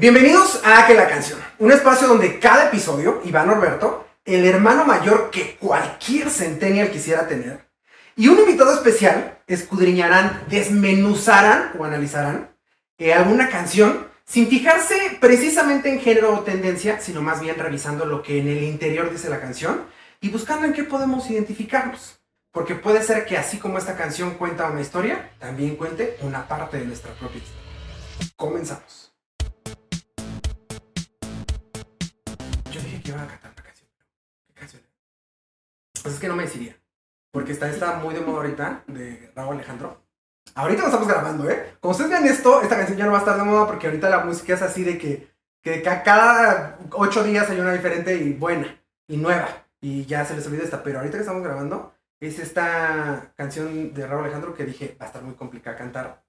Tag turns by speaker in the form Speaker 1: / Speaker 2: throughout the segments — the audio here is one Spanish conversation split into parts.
Speaker 1: Bienvenidos a Que la Canción, un espacio donde cada episodio, Iván Norberto, el hermano mayor que cualquier centennial quisiera tener, y un invitado especial escudriñarán, desmenuzarán o analizarán eh, alguna canción sin fijarse precisamente en género o tendencia, sino más bien revisando lo que en el interior dice la canción y buscando en qué podemos identificarnos. Porque puede ser que así como esta canción cuenta una historia, también cuente una parte de nuestra propia historia. Comenzamos. Iba a cantar una canción. ¿Qué canción? Pues es que no me decidía. Porque está esta muy de moda ahorita, de Raúl Alejandro. Ahorita lo estamos grabando, ¿eh? Como ustedes vean esto, esta canción ya no va a estar de moda porque ahorita la música es así de que, que ca- cada ocho días hay una diferente y buena y nueva. Y ya se les olvida esta. Pero ahorita que estamos grabando, es esta canción de Raúl Alejandro que dije va a estar muy complicada cantar.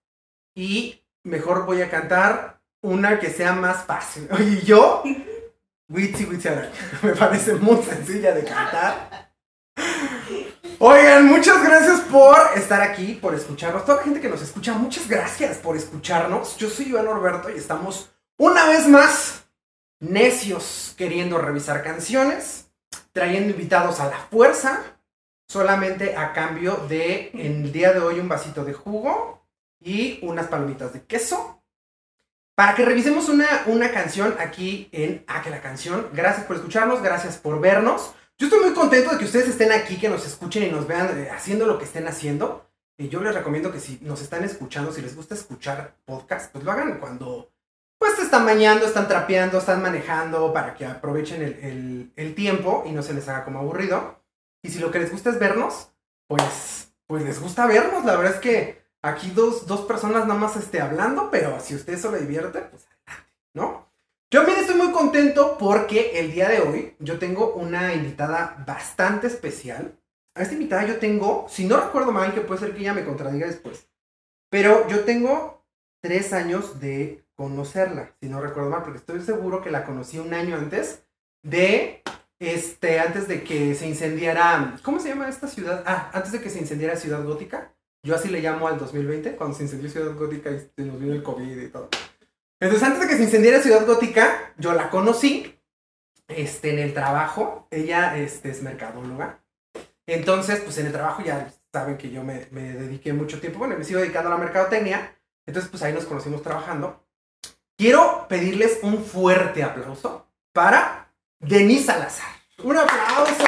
Speaker 1: Y mejor voy a cantar una que sea más fácil. Oye, yo, Witsi Witsi Araña, me parece muy sencilla de cantar. Oigan, muchas gracias por estar aquí, por escucharnos. Toda la gente que nos escucha, muchas gracias por escucharnos. Yo soy Iván Norberto y estamos una vez más necios queriendo revisar canciones, trayendo invitados a la fuerza, solamente a cambio de, en el día de hoy, un vasito de jugo y unas palomitas de queso. Para que revisemos una, una canción aquí en A que la canción. Gracias por escucharnos, gracias por vernos. Yo estoy muy contento de que ustedes estén aquí, que nos escuchen y nos vean eh, haciendo lo que estén haciendo. Y yo les recomiendo que si nos están escuchando, si les gusta escuchar podcast, pues lo hagan cuando pues se están bañando, están trapeando, están manejando, para que aprovechen el, el- el tiempo y no se les haga como aburrido. Y si lo que les gusta es vernos, pues, pues les gusta vernos. La verdad es que aquí dos, dos personas nada más esté hablando, pero si usted se lo divierte, pues adelante, ¿no? Yo también estoy muy contento porque el día de hoy yo tengo una invitada bastante especial. A esta invitada yo tengo, si no recuerdo mal, que puede ser que ella me contradiga después, pero yo tengo tres años de conocerla, si no recuerdo mal, porque estoy seguro que la conocí un año antes de, este, antes de que se incendiara, ¿cómo se llama esta ciudad? Ah, antes de que se incendiara Ciudad Gótica. Yo así le llamo al 2020, cuando se incendió Ciudad Gótica y se nos vino el COVID y todo. Entonces, antes de que se incendiara Ciudad Gótica, yo la conocí este, en el trabajo. Ella este, es mercadóloga. Entonces, pues en el trabajo ya saben que yo me, me dediqué mucho tiempo. Bueno, me sigo dedicando a la mercadotecnia. Entonces, pues ahí nos conocimos trabajando. Quiero pedirles un fuerte aplauso para Denise Salazar. ¡Un aplauso!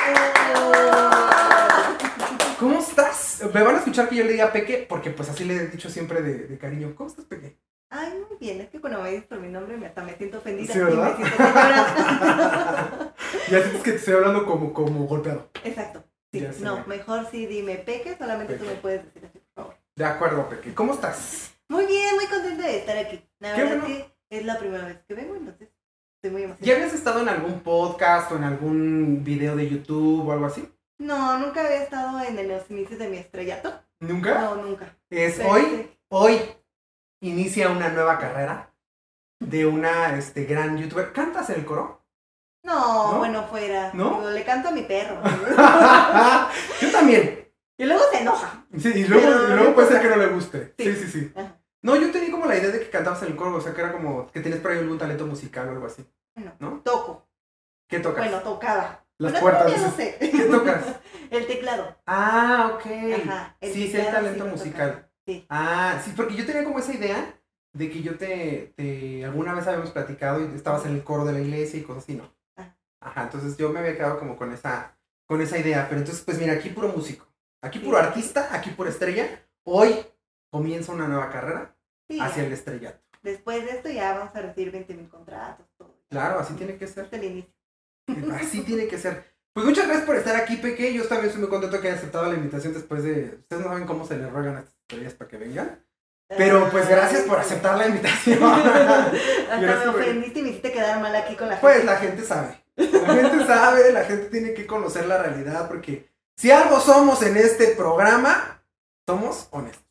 Speaker 1: ¿Cómo estás? Me van a escuchar que yo le diga Peque, porque pues así le he dicho siempre de, de cariño. ¿Cómo estás, Peque?
Speaker 2: Ay, muy bien, es que cuando me dices por mi nombre me, hasta me siento ofendida
Speaker 1: Sí,
Speaker 2: y
Speaker 1: ¿verdad?
Speaker 2: me siento señora.
Speaker 1: Ya sientes que te estoy hablando como, como golpeado.
Speaker 2: Exacto. Sí,
Speaker 1: Ya
Speaker 2: no, mejor sí dime Peque, solamente tú me puedes decir así, por favor.
Speaker 1: De acuerdo, Peque. ¿Cómo estás?
Speaker 2: Muy bien, muy contenta de estar aquí. La
Speaker 1: Qué
Speaker 2: verdad
Speaker 1: bueno.
Speaker 2: que es la primera vez que vengo, entonces estoy muy
Speaker 1: ¿Ya
Speaker 2: emocionada.
Speaker 1: habías estado en algún podcast o en algún video de YouTube o algo así?
Speaker 2: No, nunca había estado en los inicios de mi estrellato.
Speaker 1: ¿Nunca?
Speaker 2: No, nunca.
Speaker 1: Es hoy,
Speaker 2: sí.
Speaker 1: hoy inicia una nueva carrera de una este, gran youtuber. ¿Cantas el coro?
Speaker 2: No,
Speaker 1: ¿No?
Speaker 2: bueno, fuera.
Speaker 1: ¿No?
Speaker 2: Le canto a mi perro.
Speaker 1: Yo también.
Speaker 2: y luego se enoja.
Speaker 1: Sí, y luego,
Speaker 2: Pero
Speaker 1: y luego
Speaker 2: no
Speaker 1: puede ser que no le guste. Sí,
Speaker 2: Sí.
Speaker 1: sí. No, yo tenía como la idea de que cantabas en el coro, o sea, que era como que tenías por ahí algún talento musical o algo así.
Speaker 2: Bueno,
Speaker 1: ¿No?
Speaker 2: toco.
Speaker 1: ¿Qué tocas?
Speaker 2: Bueno, tocaba.
Speaker 1: Las
Speaker 2: Pero
Speaker 1: puertas.
Speaker 2: no sé.
Speaker 1: ¿Qué tocas?
Speaker 2: El teclado.
Speaker 1: Ah, ok.
Speaker 2: Ajá. el
Speaker 1: Sí, sí,
Speaker 2: teclado
Speaker 1: talento musical.
Speaker 2: Sí.
Speaker 1: Ah, sí, porque yo tenía como esa idea de que yo te, te alguna vez habíamos platicado y estabas en el coro de la iglesia y cosas así, ¿no?
Speaker 2: Ah.
Speaker 1: Ajá, entonces yo me había quedado como con esa, con esa idea. Pero entonces, pues mira, aquí puro músico, aquí puro
Speaker 2: Sí.
Speaker 1: artista, aquí puro estrella. Hoy comienza una nueva carrera
Speaker 2: Sí,
Speaker 1: hacia
Speaker 2: ya.
Speaker 1: el estrellato.
Speaker 2: Después de esto ya vamos a recibir 20 mil contratos, todo.
Speaker 1: Claro, así tiene que ser.
Speaker 2: El inicio.
Speaker 1: Así tiene que ser. Pues muchas gracias por estar aquí, Peque. Yo también estoy muy contento que haya aceptado la invitación después de... Ustedes no saben cómo se les ruegan a estas estrellas para que vengan. Pero pues gracias por aceptar la invitación.
Speaker 2: Hasta me ofendiste y me hiciste quedar mal aquí con la
Speaker 1: Pues
Speaker 2: gente.
Speaker 1: la gente sabe. La gente sabe, la gente tiene que conocer la realidad porque si algo somos en este programa, somos honestos,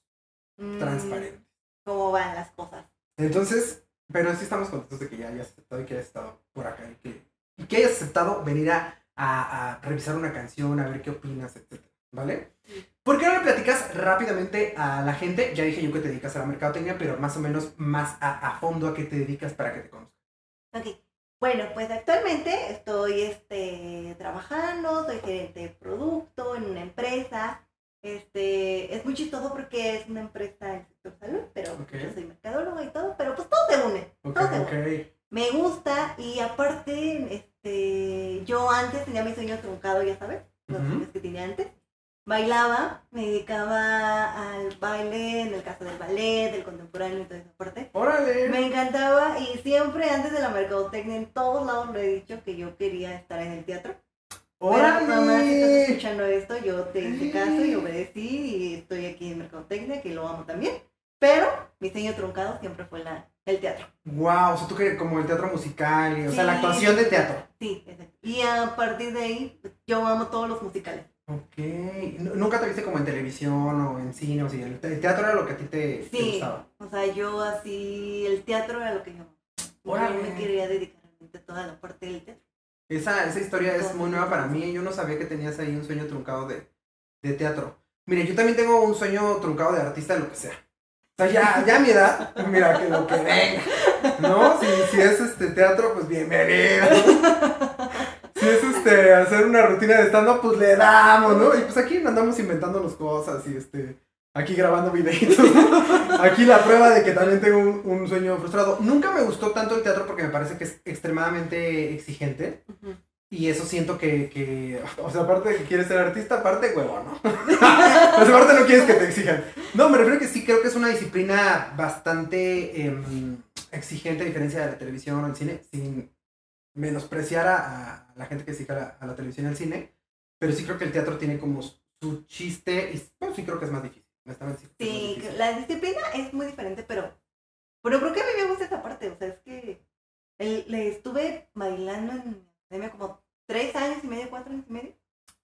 Speaker 2: Mm,
Speaker 1: transparentes.
Speaker 2: ¿Cómo van las cosas?
Speaker 1: Entonces, pero sí estamos contentos de que ya hayas aceptado y que hayas estado por acá y que, que hayas aceptado venir a, a- a revisar una canción, a ver qué opinas, etc. ¿Vale? ¿Por qué no le platicas rápidamente a la gente? Ya dije yo que te dedicas a la mercadotecnia, pero más o menos más a, a fondo a qué te dedicas para que te conozcan.
Speaker 2: Ok. Bueno, pues actualmente estoy este, trabajando, soy gerente de producto en una empresa. Este, es muy chistoso porque es una empresa del sector salud, pero
Speaker 1: Ok.
Speaker 2: yo soy mercadóloga y todo, pero pues todo se une.
Speaker 1: Ok,
Speaker 2: todo se une. Me gusta y aparte, este, yo antes tenía mi sueño truncado, ya sabes, los sueños que tenía antes. Bailaba, me dedicaba al baile, en el caso del ballet, del contemporáneo y toda esa parte.
Speaker 1: Órale.
Speaker 2: Me encantaba y siempre antes de la mercadotecnia en todos lados lo he dicho que yo quería estar en el teatro. Pero mamá, si estás
Speaker 1: Órale.
Speaker 2: escuchando esto, yo te hice caso y obedecí y estoy aquí en mercadotecnia, que lo amo también. Pero mi sueño truncado siempre fue la, el teatro.
Speaker 1: Wow, o sea, tú que como el teatro musical, y, o sea, la actuación de teatro.
Speaker 2: Sí, exacto. Y a partir de ahí, yo amo todos los musicales.
Speaker 1: Ok. Nu- ¿Nunca te viste como en televisión o en cine o así? El, te- el teatro era lo que a ti te, te
Speaker 2: Sí.
Speaker 1: gustaba.
Speaker 2: O sea, yo así, el teatro era lo que yo amaba. Yo
Speaker 1: Órale.
Speaker 2: me quería dedicar realmente a toda la parte del teatro.
Speaker 1: Esa, esa historia es muy nueva para mí. Yo no sabía que tenías ahí un sueño truncado de, de teatro. Mire, yo también tengo un sueño truncado de artista de lo que sea. O sea, ya, ya a mi edad, mira, que lo que venga. ¿No? Si, si es este teatro, pues bienvenido. Si es este hacer una rutina de stand-up, pues le damos, ¿no? Y pues aquí andamos inventándonos cosas y este. Aquí grabando videitos. Aquí la prueba de que también tengo un, sueño frustrado. Nunca me gustó tanto el teatro porque me parece que es extremadamente exigente.
Speaker 2: Ujú.
Speaker 1: Y eso siento que, que, o sea, aparte de que quieres ser artista, aparte huevo, ¿no? sea, aparte no quieres que te exijan. No, me refiero que sí creo que es una disciplina bastante em, exigente a diferencia de la televisión o el cine, sin menospreciar a, a la gente que se dedica a la, televisión y al cine, pero sí creo que el teatro tiene como su chiste y bueno, sí creo que es más difícil. sí difícil.
Speaker 2: la disciplina es muy diferente, pero, pero creo que a mí me gusta esa parte. O sea, es que el- le estuve bailando en academia como tres años y medio, cuatro años y medio.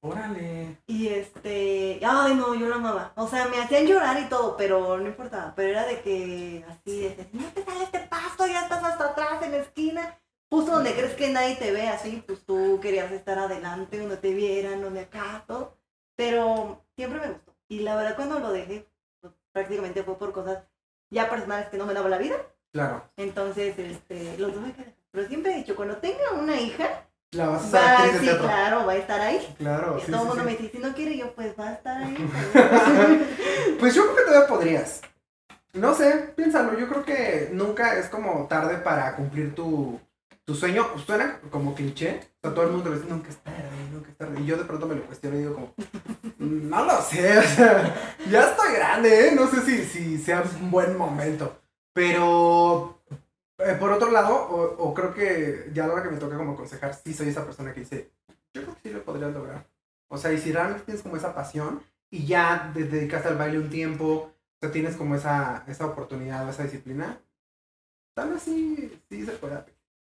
Speaker 1: Órale.
Speaker 2: Y este, ay no, yo lo amaba. O sea, me hacían llorar y todo, pero no importaba. Pero era de que así, de no te sale este paso, ya estás hasta atrás en la esquina. Justo donde crees que nadie te ve así, pues tú querías estar adelante, donde te vieran, donde acá, todo. Pero siempre me gustó. Y la verdad cuando lo dejé, pues, prácticamente fue por cosas ya personales que no me daba la vida.
Speaker 1: Claro.
Speaker 2: Entonces, este, lo tuve que dejar. Pero siempre he dicho, cuando tenga una hija,
Speaker 1: La vas a
Speaker 2: va,
Speaker 1: actriz de
Speaker 2: sí,
Speaker 1: teatro.
Speaker 2: claro, va a estar ahí.
Speaker 1: Claro, sí,
Speaker 2: todo el
Speaker 1: sí,
Speaker 2: mundo me dice, si no quiere yo, pues va a estar ahí.
Speaker 1: Pues yo creo que todavía podrías. No sé, piénsalo. Yo creo que nunca es como tarde para cumplir tu, tu sueño. Suena como cliché. O sea, todo el mundo le dice, nunca es tarde, nunca es tarde. Y yo de pronto me lo cuestiono y digo como, "Mm, no lo sé. O sea, ya estoy grande, ¿eh? No sé si, si sea un buen momento. Pero, eh, por otro lado, o, o creo que ya a la hora que me toca como aconsejar, sí soy esa persona que dice, yo creo que sí lo podrías lograr. O sea, y si realmente tienes como esa pasión y ya te dedicaste al baile un tiempo, o sea, tienes como esa, esa oportunidad o esa disciplina, tal vez sí, sí se puede.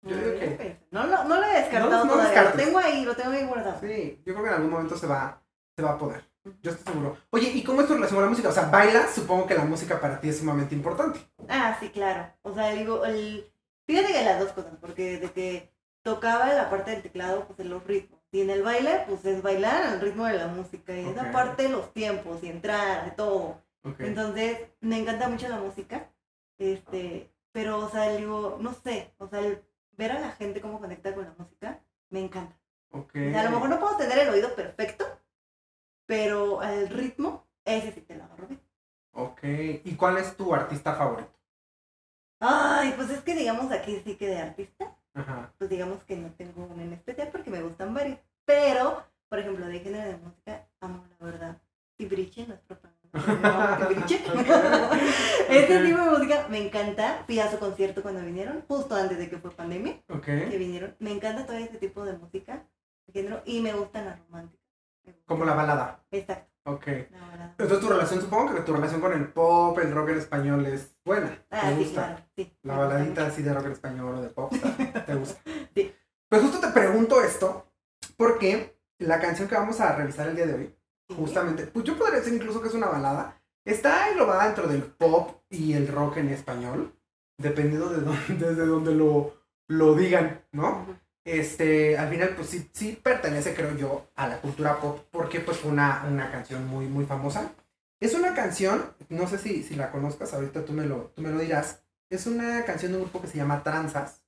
Speaker 1: Yo digo que
Speaker 2: No, lo- no lo he descartado
Speaker 1: No, no
Speaker 2: todavía, lo tengo ahí, lo tengo ahí guardado.
Speaker 1: sí, yo creo que en algún momento se va, se va a poder. Yo estoy seguro. Oye, ¿y cómo es tu relación con la música? O sea, bailas, supongo que la música para ti es sumamente importante.
Speaker 2: Ah, sí, claro. O sea, digo, el... fíjate que las dos cosas, porque de que tocaba la parte del teclado, pues en los ritmos. Y en el baile, pues es bailar al ritmo de la música. Y
Speaker 1: Ok.
Speaker 2: esa parte de los tiempos y entrar, de todo.
Speaker 1: Ok.
Speaker 2: Entonces, me encanta mucho la música. Este, pero, o sea, digo, no sé, o sea, el ver a la gente cómo conecta con la música, me encanta.
Speaker 1: Ok.
Speaker 2: O sea, a lo mejor no puedo tener el oído perfecto, pero al ritmo, ese sí te lo agarro bien.
Speaker 1: Ok. ¿Y cuál es tu artista favorito?
Speaker 2: Ay, pues es que digamos aquí sí que de artista,
Speaker 1: Ajá.
Speaker 2: pues digamos que no tengo uno en especial porque me gustan varios. Pero, por ejemplo, de género de música, amo la verdad. Tibriche, nuestro pan. Tibriche.
Speaker 1: Ok.
Speaker 2: Este tipo de música me encanta. Fui a su concierto cuando vinieron, justo antes de que fue pandemia,
Speaker 1: Ok.
Speaker 2: que vinieron. Me encanta todo este tipo de música, de género, y me gustan las románticas.
Speaker 1: Como la balada.
Speaker 2: Exacto,
Speaker 1: Ok.
Speaker 2: la.
Speaker 1: Entonces tu relación, supongo que tu relación con el pop, el rock en español es buena.
Speaker 2: Ah,
Speaker 1: ¿Te
Speaker 2: sí,
Speaker 1: gusta?
Speaker 2: claro, sí.
Speaker 1: La baladita así de rock en español o de pop, ¿te- ¿te gusta?
Speaker 2: Sí.
Speaker 1: Pues justo te pregunto esto, porque la canción que vamos a revisar el día de hoy,
Speaker 2: Sí.
Speaker 1: justamente, pues yo podría decir incluso que es una balada, está englobada dentro del pop y el rock en español, dependiendo de dónde, desde donde lo, lo digan, ¿no? Este, al final, pues sí, sí pertenece, creo yo, a la cultura pop, porque pues fue una, una canción muy, muy famosa. Es una canción, no sé si, si la conozcas, ahorita tú me, lo, tú me lo dirás, es una canción de un grupo que se llama Tranzas.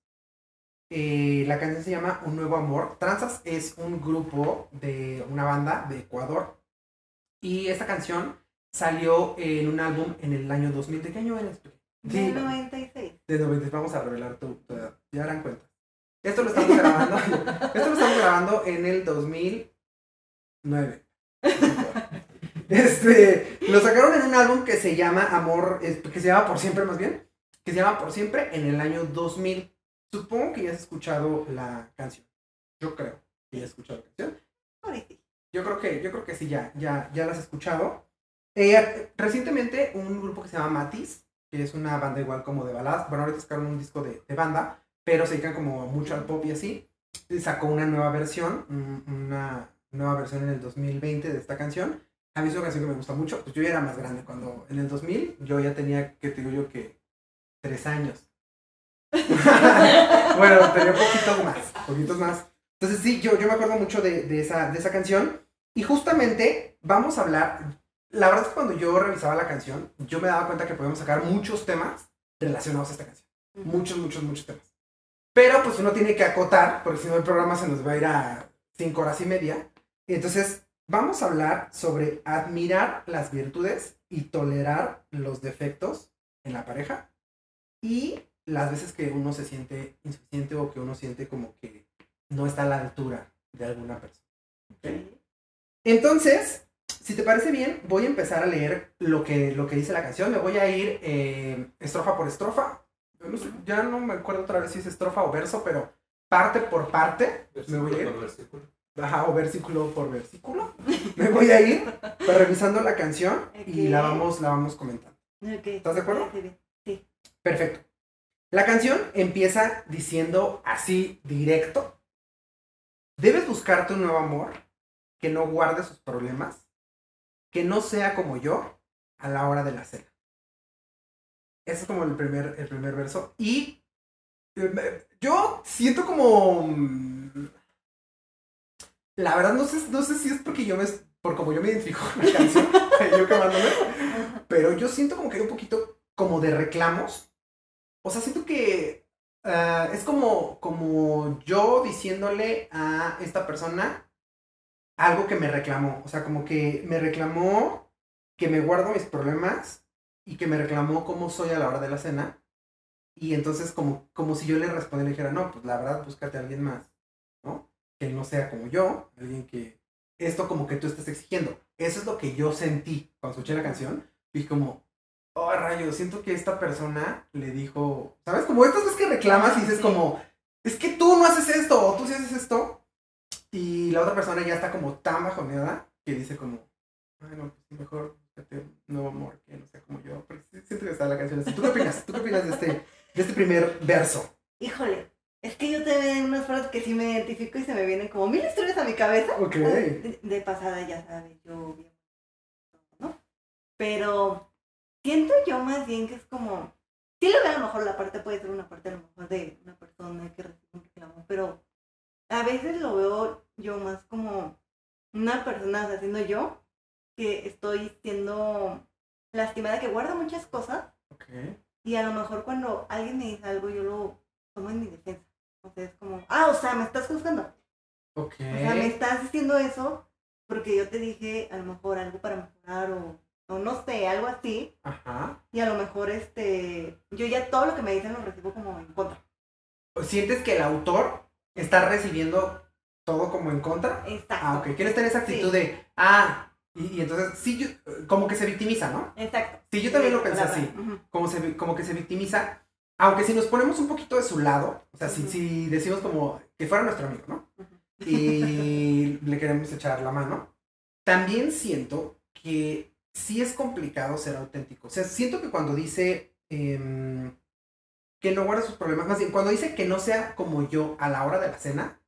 Speaker 1: eh, la canción se llama Un Nuevo Amor. Tranzas es un grupo de una banda de Ecuador. Y esta canción salió en un álbum en el año 2000. ¿De qué año eres?
Speaker 2: De 96.
Speaker 1: De 90. Vamos a revelar tu, tu edad. Ya darán cuenta. Esto lo estamos grabando. esto lo estamos grabando en el 2009. Este, lo sacaron en un álbum que se llama Amor, que se llama Por Siempre más bien, que se llama Por Siempre en el año 2000. Supongo que ya has escuchado la canción. Yo creo que ya has escuchado la canción. Yo creo que, yo creo que sí, ya, ya, ya las has escuchado. Eh, recientemente un grupo que se llama Matiz, que es una banda igual como de baladas, bueno, ahorita sacaron un disco de, de banda, pero se dedican como mucho al pop y así. Sacó una nueva versión, un- una nueva versión en el 2020 de esta canción. A mí es una canción que me gusta mucho. Pues yo ya era más grande cuando, en el 2000, yo ya tenía, que te digo yo, que tres años. bueno, tenía poquitos más, poquitos más. Entonces sí, yo, yo me acuerdo mucho de, de esa, de esa canción. Y justamente vamos a hablar, la verdad es que cuando yo revisaba la canción, yo me daba cuenta que podemos sacar muchos temas relacionados a esta canción. Muchos, muchos, muchos temas. Pero pues uno tiene que acotar, porque si no el programa se nos va a ir a cinco horas y media. Entonces vamos a hablar sobre admirar las virtudes y tolerar los defectos en la pareja y las veces que uno se siente insuficiente o que uno siente como que no está a la altura de alguna persona. Entonces, si te parece bien, voy a empezar a leer lo que, lo que dice la canción. Me voy a ir eh, estrofa por estrofa. Yo no sé, ya no me acuerdo otra vez si es estrofa o verso, pero parte por parte. Me voy a ir.
Speaker 3: por versículo.
Speaker 1: Ajá, o versículo por versículo. Me voy a ir revisando la canción y la vamos, la vamos comentando. ¿Estás de acuerdo?
Speaker 2: Sí, sí.
Speaker 1: Perfecto. La canción empieza diciendo así directo. Debes buscarte un nuevo amor que no guarde sus problemas, que no sea como yo a la hora de la cena. Ese es como el primer, el primer verso. Y eh, yo siento como... mm, La verdad no sé, no sé si es porque yo me... Por como yo me identifico con la canción, yo quemándome, pero yo siento como que hay un poquito como de reclamos. O sea, siento que ah, es como, como yo diciéndole a esta persona algo que me reclamó. O sea, como que me reclamó que me guardo mis problemas y que me reclamó cómo soy a la hora de la cena. Y entonces como, como si yo le respondiera le dijera, no, pues la verdad, búscate a alguien más, ¿no? Que no sea como yo, alguien que esto como que tú estás exigiendo. Eso es lo que yo sentí cuando escuché la canción. Y como, oh, rayo, siento que esta persona le dijo, ¿sabes? Como estas veces que reclamas y dices
Speaker 2: Sí.
Speaker 1: como, es que tú no haces esto, o tú sí haces esto. Y la otra persona ya está como tan bajoneada que dice como, ay, no, pues mejor búscate un nuevo amor que no sea como yo. Porque sí siento que está la canción. ¿Tú qué opinas? ¿Tú qué opinas de este, de este primer verso?
Speaker 2: Híjole, es que yo te veo unas frases que sí me identifico y se me vienen como mil historias a mi cabeza.
Speaker 1: Ok.
Speaker 2: De, de pasada, ya sabes, yo ¿no? Pero siento yo más bien que es como, sí le veo a lo mejor la parte, puede ser una parte a lo mejor de una persona que recibe un reclamo, pero a veces lo veo yo más como una persona, o sea, siendo yo, que estoy siendo lastimada, que guarda muchas cosas
Speaker 1: Ok.
Speaker 2: y a lo mejor cuando alguien me dice algo yo lo tomo en mi defensa. O sea, es como, ah, o sea, me estás juzgando.
Speaker 1: Ok.
Speaker 2: O sea, me estás diciendo eso porque yo te dije a lo mejor algo para mejorar o, o no sé, algo así.
Speaker 1: Ajá.
Speaker 2: Y a lo mejor este, yo ya todo lo que me dicen lo recibo como en contra.
Speaker 1: ¿Sientes que el autor está recibiendo todo como en contra?
Speaker 2: Exacto.
Speaker 1: Ah, ok. ¿Quién está en esa actitud
Speaker 2: Sí.
Speaker 1: de, ah, y, y entonces, sí, yo, como que se victimiza, ¿no?
Speaker 2: Exacto.
Speaker 1: Sí, yo también lo pensé así. Como, se, como que se victimiza. Aunque si nos ponemos un poquito de su lado, o sea, si, si decimos como que fuera nuestro amigo, ¿no? Y le queremos echar la mano, también siento que sí es complicado ser auténtico. O sea, siento que cuando dice em, que no guarda sus problemas, más bien, cuando dice que no sea como yo a la hora de la cena,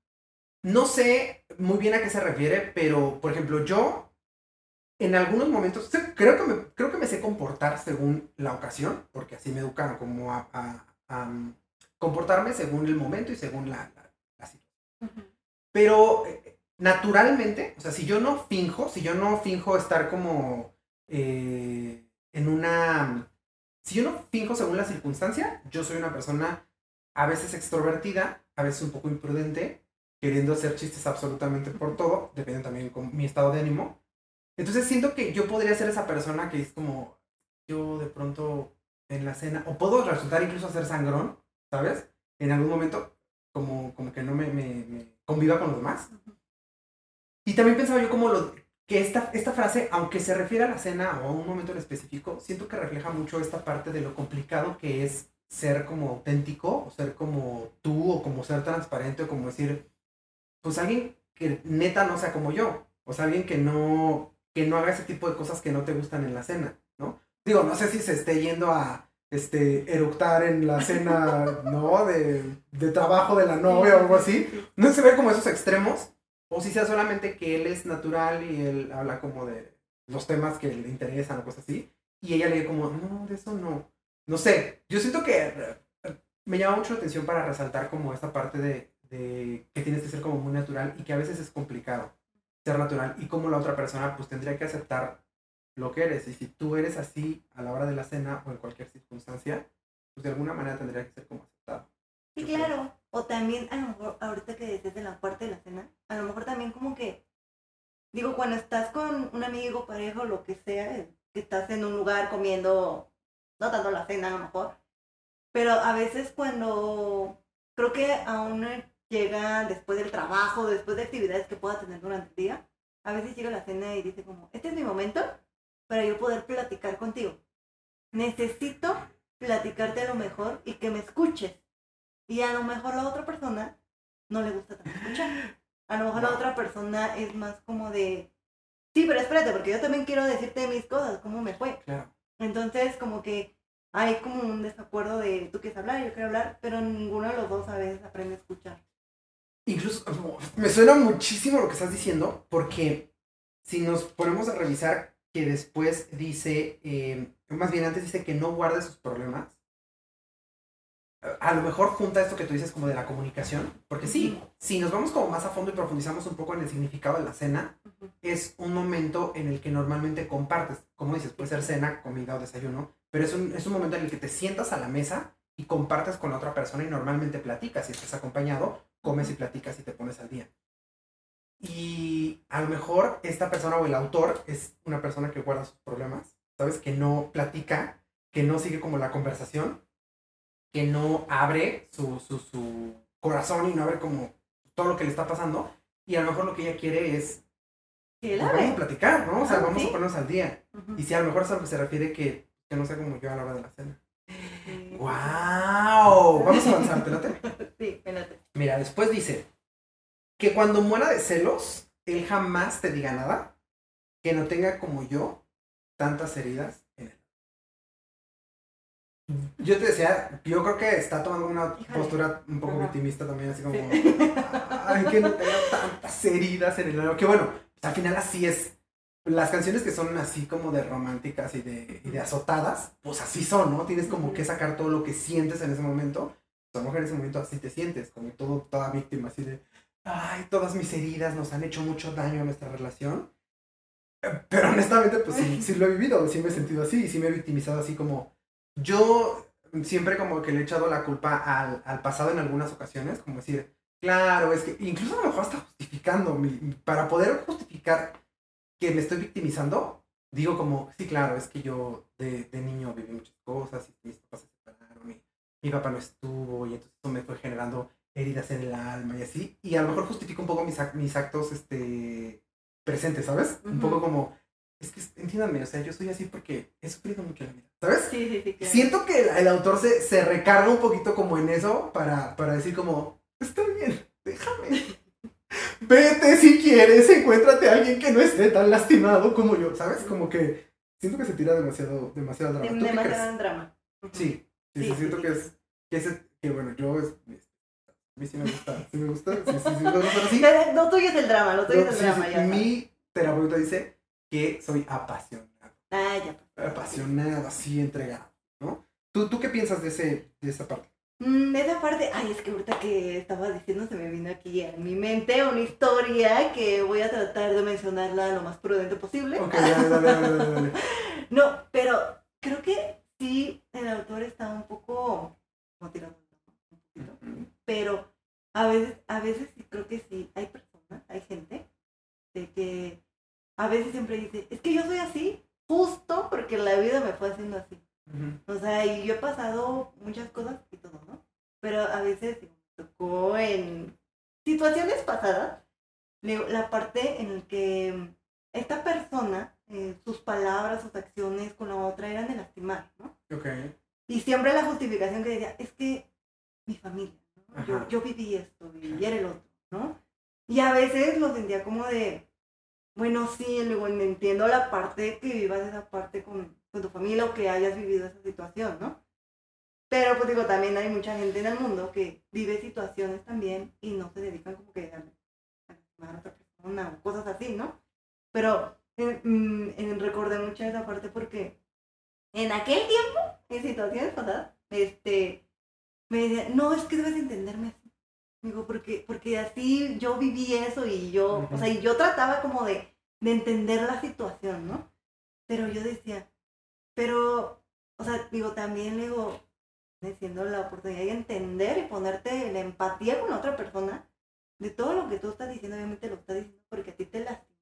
Speaker 1: no sé muy bien a qué se refiere, pero, por ejemplo, yo en algunos momentos, creo que me, creo que me sé comportar según la ocasión, porque así me educan como a, a- a, um, comportarme según el momento y según la, la, la situación.
Speaker 2: Ujú.
Speaker 1: Pero eh, naturalmente, o sea, si yo no finjo, si yo no finjo estar como eh, en una... Si yo no finjo según la circunstancia, yo soy una persona a veces extrovertida a veces un poco imprudente, queriendo hacer chistes absolutamente por todo, depende también con mi estado de ánimo. Entonces siento que yo podría ser esa persona que es como, yo de pronto en la cena, o puedo resultar incluso ser sangrón, ¿sabes? En algún momento, como, como que no me, me, me conviva con los demás. Y también pensaba yo como lo, que esta, esta frase, aunque se refiere a la cena o a un momento en específico, siento que refleja mucho esta parte de lo complicado que es ser como auténtico, o ser como tú, o como ser transparente, o como decir, pues alguien que neta no sea como yo, o sea, alguien que no, que no haga ese tipo de cosas que no te gustan en la cena, ¿no? Digo, no sé si se esté yendo a este, eructar en la cena, ¿no? De, de trabajo de la novia o algo así. No se ve como esos extremos, o si sea solamente que él es natural y él habla como de los temas que le interesan o cosas así, y ella le dice como, no, de eso no. No sé, yo siento que eh, me llama mucho la atención para resaltar como esta parte de, de que tienes que ser como muy natural y que a veces es complicado ser natural y como la otra persona pues tendría que aceptar lo que eres. Y si tú eres así a la hora de la cena o en cualquier circunstancia, pues de alguna manera tendría que ser como aceptado.
Speaker 2: Sí, claro. O también, a lo mejor, ahorita que desde la parte de la cena, a lo mejor también como que, digo, cuando estás con un amigo, pareja o lo que sea, eh, que estás en un lugar comiendo, no tanto la cena a lo mejor, pero a veces cuando creo que aún llega después del trabajo, después de actividades que pueda tener durante el día, a veces llega la cena y dice como, este es mi momento para yo poder platicar contigo. Necesito platicarte a lo mejor y que me escuches. Y a lo mejor la otra persona no le gusta tanto escuchar. A lo mejor la otra persona es más como de, sí, pero espérate, porque yo también quiero decirte mis cosas, cómo me fue.
Speaker 1: Claro.
Speaker 2: Entonces, como que hay como un desacuerdo de tú quieres hablar, yo quiero hablar, pero ninguno de los dos a veces aprende a escuchar.
Speaker 1: Incluso me suena muchísimo lo que estás diciendo, porque si nos ponemos a revisar que después dice, eh, más bien antes dice que no guarde sus problemas, a lo mejor junta esto que tú dices como de la comunicación, porque sí, si nos vamos como más a fondo y profundizamos un poco en el significado de la cena, es un momento en el que normalmente compartes, como dices, puede ser cena, comida o desayuno, pero es un, es un momento en el que te sientas a la mesa y compartes con la otra persona y normalmente platicas, si estás acompañado, comes y platicas y te pones al día. Y a lo mejor esta persona o el autor es una persona que guarda sus problemas, ¿sabes? Que no platica, que no sigue como la conversación, que no abre su, su, su corazón y no abre como todo lo que le está pasando. Y a lo mejor lo que ella quiere es
Speaker 2: Que él
Speaker 1: pues, vamos a platicar, ¿no? O sea,
Speaker 2: Ah,
Speaker 1: vamos
Speaker 2: sí.
Speaker 1: a ponernos al día. Y si a lo mejor es a lo que se refiere que, que no sea como yo a la hora de la cena. ¡Wow! Vamos a avanzar, ¿te late?
Speaker 2: Sí, espérate.
Speaker 1: Mira, después dice que cuando muera de celos, él jamás te diga nada, que no tenga como yo tantas heridas en él. Yo te decía, yo creo que está tomando una
Speaker 2: Híjole.
Speaker 1: postura un poco
Speaker 2: Ajá.
Speaker 1: victimista también, así como,
Speaker 2: Sí.
Speaker 1: ay, que no tenga tantas heridas en el alma. Que bueno, pues, al final así es. Las canciones que son así como de románticas y de, y de azotadas, pues así son, ¿no? Tienes como que sacar todo lo que sientes en ese momento. A lo mejor en ese momento así te sientes, como todo, toda víctima, así de, ay, todas mis heridas nos han hecho mucho daño a nuestra relación. Eh, Pero honestamente, pues sí, sí lo he vivido, sí me he sentido así, sí me he victimizado así como, yo siempre como que le he echado la culpa al, al pasado en algunas ocasiones, como decir, claro, es que incluso a lo mejor hasta justificando, para poder justificar que me estoy victimizando, digo como, sí, claro, es que yo de, de niño viví muchas cosas y mis papás mi papá no estuvo y entonces eso me fue generando heridas en el alma y así, y a lo mejor justifico un poco mis, mis actos este, presentes, ¿sabes? Un poco como, es que entiéndanme, o sea, yo soy así porque he sufrido mucho la vida, ¿sabes?
Speaker 2: Sí, sí, sí. claro.
Speaker 1: Siento que el, el autor se, se recarga un poquito como en eso para, para decir como, está bien, déjame. Vete si quieres, encuéntrate a alguien que no esté tan lastimado como yo, ¿sabes? Como que siento que se tira demasiado, demasiado drama.
Speaker 2: Demasiado drama.
Speaker 1: Sí, sí, Sí,
Speaker 2: sí,
Speaker 1: siento
Speaker 2: sí.
Speaker 1: que es, que bueno, yo es, a mí sí me gusta, sí me gusta, sí, sí, sí, me gusta así.
Speaker 2: Pero Lo tuyo es el drama, lo tuyo es el
Speaker 1: sí,
Speaker 2: drama,
Speaker 1: sí,
Speaker 2: ya.
Speaker 1: mi terapeuta dice que soy apasionado
Speaker 2: Ah, ya.
Speaker 1: apasionado, así entregado, ¿no? ¿Tú, ¿Tú qué piensas de, ese, de esa parte?
Speaker 2: Mm, esa parte, ay, es que ahorita que estaba diciendo se me vino aquí a mi mente una historia que voy a tratar de mencionarla lo más prudente posible.
Speaker 1: Ok, dale, dale, dale, dale, dale.
Speaker 2: No, pero creo que sí, el autor está un poco como tirando un poquito, pero a veces, a veces sí creo que sí, hay personas, hay gente, de que a veces siempre dice, es que yo soy así, justo porque la vida me fue haciendo así. O sea, y yo he pasado muchas cosas y todo, ¿no? Pero a veces me tocó en situaciones pasadas, la parte en la que esta persona, eh, sus palabras, sus acciones con la otra eran de lastimar, ¿no?
Speaker 1: Ok.
Speaker 2: Y siempre la justificación que decía, es que mi familia, ¿no? yo, viví esto y era el otro, ¿no? Y a veces lo sentía como de, bueno, sí, luego entiendo la parte que vivas esa parte con, con tu familia o que hayas vivido esa situación, ¿no? Pero pues digo, también hay mucha gente en el mundo que vive situaciones también y no se dedican como que a a lastimar a otra persona o cosas así, ¿no? Pero eh, mm, eh, recordé mucho esa parte porque en aquel tiempo, en situaciones pasadas, este, me decía, no, es que debes entenderme así. Digo, porque, porque así yo viví eso y yo, o sea, y yo trataba como de, de entender la situación, ¿no? Pero yo decía, pero, o sea, digo, también digo, siendo la oportunidad de entender y ponerte la empatía con otra persona, de todo lo que tú estás diciendo, obviamente lo estás diciendo porque a ti te lastimó.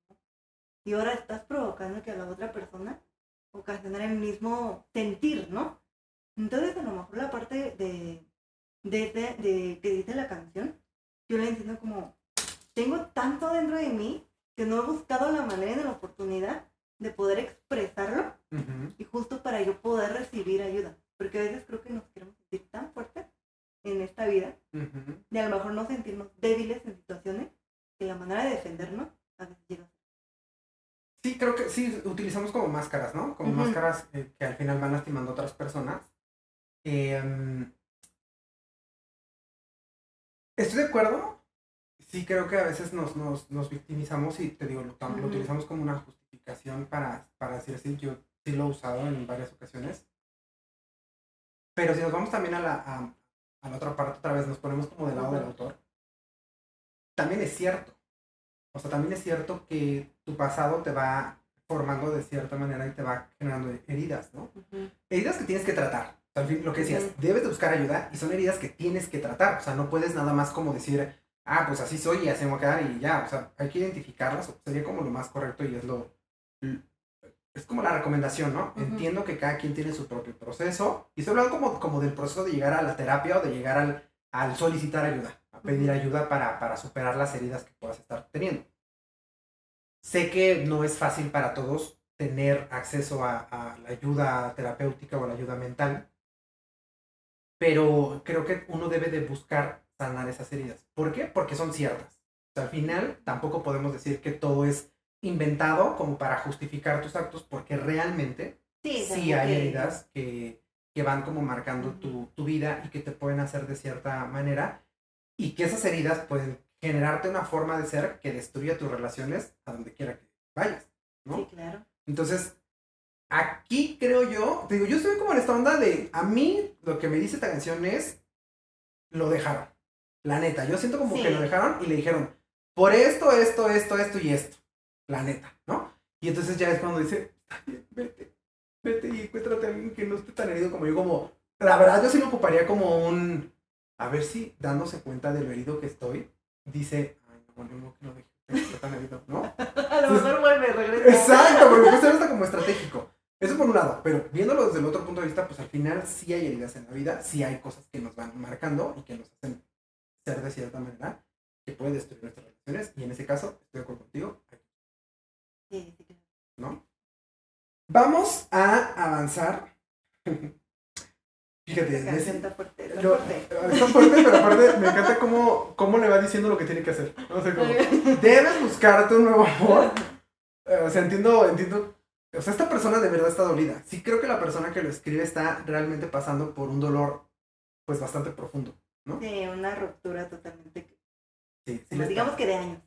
Speaker 2: Y ahora estás provocando que a la otra persona ocasionar el mismo sentir, ¿no? Entonces, a lo mejor la parte de, de, de- de que dice la canción, yo la entiendo como, tengo tanto dentro de mí que no he buscado la manera ni la oportunidad de poder expresarlo y justo para yo poder recibir ayuda. Porque a veces creo que nos queremos sentir tan fuertes en esta vida
Speaker 1: Ujú.
Speaker 2: y a lo mejor no sentirnos débiles en situaciones que la manera de defendernos a veces llega.
Speaker 1: Sí, creo que sí, utilizamos como máscaras, ¿no? Como máscaras eh, que al final van lastimando a otras personas. Em, estoy de acuerdo. Sí, creo que a veces nos, nos, nos victimizamos y te digo, lo, utilizamos como una justificación para, para decir así. Yo sí lo he usado en varias ocasiones. Pero si nos vamos también a la, a, a la otra parte, otra vez nos ponemos como del lado del autor, también es cierto. O sea, también es cierto que tu pasado te va formando de cierta manera y te va generando heridas, ¿no? Heridas que tienes que tratar. O sea, al fin, lo que decías, debes de buscar ayuda y son heridas que tienes que tratar. O sea, no puedes nada más como decir, ah, pues así soy y así me voy a quedar y ya. O sea, hay que identificarlas. Sería como lo más correcto y es lo... Es como la recomendación, ¿no? Entiendo que cada quien tiene su propio proceso. Y estoy hablando como, como del proceso de llegar a la terapia o de llegar al, al solicitar ayuda, pedir ayuda para, para superar las heridas que puedas estar teniendo. Sé que no es fácil para todos tener acceso a, a la ayuda terapéutica o a la ayuda mental, pero creo que uno debe de buscar sanar esas heridas. ¿Por qué? Porque son ciertas. O sea, al final tampoco podemos decir que todo es inventado como para justificar tus actos, porque realmente
Speaker 2: Sí,
Speaker 1: sí hay heridas que, que van como marcando tu, tu vida y que te pueden hacer de cierta manera y que esas heridas pueden generarte una forma de ser que destruya tus relaciones a donde quiera que vayas, ¿no?
Speaker 2: Sí, claro.
Speaker 1: Entonces, aquí creo yo, te digo, yo estoy como en esta onda de, a mí lo que me dice esta canción es, lo dejaron, la neta, yo siento como
Speaker 2: Sí.
Speaker 1: que lo dejaron y le dijeron, por esto, esto, esto, esto y esto, la neta, ¿no? Y entonces ya es cuando dice, "Está bien, vete, vete y encuéntrate a alguien que no esté tan herido como yo, como, la verdad yo sí lo ocuparía como un, a ver si dándose cuenta de lo herido que estoy, dice, ay, no, no, no, que no deje de estar tan herido, ¿no?
Speaker 2: A lo mejor vuelve, regresa.
Speaker 1: Exacto, porque puede ser hasta como estratégico. Eso por un lado, pero viéndolo desde el otro punto de vista, pues al final sí hay heridas en la vida, sí hay cosas que nos van marcando y que nos hacen ser de cierta manera, que puede destruir nuestras relaciones, y en ese caso, estoy de acuerdo contigo,
Speaker 2: Sí, sí.
Speaker 1: ¿no? Vamos a avanzar. Fíjate, ves-
Speaker 2: canción está fuerte, está
Speaker 1: yo-
Speaker 2: fuerte.
Speaker 1: está fuerte, pero aparte me encanta cómo, cómo le va diciendo lo que tiene que hacer. No sé cómo. Debes buscarte un nuevo amor. Eh, O sea, entiendo, entiendo. O sea, esta persona de verdad está dolida. Sí creo que la persona que lo escribe está realmente pasando por un dolor, pues, bastante profundo.
Speaker 2: Sí, una ruptura totalmente.
Speaker 1: Sí, sí le
Speaker 2: digamos que de años.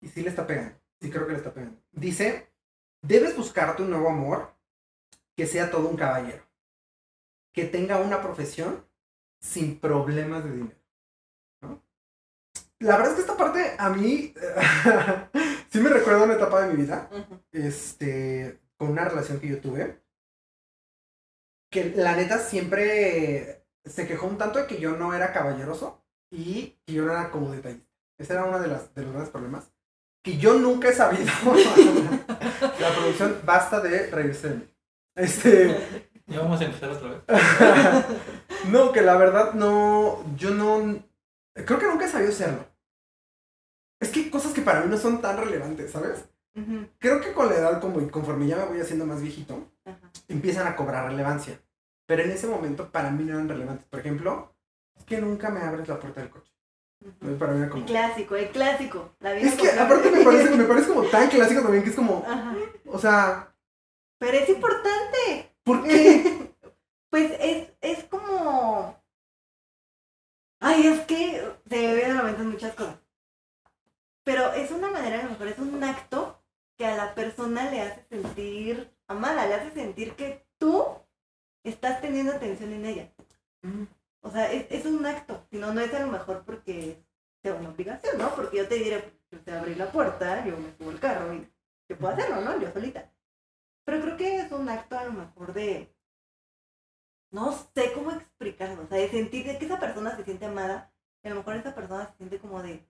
Speaker 1: y sí le está pegando. Sí creo que le está pegando. Dice, debes buscarte un nuevo amor que sea todo un caballero. Que tenga una profesión sin problemas de dinero. ¿no? La verdad es que esta parte a mí sí me recuerda una etapa de mi vida. este, con una relación que yo tuve, que la neta siempre se quejó un tanto de que yo no era caballeroso y que yo no era como detallista. Ese era uno de, las, de los grandes problemas. Que yo nunca he sabido. la producción basta de reírse de mí. Este.
Speaker 3: Ya vamos a empezar otra vez.
Speaker 1: no, que la verdad no. Yo no. Creo que nunca he sabido serlo. Es que hay cosas que para mí no son tan relevantes, ¿sabes? Creo que con la edad, como y conforme ya me voy haciendo más viejito,
Speaker 2: ajá.
Speaker 1: empiezan a cobrar relevancia. Pero en ese momento para mí no eran relevantes. Por ejemplo, es que nunca me abres la puerta del coche.
Speaker 2: Ujú.
Speaker 1: Para mí era
Speaker 2: El
Speaker 1: como...
Speaker 2: clásico, el clásico. La vida
Speaker 1: Es que aparte me parece, me parece como tan clásico también que es como,
Speaker 2: Ajá.
Speaker 1: o sea,
Speaker 2: Pero es importante.
Speaker 1: ¿Por qué?
Speaker 2: Pues es, es como. Ay, es que se me vienen a la mente muchas cosas. Pero es una manera, a lo mejor es un acto que a la persona le hace sentir amada, le hace sentir que tú estás teniendo atención en ella. O sea, es, es un acto, si no, no es a lo mejor porque sea una obligación, ¿no? Porque yo te diré, pues, yo te abrí la puerta, yo me subo al carro y yo puedo hacerlo, ¿no? Yo solita. Pero creo que es un acto a lo mejor de, no sé cómo explicarlo, o sea, de sentir de que esa persona se siente amada, y a lo mejor esa persona se siente como de,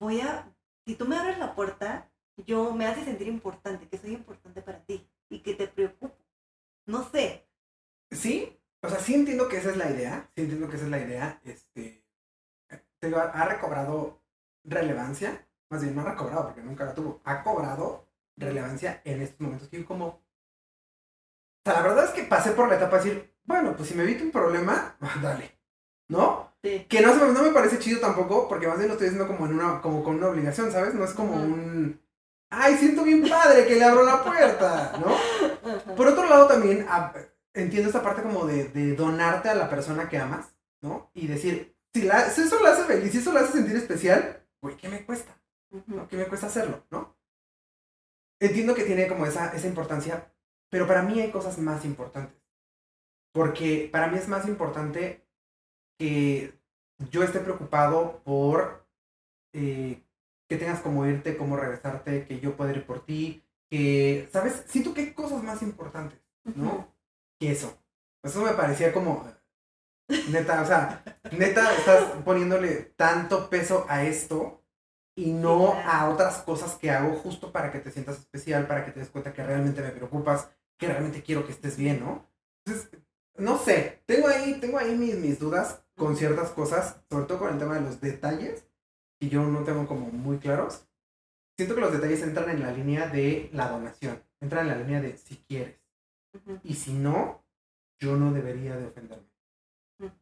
Speaker 2: voy a, si tú me abres la puerta, yo me hace sentir importante, que soy importante para ti y que te preocupo. No sé,
Speaker 1: Sí, o sea, sí entiendo que esa es la idea, sí entiendo que esa es la idea, este, ha recobrado relevancia, más bien no ha recobrado porque nunca la tuvo, ha cobrado relevancia en estos momentos yo como, o sea, la verdad es que pasé por la etapa de decir, bueno, pues si me evito un problema, dale, ¿no?
Speaker 2: sí.
Speaker 1: Que no, no me parece chido tampoco, porque más bien lo estoy haciendo como en una, como con una obligación, ¿sabes? No es como un, ay, siento bien padre que le abro la puerta, ¿no? Por otro lado, también ah, entiendo esta parte como de, de donarte a la persona que amas, ¿no? Y decir, si, la, si eso la hace feliz, si eso la hace sentir especial, güey, ¿qué me cuesta? ¿Qué me cuesta hacerlo, no? Entiendo que tiene como esa, esa importancia, pero para mí hay cosas más importantes. Porque para mí es más importante que yo esté preocupado por eh, que tengas como irte, cómo regresarte, que yo pueda ir por ti, que, ¿sabes? Siento que hay cosas más importantes, ¿no? Que eso. Eso me parecía como, neta, o sea, neta, estás poniéndole tanto peso a esto y no a otras cosas que hago justo para que te sientas especial, para que te des cuenta que realmente me preocupas, que realmente quiero que estés bien, ¿no? Entonces, no sé, tengo ahí, tengo ahí mis, mis dudas con ciertas cosas, sobre todo con el tema de los detalles, que yo no tengo como muy claros. Siento que los detalles entran en la línea de la donación, entran en la línea de si quieres. Y si no, yo no debería de ofenderme.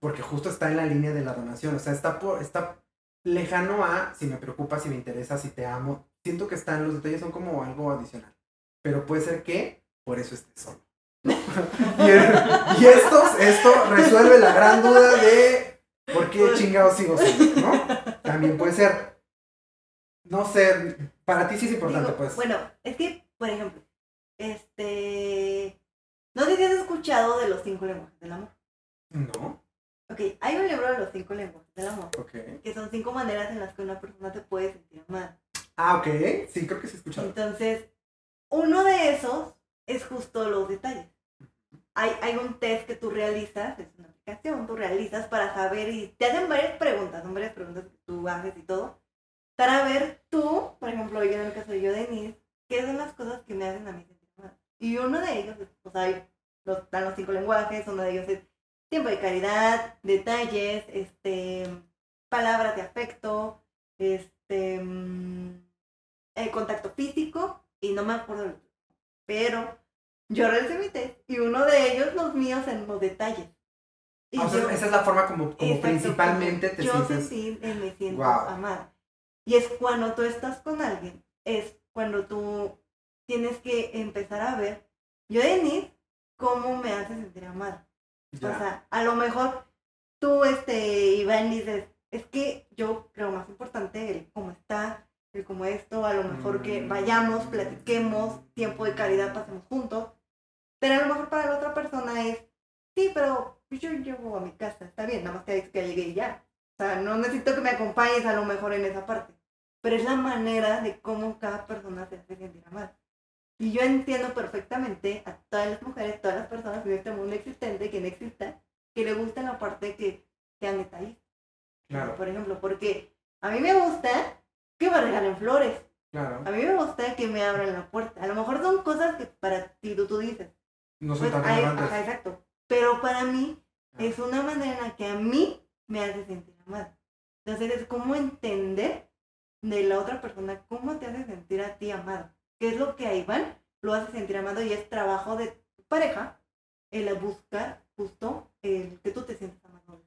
Speaker 1: Porque justo está en la línea de la donación. O sea, está, por, está lejano a si me preocupa, si me interesa, si te amo. Siento que están, los detalles son como algo adicional. Pero puede ser que por eso estés solo. y, y estos, esto resuelve la gran duda de por qué chingados sigo solo, ¿no? También puede ser. No sé, para ti sí es importante,
Speaker 2: Digo,
Speaker 1: pues.
Speaker 2: Bueno, es que, por ejemplo, este. No sé si has escuchado de los cinco lenguajes del amor.
Speaker 1: No,
Speaker 2: Ok, hay un libro de los cinco lenguajes del amor,
Speaker 1: ok.
Speaker 2: que son cinco maneras en las que una persona te puede sentir amada.
Speaker 1: Ah, ok. Sí, creo que sí he escuchado.
Speaker 2: Entonces, uno de esos es justo los detalles. Hay, hay un test que tú realizas, es una aplicación, tú realizas para saber y te hacen varias preguntas, son varias preguntas que tú haces y todo, para ver tú, por ejemplo, yo en el caso de yo, Denise, qué son las cosas que me hacen a mí sentir. Y uno de ellos, es, o sea, hay los, están los cinco lenguajes, uno de ellos es tiempo de caridad, detalles, este, palabras de afecto, este, mm, eh, contacto físico y no me acuerdo el otro. Pero yo test y uno de ellos, los míos, en los detalles. Y
Speaker 1: Ah, o sea,
Speaker 2: yo-
Speaker 1: esa es la forma como, principalmente te
Speaker 2: yo
Speaker 1: sientes.
Speaker 2: sentí, eh, me siento
Speaker 1: Guau.
Speaker 2: amada. Y es cuando tú estás con alguien, es cuando tú tienes que empezar a ver, yo Denise, cómo me hace sentir amada.
Speaker 1: Ya.
Speaker 2: O sea, a lo mejor tú, este, Iván, dices, es que yo creo más importante el cómo está, el cómo esto, a lo mejor que
Speaker 1: Mm.
Speaker 2: vayamos, platiquemos, tiempo de calidad pasemos juntos. Pero a lo mejor para la otra persona es, sí, pero yo llevo a mi casa, está bien, nada más que dices que llegué y ya. O sea, no necesito que me acompañes a lo mejor en esa parte. Pero es la manera de cómo cada persona se hace sentir amada. Y yo entiendo perfectamente a todas las mujeres, todas las personas en este mundo existente, que no exista, que le gusta la parte que sean detallistas.
Speaker 1: Claro.
Speaker 2: Por ejemplo, porque a mí me gusta que me regalen flores.
Speaker 1: Claro.
Speaker 2: A mí me gusta que me abran la puerta. A lo mejor son cosas que para ti tú, tú dices.
Speaker 1: No son
Speaker 2: Pues,
Speaker 1: tan
Speaker 2: hay-
Speaker 1: relevantes.
Speaker 2: ajá, exacto. Pero para mí
Speaker 1: Ah.
Speaker 2: es una manera en la que a mí me hace sentir amada. Entonces es como entender de la otra persona cómo te hace sentir a ti amado. ¿Qué es lo que a Iván lo hace sentir amado? Y es trabajo de tu pareja el buscar justo el que tú te sientas amado.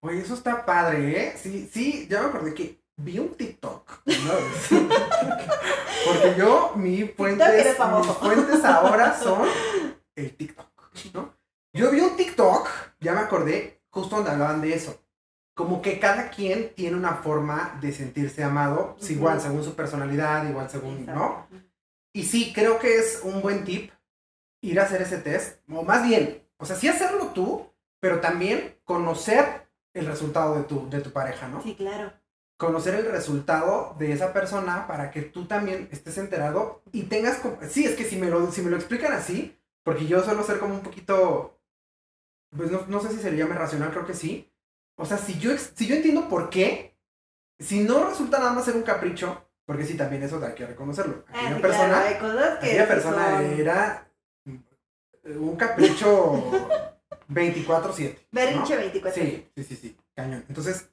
Speaker 1: Oye, eso está padre, ¿eh? Sí, sí, ya me acordé que vi un TikTok. una vez. Porque yo, mi fuentes, mis fuentes ahora son el TikTok, ¿no? Yo vi un TikTok, ya me acordé, justo donde hablaban de eso. Como que cada quien tiene una forma de sentirse amado, pues, igual según su personalidad, igual según, ¿no? Y sí, creo que es un buen tip ir a hacer ese test, o más bien, o sea, sí hacerlo tú, pero también conocer el resultado de tu, de tu pareja, ¿no?
Speaker 2: Sí, claro.
Speaker 1: Conocer el resultado de esa persona para que tú también estés enterado y tengas... como- Sí, es que si me lo, si me lo explican así, porque yo suelo ser como un poquito... Pues no, no sé si se le llame racional, creo que sí. O sea, si yo, si yo entiendo por qué, si no resulta nada más ser un capricho, porque sí, también eso hay que reconocerlo.
Speaker 2: Ah,
Speaker 1: Aquella
Speaker 2: sí,
Speaker 1: persona...
Speaker 2: claro,
Speaker 1: Aquella persona
Speaker 2: son
Speaker 1: era un capricho 24-7. ¿no?
Speaker 2: Berrinche 24.
Speaker 1: Sí, sí, sí, sí, cañón. Entonces,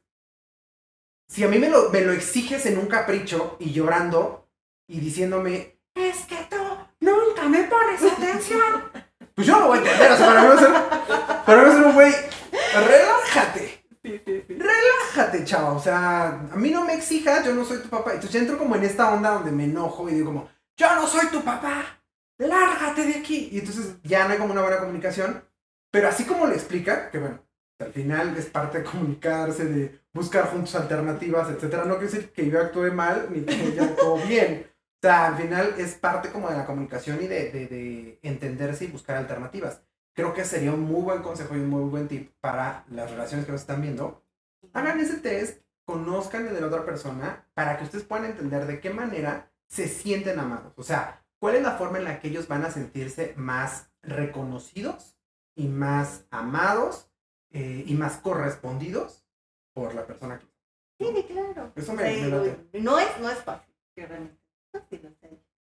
Speaker 1: si a mí me lo, me lo exiges en un capricho y llorando y diciéndome, es que tú nunca me pones atención, pues yo no voy a entender. O sea, para mí va a ser, para mí va a ser un güey, relájate.
Speaker 2: Sí, sí, sí.
Speaker 1: Relájate, chava. O sea, a mí no me exijas, yo no soy tu papá. Entonces ya entro como en esta onda donde me enojo y digo como, yo no soy tu papá. Lárgate de aquí. Y entonces ya no hay como una buena comunicación. Pero así como le explica, que bueno, al final es parte de comunicarse, de buscar juntos alternativas, etcétera. No quiere decir que yo actúe mal ni que ella actuó bien. O sea, al final es parte como de la comunicación y de, de, de entenderse y buscar alternativas. Creo que sería un muy buen consejo y un muy buen tip para las relaciones que nos están viendo hagan ese test, conozcan el de la otra persona para que ustedes puedan entender de qué manera se sienten amados. O sea, cuál es la forma en la que ellos van a sentirse más reconocidos y más amados eh, y más correspondidos por la persona que...
Speaker 2: Sí, sí, claro.
Speaker 1: Eso me,
Speaker 2: sea,
Speaker 1: me
Speaker 2: no, es, no es fácil, realmente. es fácil,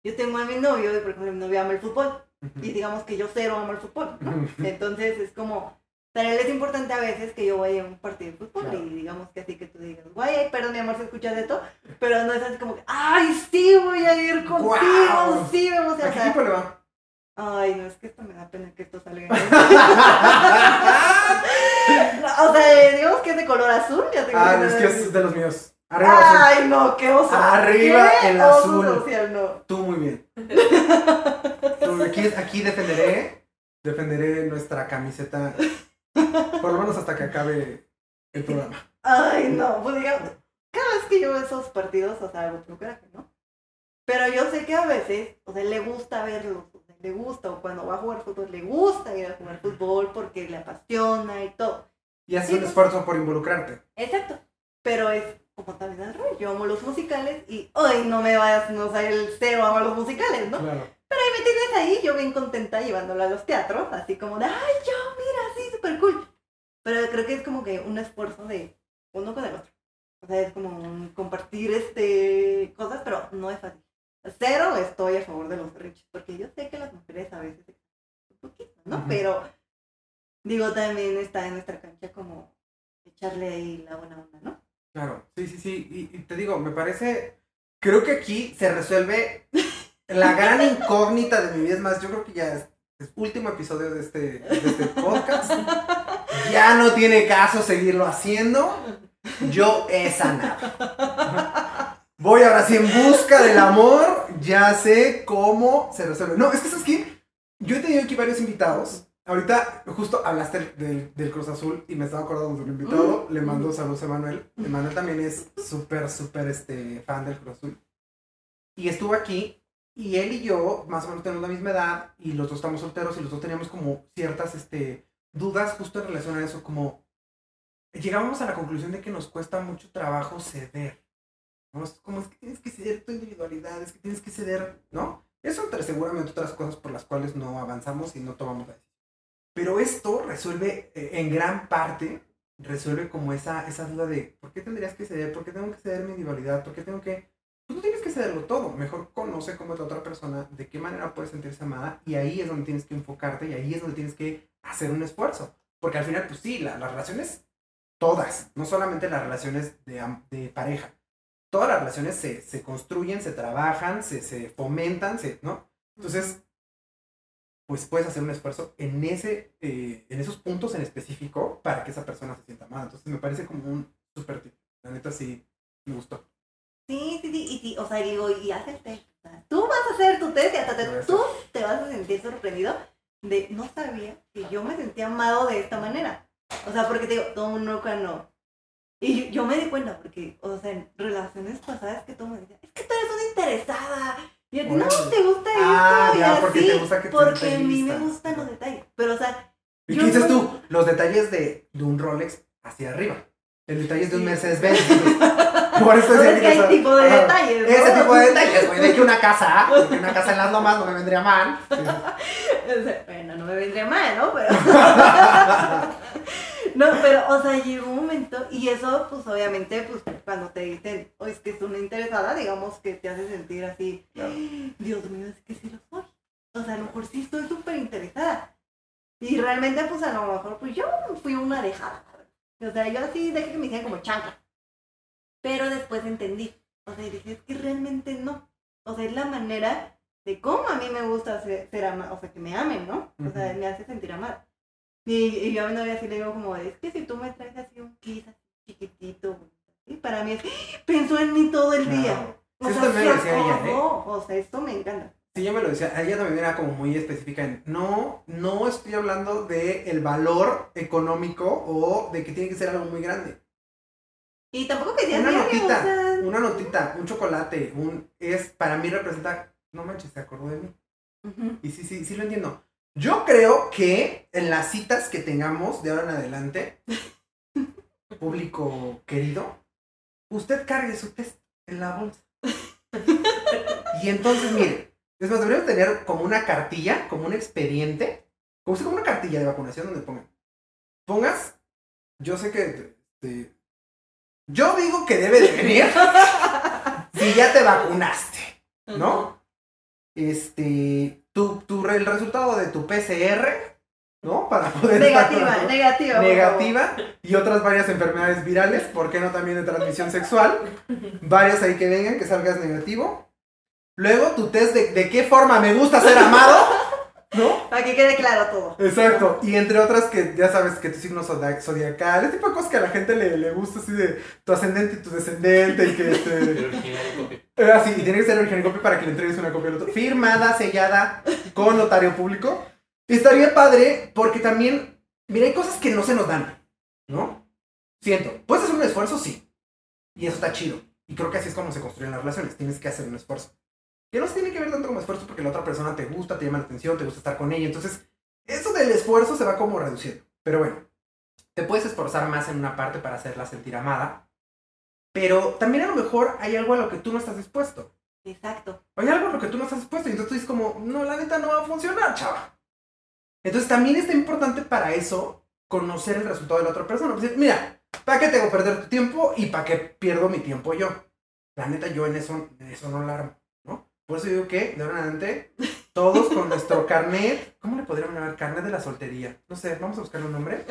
Speaker 2: yo tengo a mi novio por ejemplo mi novio ama el fútbol y digamos que yo cero amo el fútbol, ¿no? Entonces es como, para él es importante a veces que yo vaya a un partido de fútbol
Speaker 1: Claro.
Speaker 2: y digamos que así que tú digas, guay, ay, perdón mi amor si escuchas esto, pero no es así como que, ay, sí, voy a ir contigo, sí, vamos a
Speaker 1: ¿A qué
Speaker 2: hacer.
Speaker 1: equipo le va?
Speaker 2: Ay, no, es que esto me da pena que esto salga. o sea, digamos que es de color azul, ya tengo
Speaker 1: ah,
Speaker 2: que
Speaker 1: es que es de los míos. Arriba azul.
Speaker 2: Ay, no, qué oso.
Speaker 1: Arriba
Speaker 2: ¿Qué
Speaker 1: el azul.
Speaker 2: social, no.
Speaker 1: Tú muy bien. Tú, aquí, aquí defenderé, defenderé nuestra camiseta, por lo menos hasta que acabe el programa.
Speaker 2: Ay, no, pues digamos, cada vez que yo veo esos partidos, o sea, hago otro coraje, ¿no? Pero yo sé que a veces, o sea, le gusta verlos, le gusta, o cuando va a jugar fútbol, le gusta ir a jugar fútbol porque le apasiona y todo.
Speaker 1: Y haces
Speaker 2: Sí,
Speaker 1: un esfuerzo por involucrarte.
Speaker 2: Exacto. Pero es como también al revés, yo amo los musicales y, ay, no me vayas, no sé, el cero amo los musicales, ¿no?
Speaker 1: Claro.
Speaker 2: Ahí me tienes ahí, yo bien contenta llevándola a los teatros, así como de, ay, yo, mira, sí, súper cool. Pero creo que es como que un esfuerzo de uno con el otro. O sea, es como compartir este cosas, pero no es fácil. Cero estoy a favor de los derechos, porque yo sé que las mujeres a veces se un poquito, ¿no? Pero digo, también está en nuestra cancha como echarle ahí la buena onda, ¿no?
Speaker 1: Claro, sí, sí, sí. Y, y te digo, me parece, creo que aquí se resuelve la gran incógnita de mi vida. Es más, yo creo que ya es, es último episodio de este, de este podcast. Ya no tiene caso seguirlo haciendo. Yo he sanado. Voy ahora sí en busca del amor. Ya sé cómo se resuelve. No, es que es que yo he tenido aquí varios invitados. Ahorita justo hablaste del, del Cruz Azul y me estaba acordando de un invitado. Le mando saludos a Manuel. Manuel también es súper, súper este, fan del Cruz Azul. Y estuvo aquí y él y yo más o menos tenemos la misma edad y los dos estamos solteros y los dos teníamos como ciertas este, dudas justo en relación a eso, como llegábamos a la conclusión de que nos cuesta mucho trabajo ceder. ¿No? Es como es que tienes que ceder tu individualidad, es que tienes que ceder, ¿no? Eso entre seguramente otras cosas por las cuales no avanzamos y no tomamos la decisión. Pero esto resuelve eh, en gran parte resuelve como esa, esa duda de ¿por qué tendrías que ceder? ¿Por qué tengo que ceder mi individualidad? ¿Por qué tengo que...? Tú no tienes que cederlo todo. Mejor conoce cómo es la otra persona, de qué manera puede sentirse amada y ahí es donde tienes que enfocarte y ahí es donde tienes que hacer un esfuerzo. Porque al final, pues sí, la- las relaciones, todas, no solamente las relaciones de, de pareja, todas las relaciones se, se construyen, se trabajan, se, se fomentan, se, ¿no? Entonces, pues puedes hacer un esfuerzo en, ese, eh, en esos puntos en específico para que esa persona se sienta amada. Entonces me parece como un súper tip. La neta sí me gustó.
Speaker 2: Sí, sí, sí, y sí, o sea, digo, y haz el test. o sea, tú vas a hacer tu test y hasta te- tú te vas a sentir sorprendido de, no sabía que yo me sentía amado de esta manera. O sea, porque te digo, todo uno cuando... Y yo, yo me di cuenta, porque, o sea, en relaciones pasadas que todo me decía, es que tú eres una interesada. Y a ti, no, te gusta
Speaker 1: Ah,
Speaker 2: esto, y
Speaker 1: ya,
Speaker 2: así,
Speaker 1: porque te gusta que te
Speaker 2: porque a mí me gustan los detalles. Pero, o sea,
Speaker 1: ¿Y qué dices
Speaker 2: no-
Speaker 1: tú? Los detalles de, de un Rolex hacia arriba. El detalle es de un
Speaker 2: Sí.
Speaker 1: Mercedes-Benz. Por eso
Speaker 2: no es que hay
Speaker 1: o sea,
Speaker 2: tipo de detalles. ¿no?
Speaker 1: Ese tipo de detalles, güey. De que una casa, de que una casa en las lomas no me vendría mal.
Speaker 2: Bueno, no me vendría mal, ¿no? Pero... no, pero, o sea, llegó un momento, y eso, pues, obviamente, pues, cuando te dicen, o es que es una interesada, digamos, que te hace sentir así,
Speaker 1: Claro.
Speaker 2: Dios mío, es que sí lo soy. O sea, a lo mejor sí estoy súper interesada. Y realmente, pues, a lo mejor, pues, yo fui una dejada. O sea, yo así dejé que me hicieran como chanca. Pero después entendí. O sea, y dije, es que realmente no. O sea, es la manera de cómo a mí me gusta ser, ser ama- o sea, que me amen, ¿no? O sea, me hace sentir amada. Y, y yo a mi novia así le digo como, es que si tú me traes así un kiss así chiquitito, y para mí es, pensó en mí todo el día. O sea,
Speaker 1: lo decía ella, ¿eh?
Speaker 2: O sea, esto me encanta.
Speaker 1: Sí, yo me lo decía. Ella también era como muy específica en, no, no estoy hablando de el valor económico o de que tiene que ser algo muy grande.
Speaker 2: Y tampoco que
Speaker 1: Una
Speaker 2: diario,
Speaker 1: notita,
Speaker 2: o sea,
Speaker 1: una notita, un chocolate, un, es, para mí representa, no manches, se acordó de mí. Y sí, sí, sí lo entiendo. Yo creo que en las citas que tengamos de ahora en adelante, público querido, usted cargue su test en la bolsa. Y entonces, mire, es más, deberíamos tener como una cartilla, como un expediente, como, si- como una cartilla de vacunación donde pongan. Pongas, yo sé que, este, yo digo que debe de venir si ya te vacunaste. ¿no? Este, tu, tu, el resultado de tu PCR, ¿no? Para poder estar
Speaker 2: Negativa, negativa.
Speaker 1: negativa y otras varias enfermedades virales, ¿por qué no también de transmisión sexual? Varias ahí que vengan, que salgas negativo. Luego tu test de, de qué forma me gusta ser amado, ¿no?
Speaker 2: Para que quede claro todo.
Speaker 1: Exacto, y entre otras que ya sabes que tu signo zodia- zodiacal, ese tipo de cosas que a la gente le, le gusta así de tu ascendente y tu descendente y que este...
Speaker 3: El original y copia.
Speaker 1: Eh, Así, y tiene que ser original copia para que le entregues una copia al otro. Firmada, sellada, con notario público. Estaría padre porque también, mira, hay cosas que no se nos dan, ¿no? Siento, ¿puedes hacer un esfuerzo? Sí. Y eso está chido. Y creo que así es como se construyen las relaciones. Tienes que hacer un esfuerzo. Que no se tiene que ver tanto como esfuerzo porque la otra persona te gusta, te llama la atención, te gusta estar con ella. Entonces, eso del esfuerzo se va como reduciendo. Pero bueno, te puedes esforzar más en una parte para hacerla sentir amada. Pero también a lo mejor hay algo a lo que tú no estás dispuesto.
Speaker 2: Exacto.
Speaker 1: Hay algo a lo que tú no estás dispuesto. Y entonces tú dices como, no, la neta no va a funcionar, chava. Entonces también está importante para eso conocer el resultado de la otra persona. Pues, mira, ¿para qué tengo que perder tu tiempo y para qué pierdo mi tiempo yo? La neta, yo en eso, en eso no la armo. Por eso digo que, de ahora en adelante, todos con nuestro carnet, ¿cómo le podríamos llamar? Carnet de la soltería. No sé, vamos a buscar un nombre.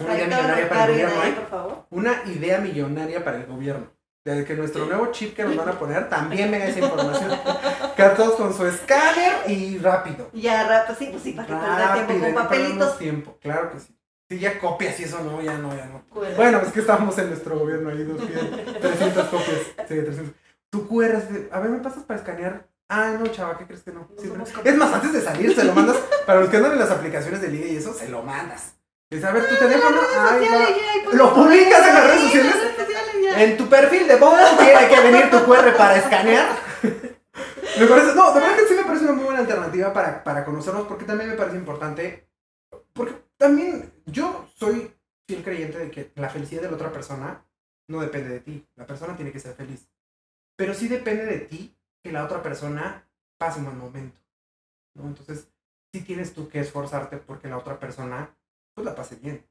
Speaker 1: Una idea millonaria
Speaker 2: lo
Speaker 1: para el gobierno, ¿eh? Una idea millonaria para el gobierno. De que nuestro nuevo chip que nos van a poner también venga esa información. Que todos con su escáner y rápido.
Speaker 2: Ya, rato, sí, pues sí, para que perder tiempo
Speaker 1: Rápido,
Speaker 2: con papelitos.
Speaker 1: tiempo, claro que sí. Si ya copias y eso no, ya no, ya no. Bueno, es que estábamos en nuestro gobierno ahí, dos pies, 300 copias. Sí, 300. Tu QR de, a ver, ¿me pasas para escanear? Ah, no, chava, ¿qué crees que no? Es más, antes de salir, se lo mandas, para los que andan en las aplicaciones de liga y eso, se lo mandas. Dices, a ver, tu teléfono, ahí va. ¿Lo publicas en las redes sociales?
Speaker 2: en
Speaker 1: tu perfil de Bumble tiene que venir tu QR para escanear. Me parece, no, de verdad que sí me parece una muy buena alternativa para, para conocernos, porque también me parece importante. Porque también yo soy fiel creyente de que la felicidad de la otra persona no depende de ti. La persona tiene que ser feliz. Pero sí depende de ti que la otra persona pase un buen momento. ¿no? Entonces, sí tienes tú que esforzarte porque la otra persona pues la pase bien.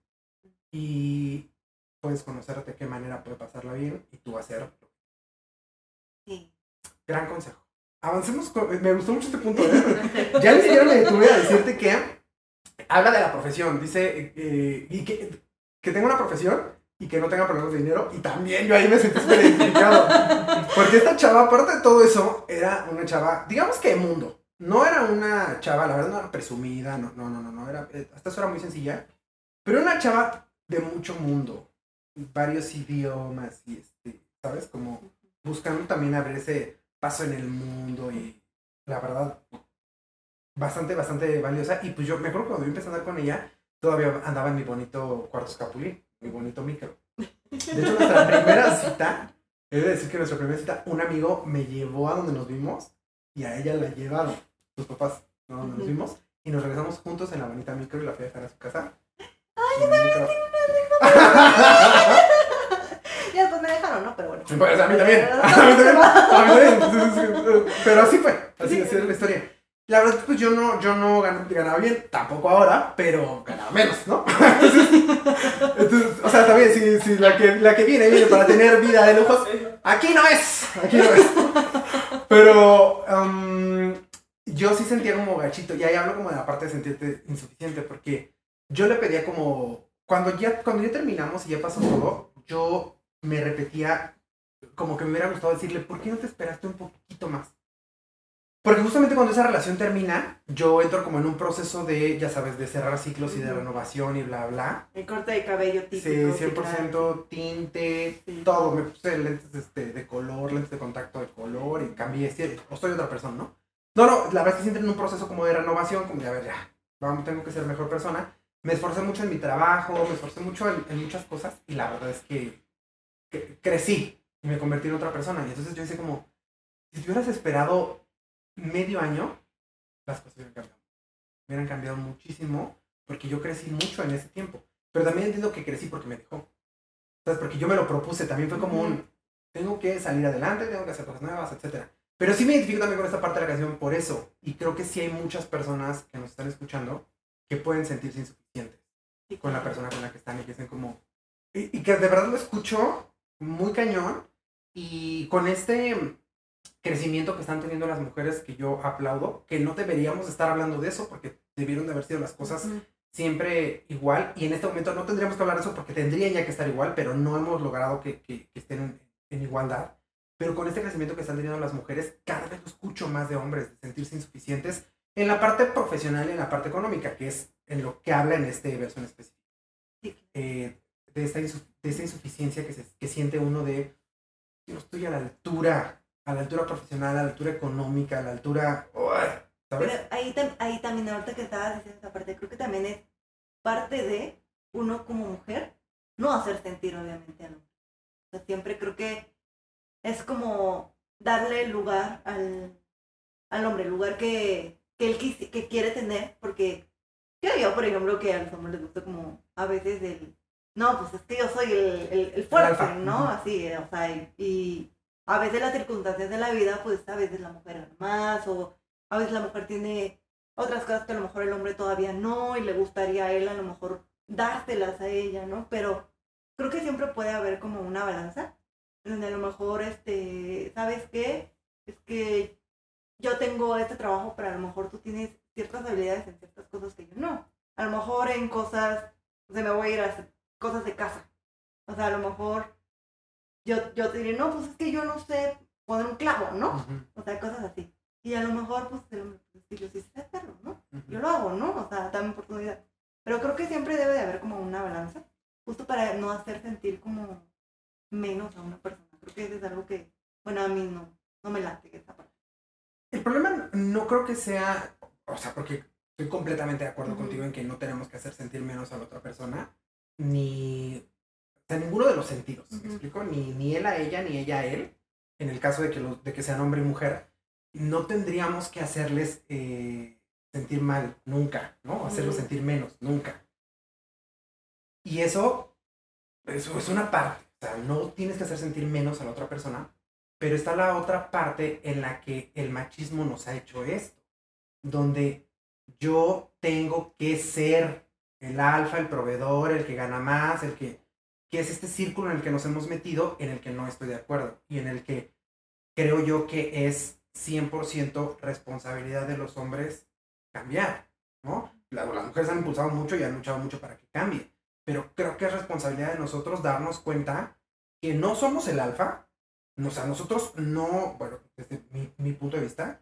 Speaker 1: y puedes conocerte qué manera puede pasarla bien y tú hacer.
Speaker 2: Sí.
Speaker 1: Gran consejo. Avancemos con... Me gustó mucho este punto, ¿eh? ya ni siquiera me detuve a decirte que habla de la profesión. Dice eh, y que, que tenga una profesión y que no tenga problemas de dinero. Y también yo ahí me sentí súper identificado. Porque esta chava, aparte de todo eso, era una chava, digamos que de mundo. No era una chava, la verdad no era presumida, no, no, no, no, no era, eh, hasta eso era muy sencilla. Pero una chava de mucho mundo, varios idiomas y este, ¿sabes? Como buscando también abrir ese paso en el mundo y la verdad, bastante, bastante valiosa. Y pues yo me acuerdo cuando yo empecé a andar con ella, todavía andaba en mi bonito cuarto escapulín, mi bonito micro. De hecho, nuestra primera cita, he de decir que nuestra primera cita, un amigo me llevó a donde nos vimos y a ella la llevaron, sus papás, ¿no? donde nos vimos, y nos regresamos juntos en la bonita micro y la fui a dejar a su casa.
Speaker 2: Ay, yo también tengo una Ya después me dejaron, ¿no? Pero bueno.
Speaker 1: Pues a mí también. A mí también. A mí también. Pero así fue. Así, así es la historia. La verdad, pues yo no, yo no gan- ganaba bien, tampoco ahora, pero ganaba menos, ¿no? Entonces, o sea, también, si, si la, que, la que viene viene para tener vida de lujos, aquí no es, aquí no es. Pero um, yo sí sentía como gachito, y ahí hablo como de la parte de sentirte insuficiente, porque yo le pedía como, cuando ya, cuando ya terminamos y ya pasó todo, yo me repetía como que me hubiera gustado decirle, ¿por qué no te esperaste un poquito más? Porque justamente cuando esa relación termina, yo entro como en un proceso de, ya sabes, de cerrar ciclos y de renovación y bla, bla.
Speaker 2: El corte de cabello típico.
Speaker 1: Sí,
Speaker 2: sí,
Speaker 1: 100%
Speaker 2: claro.
Speaker 1: tinte,
Speaker 2: Sí.
Speaker 1: todo. Me puse lentes este, de color, lentes de contacto de color y cambié, sí, o soy otra persona, ¿no? No, no, la verdad es que entré en un proceso como de renovación, como de, a ver, ya, vamos, tengo que ser mejor persona. Me esforcé mucho en mi trabajo, me esforcé mucho en, en muchas cosas y la verdad es que, que crecí y me convertí en otra persona. Y entonces yo hice como, si te hubieras esperado medio año, las cosas hubieran cambiado. Hubieran cambiado muchísimo porque yo crecí mucho en ese tiempo. Pero también entiendo que crecí porque me dejó. ¿Sabes? Porque yo me lo propuse. También fue como un, tengo que salir adelante, tengo que hacer cosas nuevas, etc. Pero sí me identifico también con esta parte de la canción por eso. Y creo que sí hay muchas personas que nos están escuchando que pueden sentirse insuficientes con la persona con la que están y que dicen como... Y, y que de verdad lo escucho muy cañón y con este crecimiento que están teniendo las mujeres que yo aplaudo, que no deberíamos estar hablando de eso porque debieron de haber sido las cosas
Speaker 2: Ujú.
Speaker 1: siempre igual y en este momento no tendríamos que hablar de eso porque tendrían ya que estar igual, pero no hemos logrado que, que- que estén en, en igualdad. Pero con este crecimiento que están teniendo las mujeres, cada vez lo escucho más de hombres, de sentirse insuficientes en la parte profesional y en la parte económica, que es en lo que habla en este verso en específico.
Speaker 2: Sí.
Speaker 1: Eh, de, esta de esta insuficiencia que, se, que siente uno de, yo no estoy a la altura, a la altura profesional, a la altura económica, a la altura. ¿sabes?
Speaker 2: Pero ahí, ahí también, ahorita que estabas diciendo esa parte, creo que también es parte de uno como mujer no hacer sentir obviamente al hombre. O sea, siempre creo que es como darle lugar al, al hombre, el lugar que, que él quisi- que quiere tener, porque creo yo, por ejemplo, que a los hombres les gusta como a veces el, no, pues es que yo soy el, el, el fuerte, ¿no? Así, o sea, y, y a veces las circunstancias de la vida, pues a veces la mujer gana más o a veces la mujer tiene otras cosas que a lo mejor el hombre todavía no y le gustaría a él a lo mejor dárselas a ella, ¿no? Pero creo que siempre puede haber como una balanza donde a lo mejor, este, ¿sabes qué? Es que yo tengo este trabajo, pero a lo mejor tú tienes ciertas habilidades en ciertas cosas que yo no. A lo mejor en cosas, o sea, me voy a ir a hacer cosas de casa. O sea, a lo mejor yo, yo te diré, no, pues es que yo no sé poner un clavo, ¿no? O sea, cosas así. Y a lo mejor, pues, el hombre, pues, yo sí sé hacerlo, ¿no? Yo lo hago, ¿no? O sea, dame oportunidad. Pero creo que siempre debe de haber como una balanza, justo para no hacer sentir como menos a una persona. Creo que eso es algo que, bueno, a mí no, no me late esa parte.
Speaker 1: El problema no creo que sea, o sea, porque estoy completamente de acuerdo contigo en que no tenemos que hacer sentir menos a la otra persona, ni, sea, ninguno de los sentidos, ¿me explico? Ni, ni él a ella, ni ella a él, en el caso de que, los, de que sean hombre y mujer, no tendríamos que hacerles eh, sentir mal, nunca, ¿no? Hacerlos sentir menos, nunca. Y eso, eso es una parte, o sea, no tienes que hacer sentir menos a la otra persona, pero está la otra parte en la que el machismo nos ha hecho esto, donde yo tengo que ser el alfa, el proveedor, el que gana más, el que, que es este círculo en el que nos hemos metido, en el que no estoy de acuerdo y en el que creo yo que es 100% responsabilidad de los hombres cambiar, ¿no? Las mujeres han impulsado mucho y han luchado mucho para que cambie, pero creo que es responsabilidad de nosotros darnos cuenta que no somos el alfa, o sea, nosotros no, bueno, desde mi, mi punto de vista,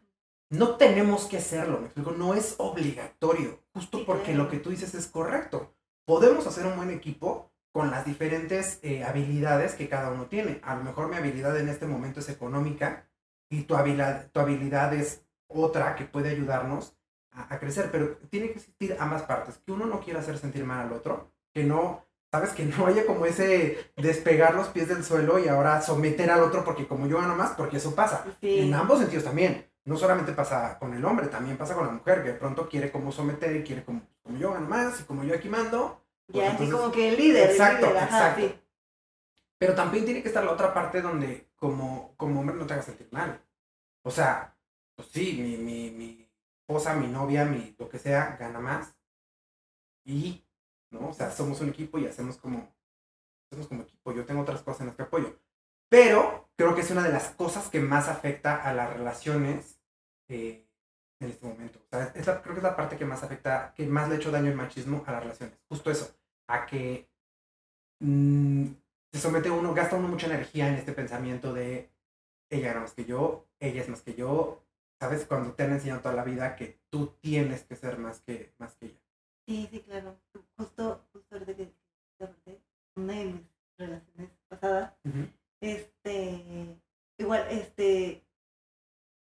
Speaker 1: no tenemos que hacerlo, me explico, no es obligatorio, justo porque lo que tú dices es correcto. Podemos hacer un buen equipo con las diferentes eh, habilidades que cada uno tiene. A lo mejor mi habilidad en este momento es económica y tu habilidad, tu habilidad es otra que puede ayudarnos a, a, crecer, pero tiene que existir ambas partes, que uno no quiera hacer sentir mal al otro, que no, sabes, que no haya como ese despegar los pies del suelo y ahora someter al otro porque como yo gano más, porque eso pasa.
Speaker 2: Sí.
Speaker 1: En ambos sentidos también no solamente pasa con el hombre, también pasa con la mujer, que de pronto quiere como someter y quiere como, como yo gano más y como yo aquí mando.
Speaker 2: Pues ya, entonces, así como que el líder.
Speaker 1: Exacto,
Speaker 2: el líder, ajá,
Speaker 1: exacto.
Speaker 2: Sí.
Speaker 1: Pero también tiene que estar la otra parte donde como, como hombre no te hagas sentir mal. O sea, pues sí, mi, mi, mi esposa, mi novia, mi lo que sea, gana más. Y, ¿no? O sea, somos un equipo y hacemos como, hacemos como equipo. Yo tengo otras cosas en las que apoyo. Pero creo que es una de las cosas que más afecta a las relaciones eh, en este momento. O sea, es la, creo que es la parte que más afecta, que más le ha hecho daño el machismo a las relaciones. Justo eso, a que mmm, se somete uno, gasta uno mucha energía en este pensamiento de ella era más que yo, ella es más que yo. ¿Sabes? Cuando te han enseñado toda la vida que tú tienes que ser más que, más que ella.
Speaker 2: Sí, sí, claro. Justo, justo ahorita que una de mis relaciones pasadas, uh -huh. este, igual, este,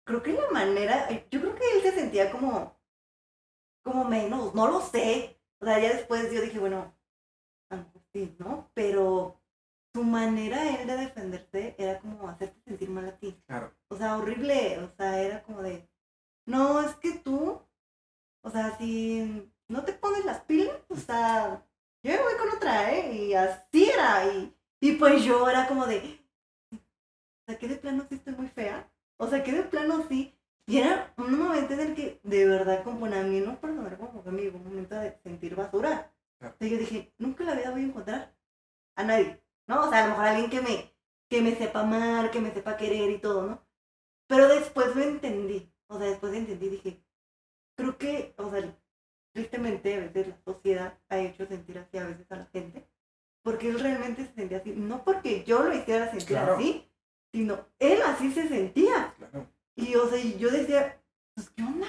Speaker 2: creo que la manera, yo creo que él se sentía como, como menos, no lo sé. O sea, ya después yo dije, bueno, sí, ¿no? Pero su manera él de defenderse era como hacerte sentir mal a ti.
Speaker 1: Claro.
Speaker 2: O sea, horrible. O sea, era como de, no, es que tú, o sea, si no te pones las pilas, o sea, yo me voy con otra, ¿eh? Y así era. Y, y pues yo era como de, o sea, que de plano sí estoy muy fea. O sea, que de plano sí. Y era un momento en el que, de verdad, como a mí no personal, como que me un momento de sentir basura. Entonces yo dije, nunca en la vida voy a encontrar a nadie, ¿no? O sea, a lo mejor alguien que me, que me sepa amar, que me sepa querer y todo, ¿no? Pero después lo entendí. O sea, después entendí, dije, creo que, o sea, tristemente a veces la sociedad ha hecho sentir así a veces a la gente. Porque él realmente se sentía así. No porque yo lo hiciera sentir
Speaker 1: Claro.
Speaker 2: así, sino él así se sentía.
Speaker 1: Claro.
Speaker 2: Y o sea, y yo decía, pues qué onda.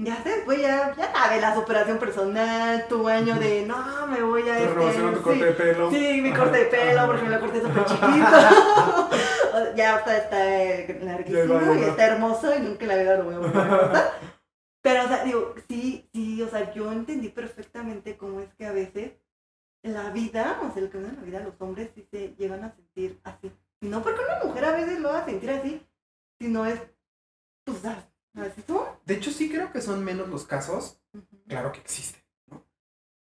Speaker 2: Ya después ya, ya sabes, la superación personal, tu año de no, me voy a este,
Speaker 1: tu corte
Speaker 2: sí,
Speaker 1: de pelo.
Speaker 2: Sí, mi corte de pelo, porque me lo corté súper chiquito. ya ahorita está eh, larguísimo y está hermoso y nunca en la vida lo voy a volver a. Pero, o sea, digo, sí, sí, o sea, yo entendí perfectamente cómo es que a veces la vida, o sea, el camino de la vida, los hombres sí se llegan a sentir así. Y no porque una mujer a veces lo va a sentir así, sino es, pues, así son.
Speaker 1: De hecho, sí creo que son menos los casos. Claro que existen, ¿no?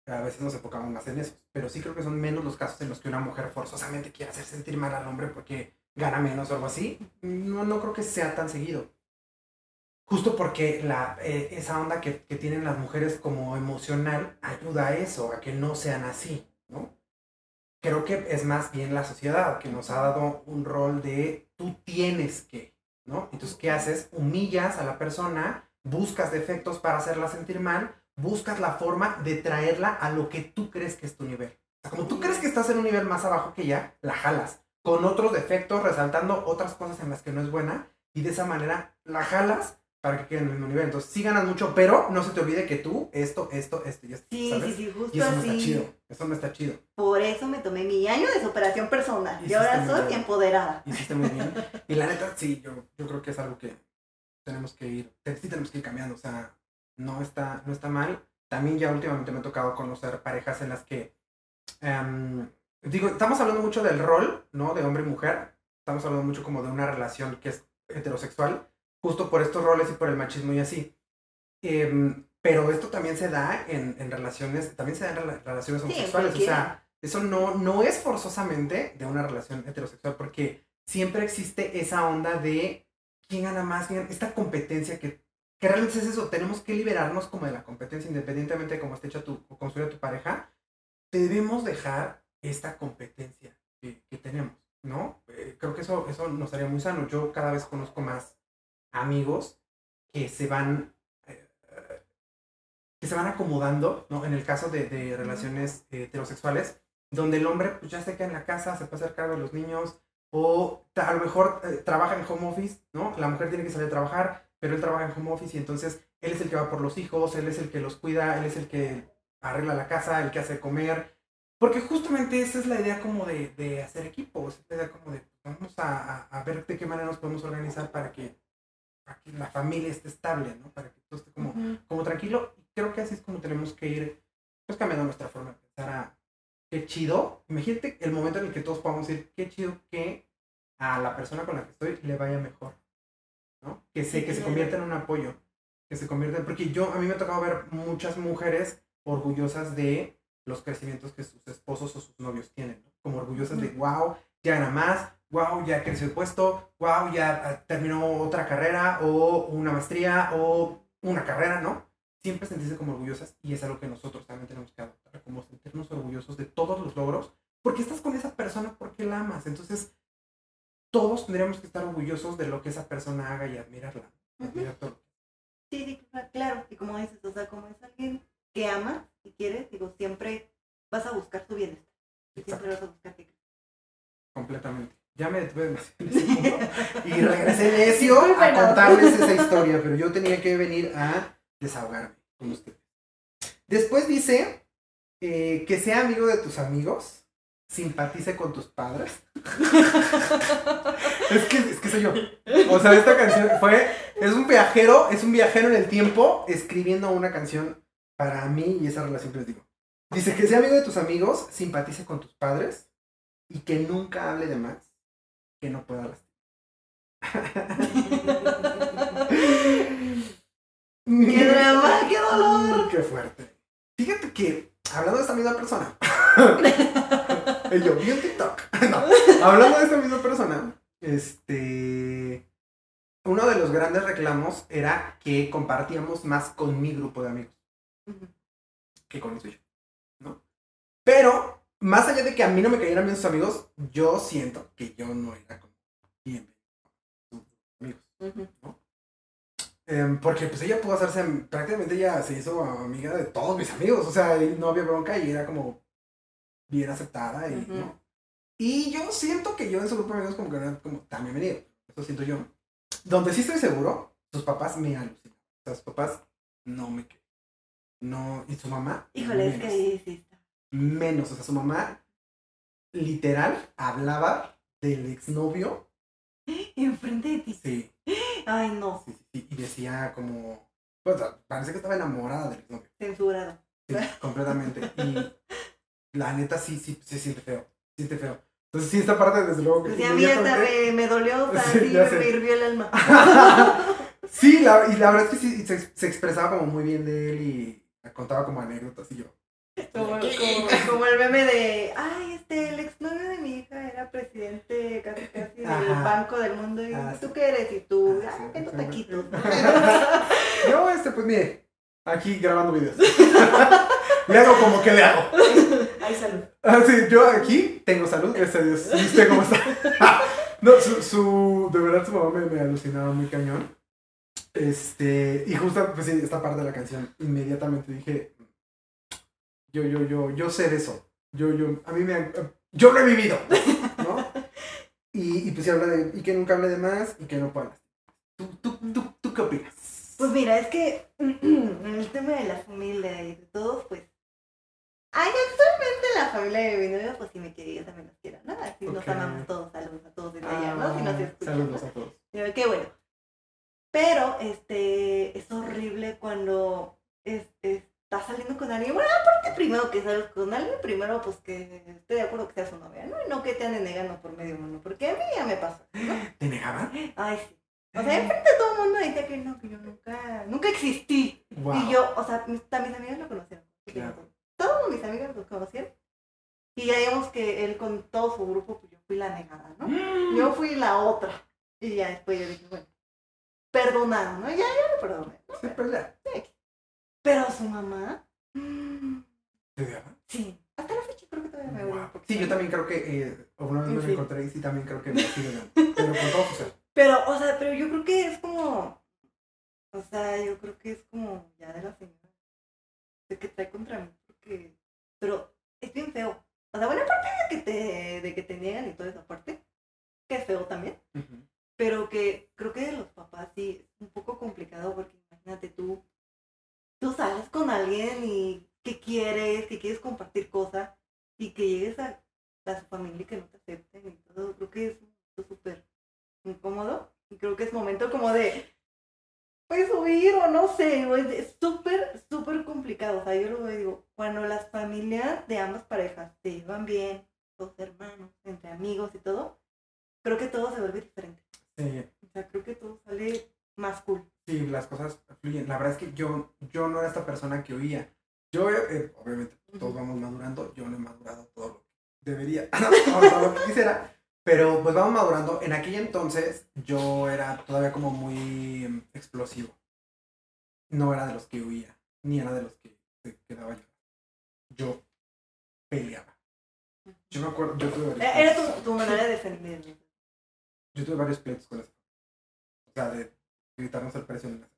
Speaker 1: A veces nos enfocamos más en esos. Pero sí creo que son menos los casos en los que una mujer forzosamente quiere hacer sentir mal al hombre porque gana menos o algo así. No, no creo que sea tan seguido. Justo porque la, eh, esa onda que, que tienen las mujeres como emocional ayuda a eso, a que no sean así, ¿no? Creo que es más bien la sociedad que nos ha dado un rol de tú tienes que, ¿no? Entonces, ¿qué haces? Humillas a la persona, buscas defectos para hacerla sentir mal, buscas la forma de traerla a lo que tú crees que es tu nivel. O sea, como tú crees que estás en un nivel más abajo que ella, la jalas, con otros defectos, resaltando otras cosas en las que no es buena, y de esa manera la jalas para que quede en el mismo nivel. Entonces, sí ganas mucho, pero no se te olvide que tú, esto, esto, esto y esto.
Speaker 2: Sí,
Speaker 1: ¿sabes?
Speaker 2: sí, sí, justo
Speaker 1: Y eso no está
Speaker 2: así.
Speaker 1: chido. Eso no está chido.
Speaker 2: Por eso me tomé mi año de superación personal. Y ahora soy
Speaker 1: bien.
Speaker 2: empoderada.
Speaker 1: Hiciste muy bien. Y la neta, sí, yo, yo creo que es algo que tenemos que ir, sí tenemos que ir cambiando. O sea, no está, no está mal. También ya últimamente me ha tocado conocer parejas en las que, em, digo, estamos hablando mucho del rol, ¿no? De hombre y mujer. Estamos hablando mucho como de una relación que es heterosexual, justo por estos roles y por el machismo y así. Em, pero esto también se da en, en relaciones, también se da en rela- relaciones
Speaker 2: Sí,
Speaker 1: homosexuales. o
Speaker 2: cualquiera.
Speaker 1: sea, eso no, no es forzosamente de una relación heterosexual, porque siempre existe esa onda de quién gana más, quién- esta competencia que que realmente es eso, tenemos que liberarnos como de la competencia, independientemente de cómo esté hecha tu, o construida tu pareja, debemos dejar esta competencia que, que tenemos, ¿no? Eh, creo que eso, eso nos haría muy sano. Yo cada vez conozco más amigos que se van eh, que se van acomodando, ¿no? En el caso de, de relaciones eh, heterosexuales, donde el hombre pues ya se queda en la casa, se puede hacer cargo de los niños, o a lo mejor eh, trabaja en home office, ¿no? La mujer tiene que salir a trabajar, pero él trabaja en home office y entonces él es el que va por los hijos, él es el que los cuida, él es el que arregla la casa, el que hace comer. Porque justamente esa es la idea como de, de hacer equipo, esa es la idea como de vamos a, a- a ver de qué manera nos podemos organizar para que, para que la familia esté estable, ¿no? Para que todo esté como,
Speaker 2: Ujú.
Speaker 1: como tranquilo. Y creo que así es como tenemos que ir pues cambiando nuestra forma de pensar a qué chido. Imagínate el momento en el que todos podamos decir qué chido que a la persona con la que estoy le vaya mejor. ¿no? Que se, que se convierta en un apoyo. Que se convierta porque yo, a mí me ha tocado ver muchas mujeres orgullosas de los crecimientos que sus esposos o sus novios tienen. ¿no? Como orgullosas de, wow, ya gana más, wow, ya creció el puesto, wow, ya ah, terminó otra carrera o una maestría o una carrera, ¿no? Siempre sentirse como orgullosas y es algo que nosotros también tenemos que adoptar, como sentirnos orgullosos de todos los logros, porque estás con esa persona porque la amas. Entonces, todos tendríamos que estar orgullosos de lo que esa persona haga y admirarla.
Speaker 2: Ujú.
Speaker 1: admirar todo.
Speaker 2: Sí, sí, cla- claro. Y como dices, o sea, como es alguien que ama y quiere, digo, siempre vas a buscar su bienestar. Siempre vas a buscar que
Speaker 1: Completamente. Ya me detuve y regresé necio a contarles esa historia, pero yo tenía que venir a desahogarme con ustedes. Después dice eh, que sea amigo de tus amigos, simpatice con tus padres. es, que, es que soy yo. O sea, esta canción fue, es un viajero, es un viajero en el tiempo escribiendo una canción para mí y esa relación que les digo. Dice que sea amigo de tus amigos, simpatice con tus padres y que nunca hable de más que no pueda lastimar.
Speaker 2: ¡Qué drama! ¡Qué dolor!
Speaker 1: Qué fuerte. Fíjate que, hablando de esta misma persona, yo vi un TikTok, no, hablando de esta misma persona, este, uno de los grandes reclamos era que compartíamos más con mi grupo de amigos que con el suyo, ¿no? Pero, más allá de que a mí no me cayeran bien sus amigos, yo siento que yo no era como bien sus amigos.
Speaker 2: Ujú.
Speaker 1: Em, porque pues ella pudo hacerse, prácticamente ella se hizo amiga de todos mis amigos, o sea, no había bronca y era como bien aceptada y. ¿no? Y yo siento que yo en su grupo de amigos como que no era como tan bienvenido, eso siento yo. Donde sí estoy seguro, sus papás me alucinan, o sea, sus papás no me creen. No, y su mamá.
Speaker 2: Híjole, es que sí está.
Speaker 1: Menos, o sea, su mamá literal hablaba del exnovio,
Speaker 2: Enfrente de ti.
Speaker 1: sí,
Speaker 2: Ay, no.
Speaker 1: sí, sí, sí, y decía como, pues parece que estaba enamorada del exnovio.
Speaker 2: Censurado.
Speaker 1: Sí, completamente. Y la neta sí, sí, se siente feo. Siente feo. Entonces sí, esta parte desde luego que
Speaker 2: Pues ya a mí hasta
Speaker 1: inmediatamente-
Speaker 2: me, me dolió, o sea,
Speaker 1: Sí,
Speaker 2: sí, me, hirvió el alma.
Speaker 1: sí, la, y la verdad es que sí, se, se expresaba como muy bien de él y contaba como anécdotas y yo.
Speaker 2: Como, como, como el meme de, ay, este, el exnovio de mi hija era presidente casi casi del
Speaker 1: Ajá.
Speaker 2: Banco del Mundo. ¿Y
Speaker 1: Ah,
Speaker 2: tú
Speaker 1: sí.
Speaker 2: qué eres? Y tú,
Speaker 1: Ah,
Speaker 2: ay,
Speaker 1: sí,
Speaker 2: vendo
Speaker 1: sí.
Speaker 2: taquitos.
Speaker 1: Yo, este, pues mire, aquí grabando videos. le hago como que le hago.
Speaker 2: Ay, salud.
Speaker 1: Ah, sí, yo aquí tengo salud, gracias a Dios. ¿Y usted cómo está? no, su, su, de verdad su mamá me, me alucinaba muy cañón. Este, y justo, pues sí, esta parte de la canción, inmediatamente dije, yo, yo, yo, yo sé de eso. Yo, yo, a mí me han- yo lo he vivido, ¿no? Y, y pues sí habla de, y que nunca hable de más y que no pueda. ¿Tú, tú, tú, tú qué opinas?
Speaker 2: Pues mira, es que en el tema de la familia y de todos, pues. Ay, actualmente la familia de mi novio, pues sí me quiere, yo también los quiero, ¿no? Así nos amamos todos, saludos a todos desde allá, ¿no? Si nos
Speaker 1: Ah,
Speaker 2: escuchan.
Speaker 1: saludos
Speaker 2: ¿no?
Speaker 1: a todos.
Speaker 2: Qué bueno. Pero, este, es horrible cuando este, estás saliendo con alguien. Bueno, que sales con alguien, primero pues que esté de acuerdo que sea su novia, ¿no? Y no que te anden negando por medio mundo, porque a mí ya me pasó, ¿no?
Speaker 1: ¿Te negaban?
Speaker 2: Ay, sí. O sea, enfrente de todo el mundo decía que no, que yo nunca, nunca existí.
Speaker 1: Wow.
Speaker 2: Y yo, o sea, mis, mis amigas lo conocieron.
Speaker 1: Claro.
Speaker 2: Todos mis amigas lo conocieron. Y ya digamos que él con todo su grupo, pues yo fui la negada, ¿no? Yo fui la otra. Y ya después yo dije, bueno. perdonado, ¿no? Ya, ya lo perdoné. ¿no?
Speaker 1: Sí, ya.
Speaker 2: Pero su mamá, mm. Sí, hasta la fecha creo que todavía me un
Speaker 1: Wow. Sí, yo también creo que eh, una vez me
Speaker 2: Sí.
Speaker 1: encontré y sí también creo que me. Pero con todo ser.
Speaker 2: Pero, o sea, pero yo creo que es como, o sea, yo creo que es como ya de la señora, de que trae contra mí, porque, pero es bien feo. O sea, buena parte de que te, de que te niegan y toda esa parte, que es feo también, pero que creo que de los papás sí es un poco complicado porque imagínate tú, tú sales con alguien y que quieres, que quieres compartir cosas y que llegues a, a su familia y que no te acepten y todo, creo que es súper incómodo y creo que es momento como de pues huir o no sé, es súper, súper complicado, o sea, yo lo digo, cuando las familias de ambas parejas se llevan bien, los hermanos, entre amigos y todo, creo que todo se vuelve diferente.
Speaker 1: Sí,
Speaker 2: O sea, creo que todo sale más cool.
Speaker 1: sí, las cosas fluyen. La verdad es que yo, yo no era esta persona que oía. Yo, eh, obviamente, todos vamos madurando. Yo no he madurado todo lo que debería, todo lo que quisiera. Pero pues vamos madurando. En aquel entonces yo era todavía como muy em, explosivo. No era de los que huía, ni era de los que se quedaba yo. Yo peleaba. Yo me acuerdo, yo tuve varios
Speaker 2: Eh, Era tu, tu manera de defender.
Speaker 1: Yo tuve varios pleitos con eso. O sea, de gritarnos el precio en la...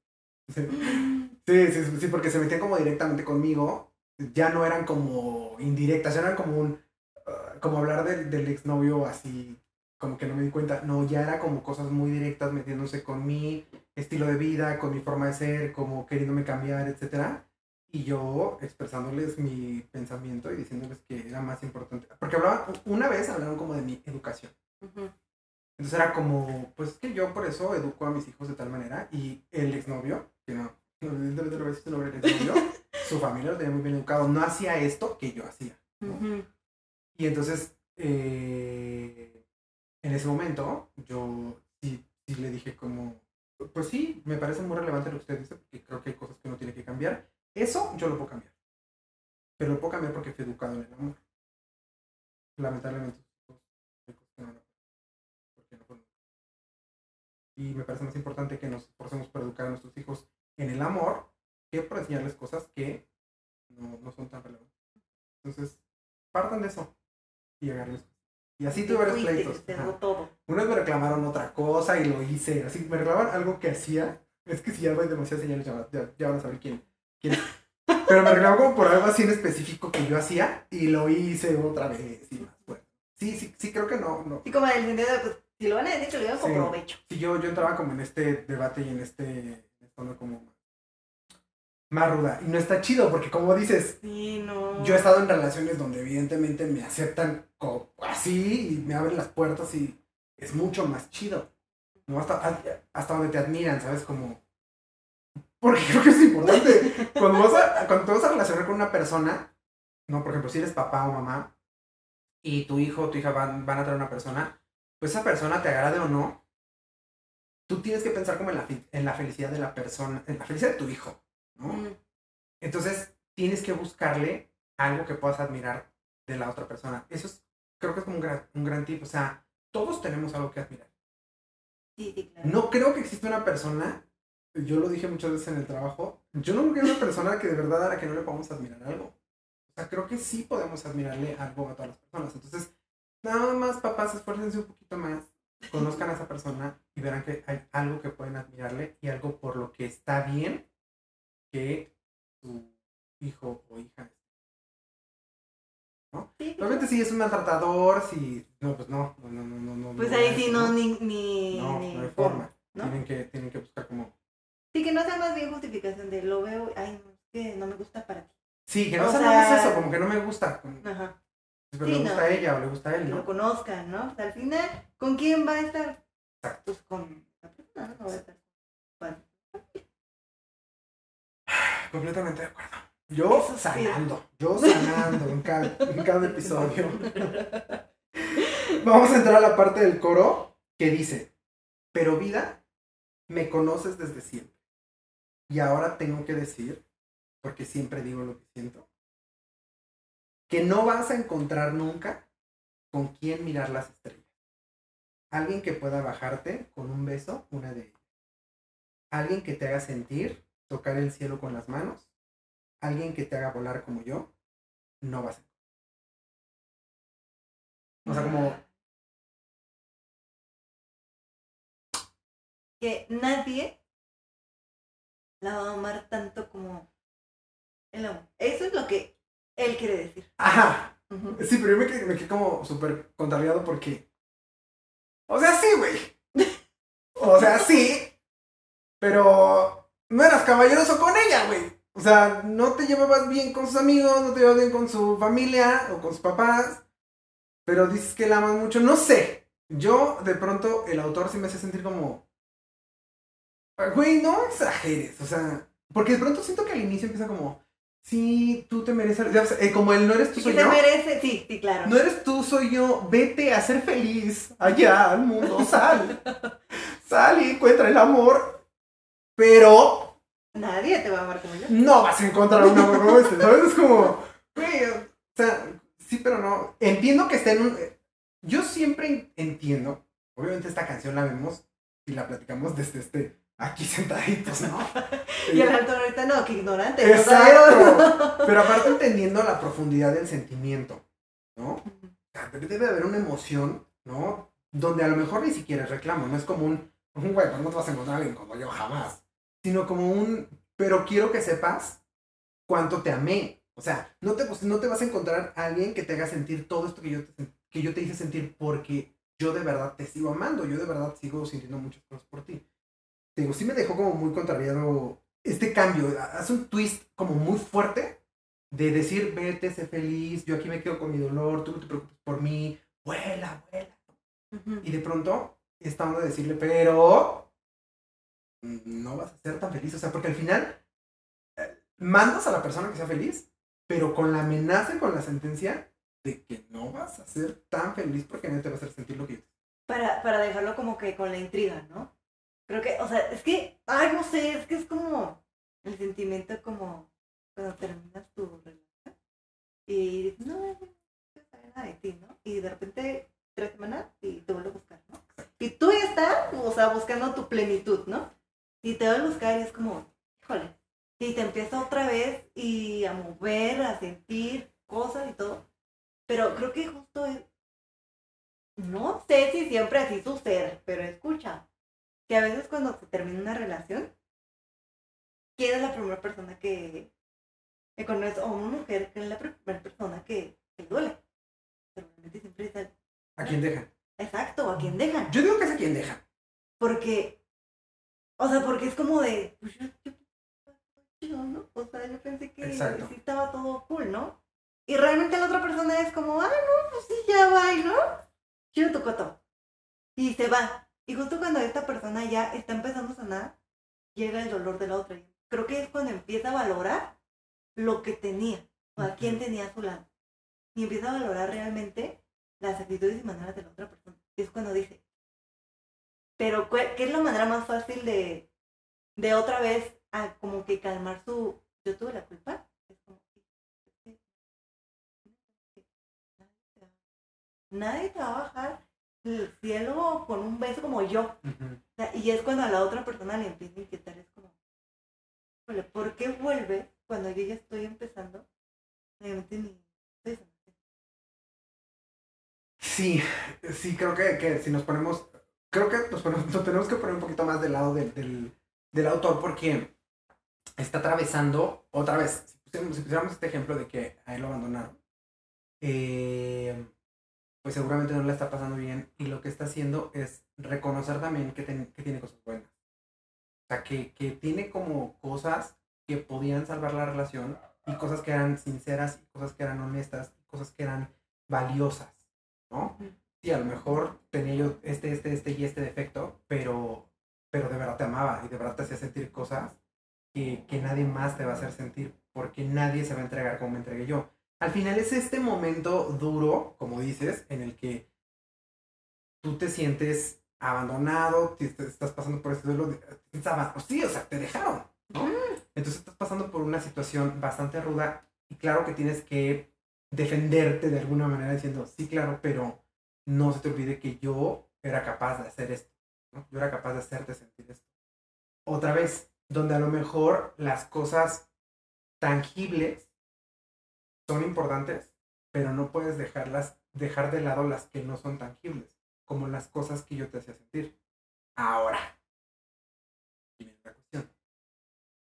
Speaker 1: Sí. Sí, sí, porque se metían como directamente conmigo. Ya no eran como indirectas, ya eran como un. ah, como hablar del, del exnovio así, como que no me di cuenta. No, ya era como cosas muy directas metiéndose con mi estilo de vida, con mi forma de ser, como queriéndome cambiar, etcétera. Y yo expresándoles mi pensamiento y diciéndoles que era más importante. Porque hablaban, una vez hablaron como de mi educación. Entonces era como, pues que yo por eso educo a mis hijos de tal manera. Y el exnovio, que no, evidentemente a decir su familia lo tenía muy bien educado. No hacía esto que yo hacía. Y entonces, eh, en ese momento, yo sí, sí le dije como, pues sí, me parece muy relevante lo que usted dice, porque creo que hay cosas que uno tiene que cambiar. Eso yo lo puedo cambiar. Pero lo puedo cambiar porque fui educado en el amor. Lamentablemente, hay cosas que no lo- porque no fueron- Y me parece más importante que nos esforcemos por educar a nuestros hijos en el amor que por enseñarles cosas que no, no son tan relevantes. Entonces, partan de eso y agarren Y así tuve varios pleitos. vez me reclamaron otra cosa y lo hice. Así, me reclamaban algo que hacía. Es que si ya doy demasiadas señales, ya, ya, ya van a saber quién. quién. Pero me reclamaron como por algo así en específico que yo hacía y lo hice otra vez y más. Bueno, sí, sí, sí, creo que no. no.
Speaker 2: Y como el sentido de, pues, si lo van a decir, que lo digan con
Speaker 1: Sí.
Speaker 2: provecho.
Speaker 1: Sí, yo, yo entraba como en este debate y en este. Como más ruda. Y no está chido porque, como dices,
Speaker 2: Sí, no.
Speaker 1: yo he estado en relaciones donde evidentemente me aceptan como así y me abren las puertas y es mucho más chido. ¿no? Hasta, hasta donde te admiran, ¿sabes? Como... Porque creo que es importante. Cuando, vas a, cuando te vas a relacionar con una persona, ¿no? Por ejemplo, si eres papá o mamá y tu hijo o tu hija van, van a traer una persona, pues esa persona te agrade o no, tú tienes que pensar como en la, en la felicidad de la persona, en la felicidad de tu hijo, ¿no?
Speaker 2: Mm,
Speaker 1: Entonces, tienes que buscarle algo que puedas admirar de la otra persona. Eso es, creo que es como un gran, un gran tip. O sea, todos tenemos algo que admirar.
Speaker 2: Sí, sí, claro.
Speaker 1: No creo que exista una persona, yo lo dije muchas veces en el trabajo, yo no creo que haya una persona que de verdad a la que no le podamos admirar algo. O sea, creo que sí podemos admirarle algo a todas las personas. Entonces, nada más papás, esfuércense un poquito más, conozcan a esa persona y verán que hay algo que pueden admirarle y algo por lo que está bien que su hijo o hija.
Speaker 2: Sí, sí,
Speaker 1: Realmente si es un maltratador, si... No, pues no, no, no, no, no.
Speaker 2: Pues
Speaker 1: no
Speaker 2: ahí sí no, ni, ni,
Speaker 1: No,
Speaker 2: ni
Speaker 1: no hay forma.
Speaker 2: ¿no?
Speaker 1: Tienen, que, tienen que buscar como...
Speaker 2: Sí, que no sea más bien justificación de lo veo, ay, no, es que no me gusta para ti.
Speaker 1: Sí, que no
Speaker 2: O
Speaker 1: sea más eso, como que no me gusta.
Speaker 2: Ajá.
Speaker 1: Pero
Speaker 2: Sí,
Speaker 1: le
Speaker 2: no.
Speaker 1: gusta a ella o le gusta a
Speaker 2: Que
Speaker 1: él,
Speaker 2: lo
Speaker 1: ¿no?
Speaker 2: conozcan, ¿no? Al final, ¿con quién va a estar?
Speaker 1: Exacto.
Speaker 2: Pues con la persona, no va a estar. con-
Speaker 1: Completamente de acuerdo. Yo
Speaker 2: Eso sí.
Speaker 1: sanando, yo sanando en cada, en cada episodio. Vamos a entrar a la parte del coro que dice, pero vida, me conoces desde siempre. Y ahora tengo que decir, porque siempre digo lo que siento, que no vas a encontrar nunca con quién mirar las estrellas. Alguien que pueda bajarte con un beso, una de ellas. alguien que te haga sentir, tocar el cielo con las manos, alguien que te haga volar como yo, no va a ser. O sea, como
Speaker 2: Que nadie la va a amar tanto como el. Eso es lo que él quiere decir.
Speaker 1: Ajá. Sí, pero yo me quedé, me quedé como súper contrariado porque. O sea, sí, güey. O sea, sí. Pero no eras caballeroso con ella, güey. O sea, no te llevabas bien con sus amigos, no te llevabas bien con su familia o con sus papás. Pero dices que la amas mucho. No sé. Yo, de pronto, el autor sí me hace sentir como. "Ah, Güey, no exageres. O sea, porque de pronto siento que al inicio empieza como. Sí, tú te mereces. eh, como el no eres tú, soy
Speaker 2: se
Speaker 1: yo.
Speaker 2: merece, sí, sí, claro.
Speaker 1: No eres tú, soy yo. Vete a ser feliz. Allá al mundo. Sal. Sal y encuentra el amor. Pero
Speaker 2: Nadie te va a amar como yo.
Speaker 1: no vas a encontrar un amor como este. ¿Sabes? Es como. güey, o sea, sí, pero no. Entiendo que esté en un. Yo siempre entiendo. Obviamente esta canción la vemos y la platicamos desde este. Aquí sentaditos, ¿no?
Speaker 2: Y el alto ahorita no, que ignorante.
Speaker 1: Exacto. Pero aparte entendiendo la profundidad del sentimiento, ¿no? Debe haber una emoción, ¿no? Donde a lo mejor ni siquiera es reclamo, no es como un, un güey, pues no te vas a encontrar a alguien como yo jamás. Sino como un, pero quiero que sepas cuánto te amé. O sea, no te, pues, no te vas a encontrar a alguien que te haga sentir todo esto que yo, te, que yo te hice sentir porque yo de verdad te sigo amando, yo de verdad sigo sintiendo muchas cosas por ti. Te digo, sí me dejó como muy contrariado este cambio, hace un twist como muy fuerte de decir, vete, sé feliz, yo aquí me quedo con mi dolor, tú no te preocupes por mí, vuela, vuela. Y de pronto está onda de decirle, pero no vas a ser tan feliz, o sea, porque al final eh, mandas a la persona que sea feliz, pero con la amenaza y con la sentencia de que no vas a ser tan feliz porque no te va a hacer sentir lo que te
Speaker 2: Para, para dejarlo como que con la intriga, ¿no? Creo que, o sea, es que, ay, no sé, es que es como el sentimiento como cuando terminas tu relación y no, no saber nada de ti, ¿no? Y de repente, tres semanas y te vuelve a buscar, ¿no? Y tú ya estás, o sea, buscando tu plenitud, ¿no? Y te vuelve a buscar y es como, híjole, y te empieza otra vez y a mover, a sentir cosas y todo. Pero creo que justo es, no sé si siempre así sucede, pero escucha, que a veces cuando se termina una relación, ¿quién es la primera persona que, que conoces? O una mujer, que es la primera persona que, que le duele. Pero realmente siempre es el-
Speaker 1: ¿A quién dejan?
Speaker 2: exacto, a quien dejan.
Speaker 1: Yo digo que es a quien dejan.
Speaker 2: Porque, o sea, porque es como de, pues yo, yo, yo, ¿no? O sea, yo pensé que
Speaker 1: Exacto.
Speaker 2: sí estaba todo cool, ¿no? Y realmente la otra persona es como, ah, no, pues sí, ya va, ¿no? Chido tu coto. Y se va. Y justo cuando esta persona ya está empezando a sanar, llega el dolor de la otra. Creo que es cuando empieza a valorar lo que tenía, o a quién tenía a su lado. Y empieza a valorar realmente las actitudes y maneras de la otra persona. Y es cuando dice, pero ¿cuál- ¿qué es la manera más fácil de, de otra vez a como que calmar su, yo tuve la culpa? Es como, "Sí, es que- Nadie te va a bajar el cielo con un beso como yo. O sea, y es cuando a la otra persona le empieza a inquietar, es como, "Híjole, ¿por qué vuelve cuando yo ya estoy empezando? Obviamente ni estoy sanando".
Speaker 1: Sí, sí, creo que, que si nos ponemos, creo que nos, ponemos- nos tenemos que poner un poquito más del lado del, del, del autor porque está atravesando, otra vez, si pusiéramos, si pusiéramos este ejemplo de que a él lo abandonaron, eh, pues seguramente no le está pasando bien y lo que está haciendo es reconocer también que, ten- que tiene cosas buenas. O sea, que, que tiene como cosas que podían salvar la relación y cosas que eran sinceras y cosas que eran honestas y cosas que eran valiosas, ¿no? Sí, a lo mejor tenía yo este, este, este y este defecto, pero, pero de verdad te amaba y de verdad te hacía sentir cosas que, que nadie más te va a hacer sentir porque nadie se va a entregar como me entregué yo. Al final es este momento duro, como dices, en el que tú te sientes abandonado, te, te estás pasando por este duelo, aban- sí, o sea, te dejaron, ¿no? Entonces estás pasando por una situación bastante ruda y claro que tienes que defenderte de alguna manera diciendo, sí, claro, pero no se te olvide que yo era capaz de hacer esto, ¿no? Yo era capaz de hacerte sentir esto. otra vez, donde a lo mejor las cosas tangibles son importantes, pero no puedes dejarlas, dejar de lado las que no son tangibles, como las cosas que yo te hacía sentir. Ahora, y viene la cuestión.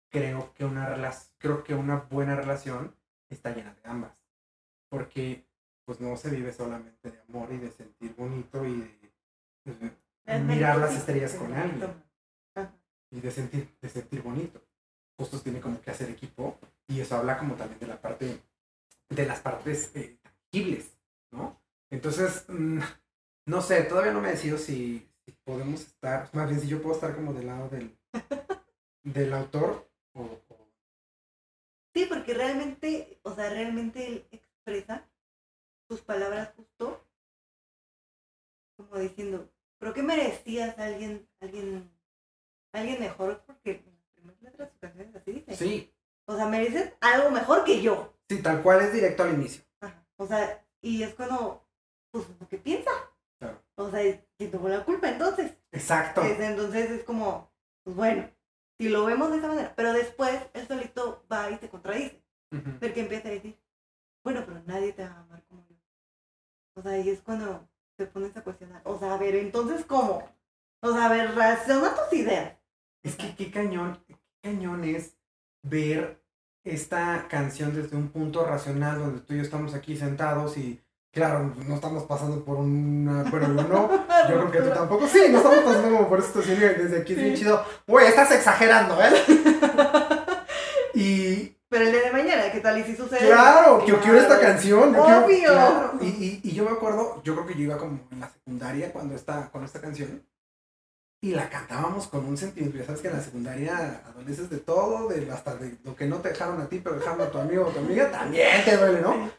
Speaker 1: Creo que una relación, creo que una buena relación está llena de ambas. Porque pues no se vive solamente de amor y de sentir bonito y de, de mirar las estrellas con alguien y de sentir, de sentir bonito. Justo tiene como que hacer equipo y eso habla como también de la parte, de las partes eh, tangibles, ¿no? Entonces, mm, no sé, todavía no me decido si, si podemos estar, más bien si yo puedo estar como del lado del, del autor o, o-
Speaker 2: Sí, porque realmente, o sea, realmente él expresa sus palabras justo como diciendo, creo que merecías a alguien, alguien, alguien mejor porque en las primeras letras de sus canciones así dice.
Speaker 1: Sí,
Speaker 2: O sea, mereces algo mejor que yo.
Speaker 1: Sí, tal cual es directo al inicio.
Speaker 2: Ajá. O sea, y es cuando, pues, lo que piensa.
Speaker 1: Claro.
Speaker 2: O sea, ¿quién tuvo la culpa entonces?
Speaker 1: Exacto.
Speaker 2: Es- entonces es como, pues bueno, si lo vemos de esa manera, pero después él solito va y se contradice.
Speaker 1: Ujú.
Speaker 2: Porque empieza a decir, bueno, pero nadie te va a amar como yo. O sea, y es cuando te pones a cuestionar. O sea, a ver, entonces, ¿cómo? O sea, a ver, razona tus ideas.
Speaker 1: Es que qué cañón, qué cañón es ver esta canción desde un punto racional donde tú y yo estamos aquí sentados y claro, no estamos pasando por una, bueno, yo no, yo creo que tú tampoco, sí, no estamos pasando como por esta situación y desde aquí es bien chido, güey, estás exagerando, ¿eh? Y
Speaker 2: Pero el día de mañana, ¿qué tal y si sucede?
Speaker 1: claro, yo quiero esta canción, yo quiero-
Speaker 2: Obvio.
Speaker 1: claro. Y, y, y yo me acuerdo, yo creo que yo iba como en la secundaria cuando esta, con esta canción y la cantábamos con un sentimiento. Ya sabes que en la secundaria adoleces de todo, de, hasta de lo que no te dejaron a ti, pero dejaron a tu amigo o tu amiga, también te duele, ¿no?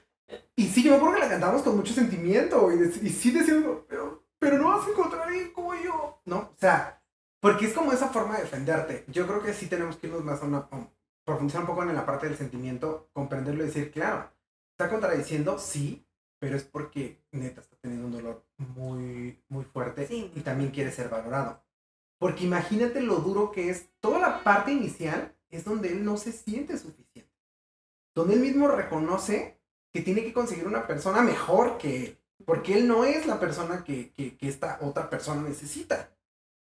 Speaker 1: Y sí, yo me acuerdo que la cantábamos con mucho sentimiento y, de- y sí decíamos, pero, pero no vas a encontrar a alguien como yo. No, o sea, porque es como esa forma de defenderte. Yo creo que sí tenemos que irnos más a una, a profundizar un poco en la parte del sentimiento, comprenderlo y decir, claro, está contradiciendo, sí, pero es porque neta está teniendo un dolor muy, muy fuerte
Speaker 2: Sí.
Speaker 1: y también quiere ser valorado. Porque imagínate lo duro que es. Toda la parte inicial es donde él no se siente suficiente. Donde él mismo reconoce que tiene que conseguir una persona mejor que él. Porque él no es la persona que, que, que esta otra persona necesita.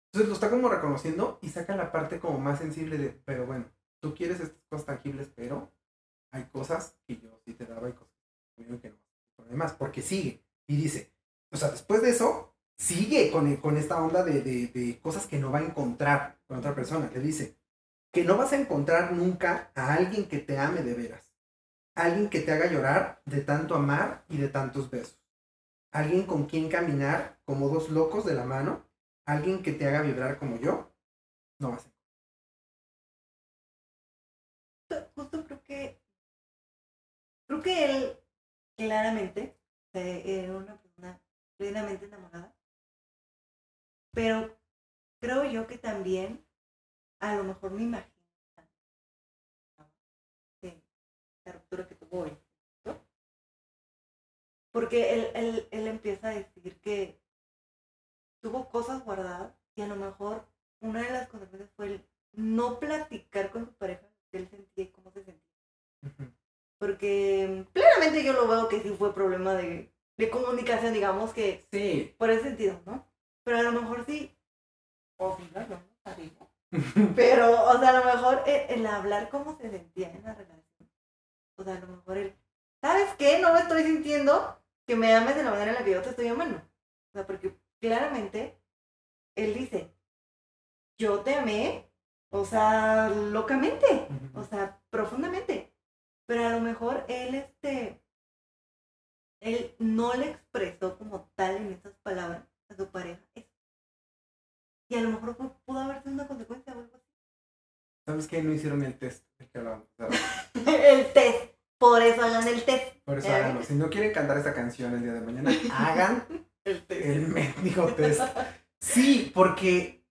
Speaker 1: Entonces lo está como reconociendo y saca la parte como más sensible de, pero bueno, tú quieres estas cosas tangibles, pero hay cosas que yo sí te daba y cosas que no. Además, porque sigue y dice, o sea, después de eso, sigue con, con esta onda de, de, cosas que no va a encontrar con otra persona. Le dice que no vas a encontrar nunca a alguien que te ame de veras. Alguien que te haga llorar de tanto amar y de tantos besos. Alguien con quien caminar como dos locos de la mano. Alguien que te haga vibrar como yo. No vas a
Speaker 2: Justo- Justo creo que, creo que él claramente eh, era una persona plenamente enamorada. Pero creo yo que también, a lo mejor me imagino la ruptura que tuvo hoy. ¿no? Porque él, él, él empieza a decir que tuvo cosas guardadas y a lo mejor una de las consecuencias fue el no platicar con su pareja que él sentía y cómo se sentía. Porque claramente yo lo veo que sí fue problema de, de comunicación, digamos que
Speaker 1: Sí.
Speaker 2: por ese sentido, ¿no? Pero a lo mejor sí, o sí, no, arriba. Pero, o sea, a lo mejor el, el hablar cómo se sentía en la relación. O sea, a lo mejor el, ¿sabes qué? No me estoy sintiendo que me ames de la manera en la que yo te estoy amando. O sea, porque claramente él dice, yo te amé, o sea, locamente, o sea, profundamente. Pero a lo mejor él, este, él no le expresó como tal en esas palabras a su pareja. eso. Y a lo mejor pu- pudo haber sido una consecuencia o algo así.
Speaker 1: ¿Sabes qué? No hicieron el test que
Speaker 2: el test. Por eso hagan el test.
Speaker 1: Por eso
Speaker 2: ¿Ya
Speaker 1: háganlo. Si no quieren cantar esta canción el día de mañana, hagan
Speaker 2: El test.
Speaker 1: el mendigo test. Sí, porque.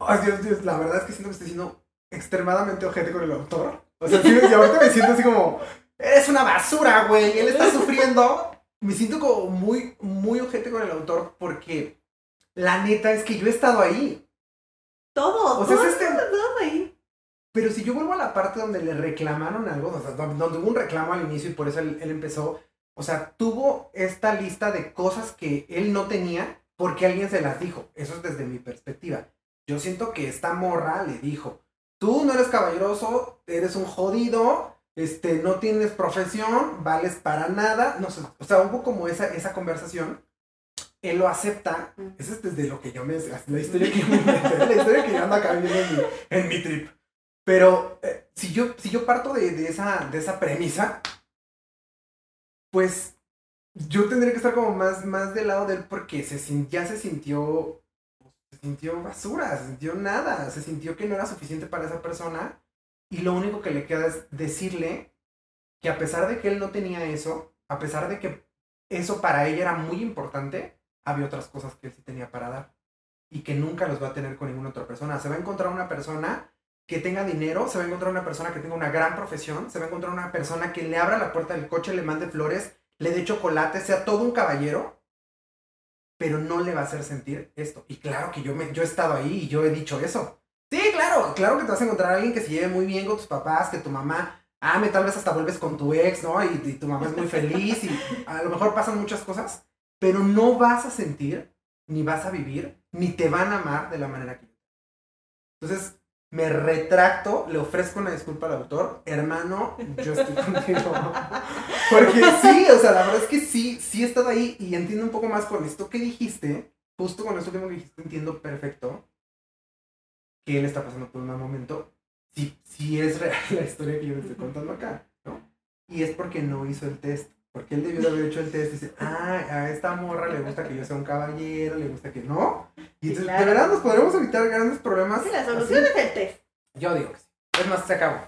Speaker 1: Ay, Dios, Dios, la verdad es que siento que estoy siendo extremadamente ojete con el autor. O sea, sí, y ahorita me siento así como. Eres una basura, güey. Él está sufriendo. Me siento como muy, muy ojete con el autor porque la neta es que yo he estado ahí.
Speaker 2: Todos,
Speaker 1: O sea,
Speaker 2: todos,
Speaker 1: es este-
Speaker 2: todos ahí.
Speaker 1: Pero si yo vuelvo a la parte donde le reclamaron algo, o sea, donde donde hubo un reclamo al inicio y por eso él, él empezó, o sea, tuvo esta lista de cosas que él no tenía porque alguien se las dijo. Eso es desde mi perspectiva. Yo siento que esta morra le dijo, tú no eres caballeroso, eres un jodido, este, no tienes profesión, vales para nada, no sé, o sea, hubo como esa, esa conversación. Él lo acepta, eso es desde lo que yo me, la historia que yo me la historia que yo ando acá viendo en mi, en mi trip. Pero eh, si, yo, si yo parto de, de esa, de esa premisa, pues yo tendría que estar como más, más del lado de él porque se, ya se sintió, se sintió basura, se sintió nada, se sintió que no era suficiente para esa persona y lo único que le queda es decirle que a pesar de que él no tenía eso, a pesar de que eso para ella era muy importante, había otras cosas que él sí tenía para dar y que nunca los va a tener con ninguna otra persona. Se va a encontrar una persona que tenga dinero, se va a encontrar una persona que tenga una gran profesión, se va a encontrar una persona que le abra la puerta del coche, le mande flores, le dé chocolate, sea todo un caballero, pero no le va a hacer sentir esto. Y claro que yo, me, yo he estado ahí y yo he dicho eso. Sí, claro, claro que te vas a encontrar a alguien que se lleve muy bien con tus papás, que tu mamá ame, tal vez hasta vuelves con tu ex, ¿no? Y, tu mamá es muy feliz y a lo mejor pasan muchas cosas, pero no vas a sentir, ni vas a vivir, ni te van a amar de la manera que. Entonces, me retracto, le ofrezco una disculpa al autor, hermano, yo estoy contigo. Porque sí, o sea, la verdad es que sí, sí he estado ahí y entiendo un poco más con esto que dijiste, justo con esto último que dijiste, entiendo perfecto que él está pasando por un mal momento. Sí, sí es real la historia que yo le estoy contando acá, ¿no? Y es porque no hizo el test. Porque él debió de haber hecho el test y dice, ah, a esta morra le gusta que yo sea un caballero, le gusta que no. Y entonces,
Speaker 2: claro.
Speaker 1: de verdad nos podremos evitar grandes problemas.
Speaker 2: Sí, la
Speaker 1: así.
Speaker 2: solución es el test.
Speaker 1: Yo digo que sí. Es más, se acabó.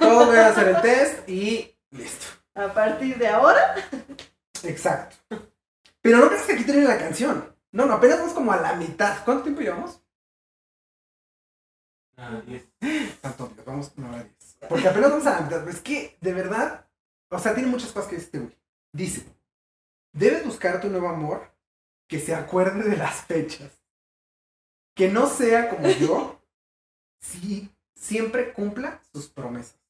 Speaker 1: Todos voy a hacer el test y listo.
Speaker 2: A partir de ahora,
Speaker 1: Exacto. Pero no creas que aquí termina la canción. No, no, apenas vamos como a la mitad. ¿Cuánto tiempo llevamos?
Speaker 3: Ah, diez.
Speaker 1: Santo Dios, vamos hora diez. Porque apenas vamos a la mitad. Es que, de verdad, o sea, tiene muchas cosas que dice este güey. Dice, debes buscar tu nuevo amor que se acuerde de las fechas. Que no sea como yo, si siempre cumpla sus promesas.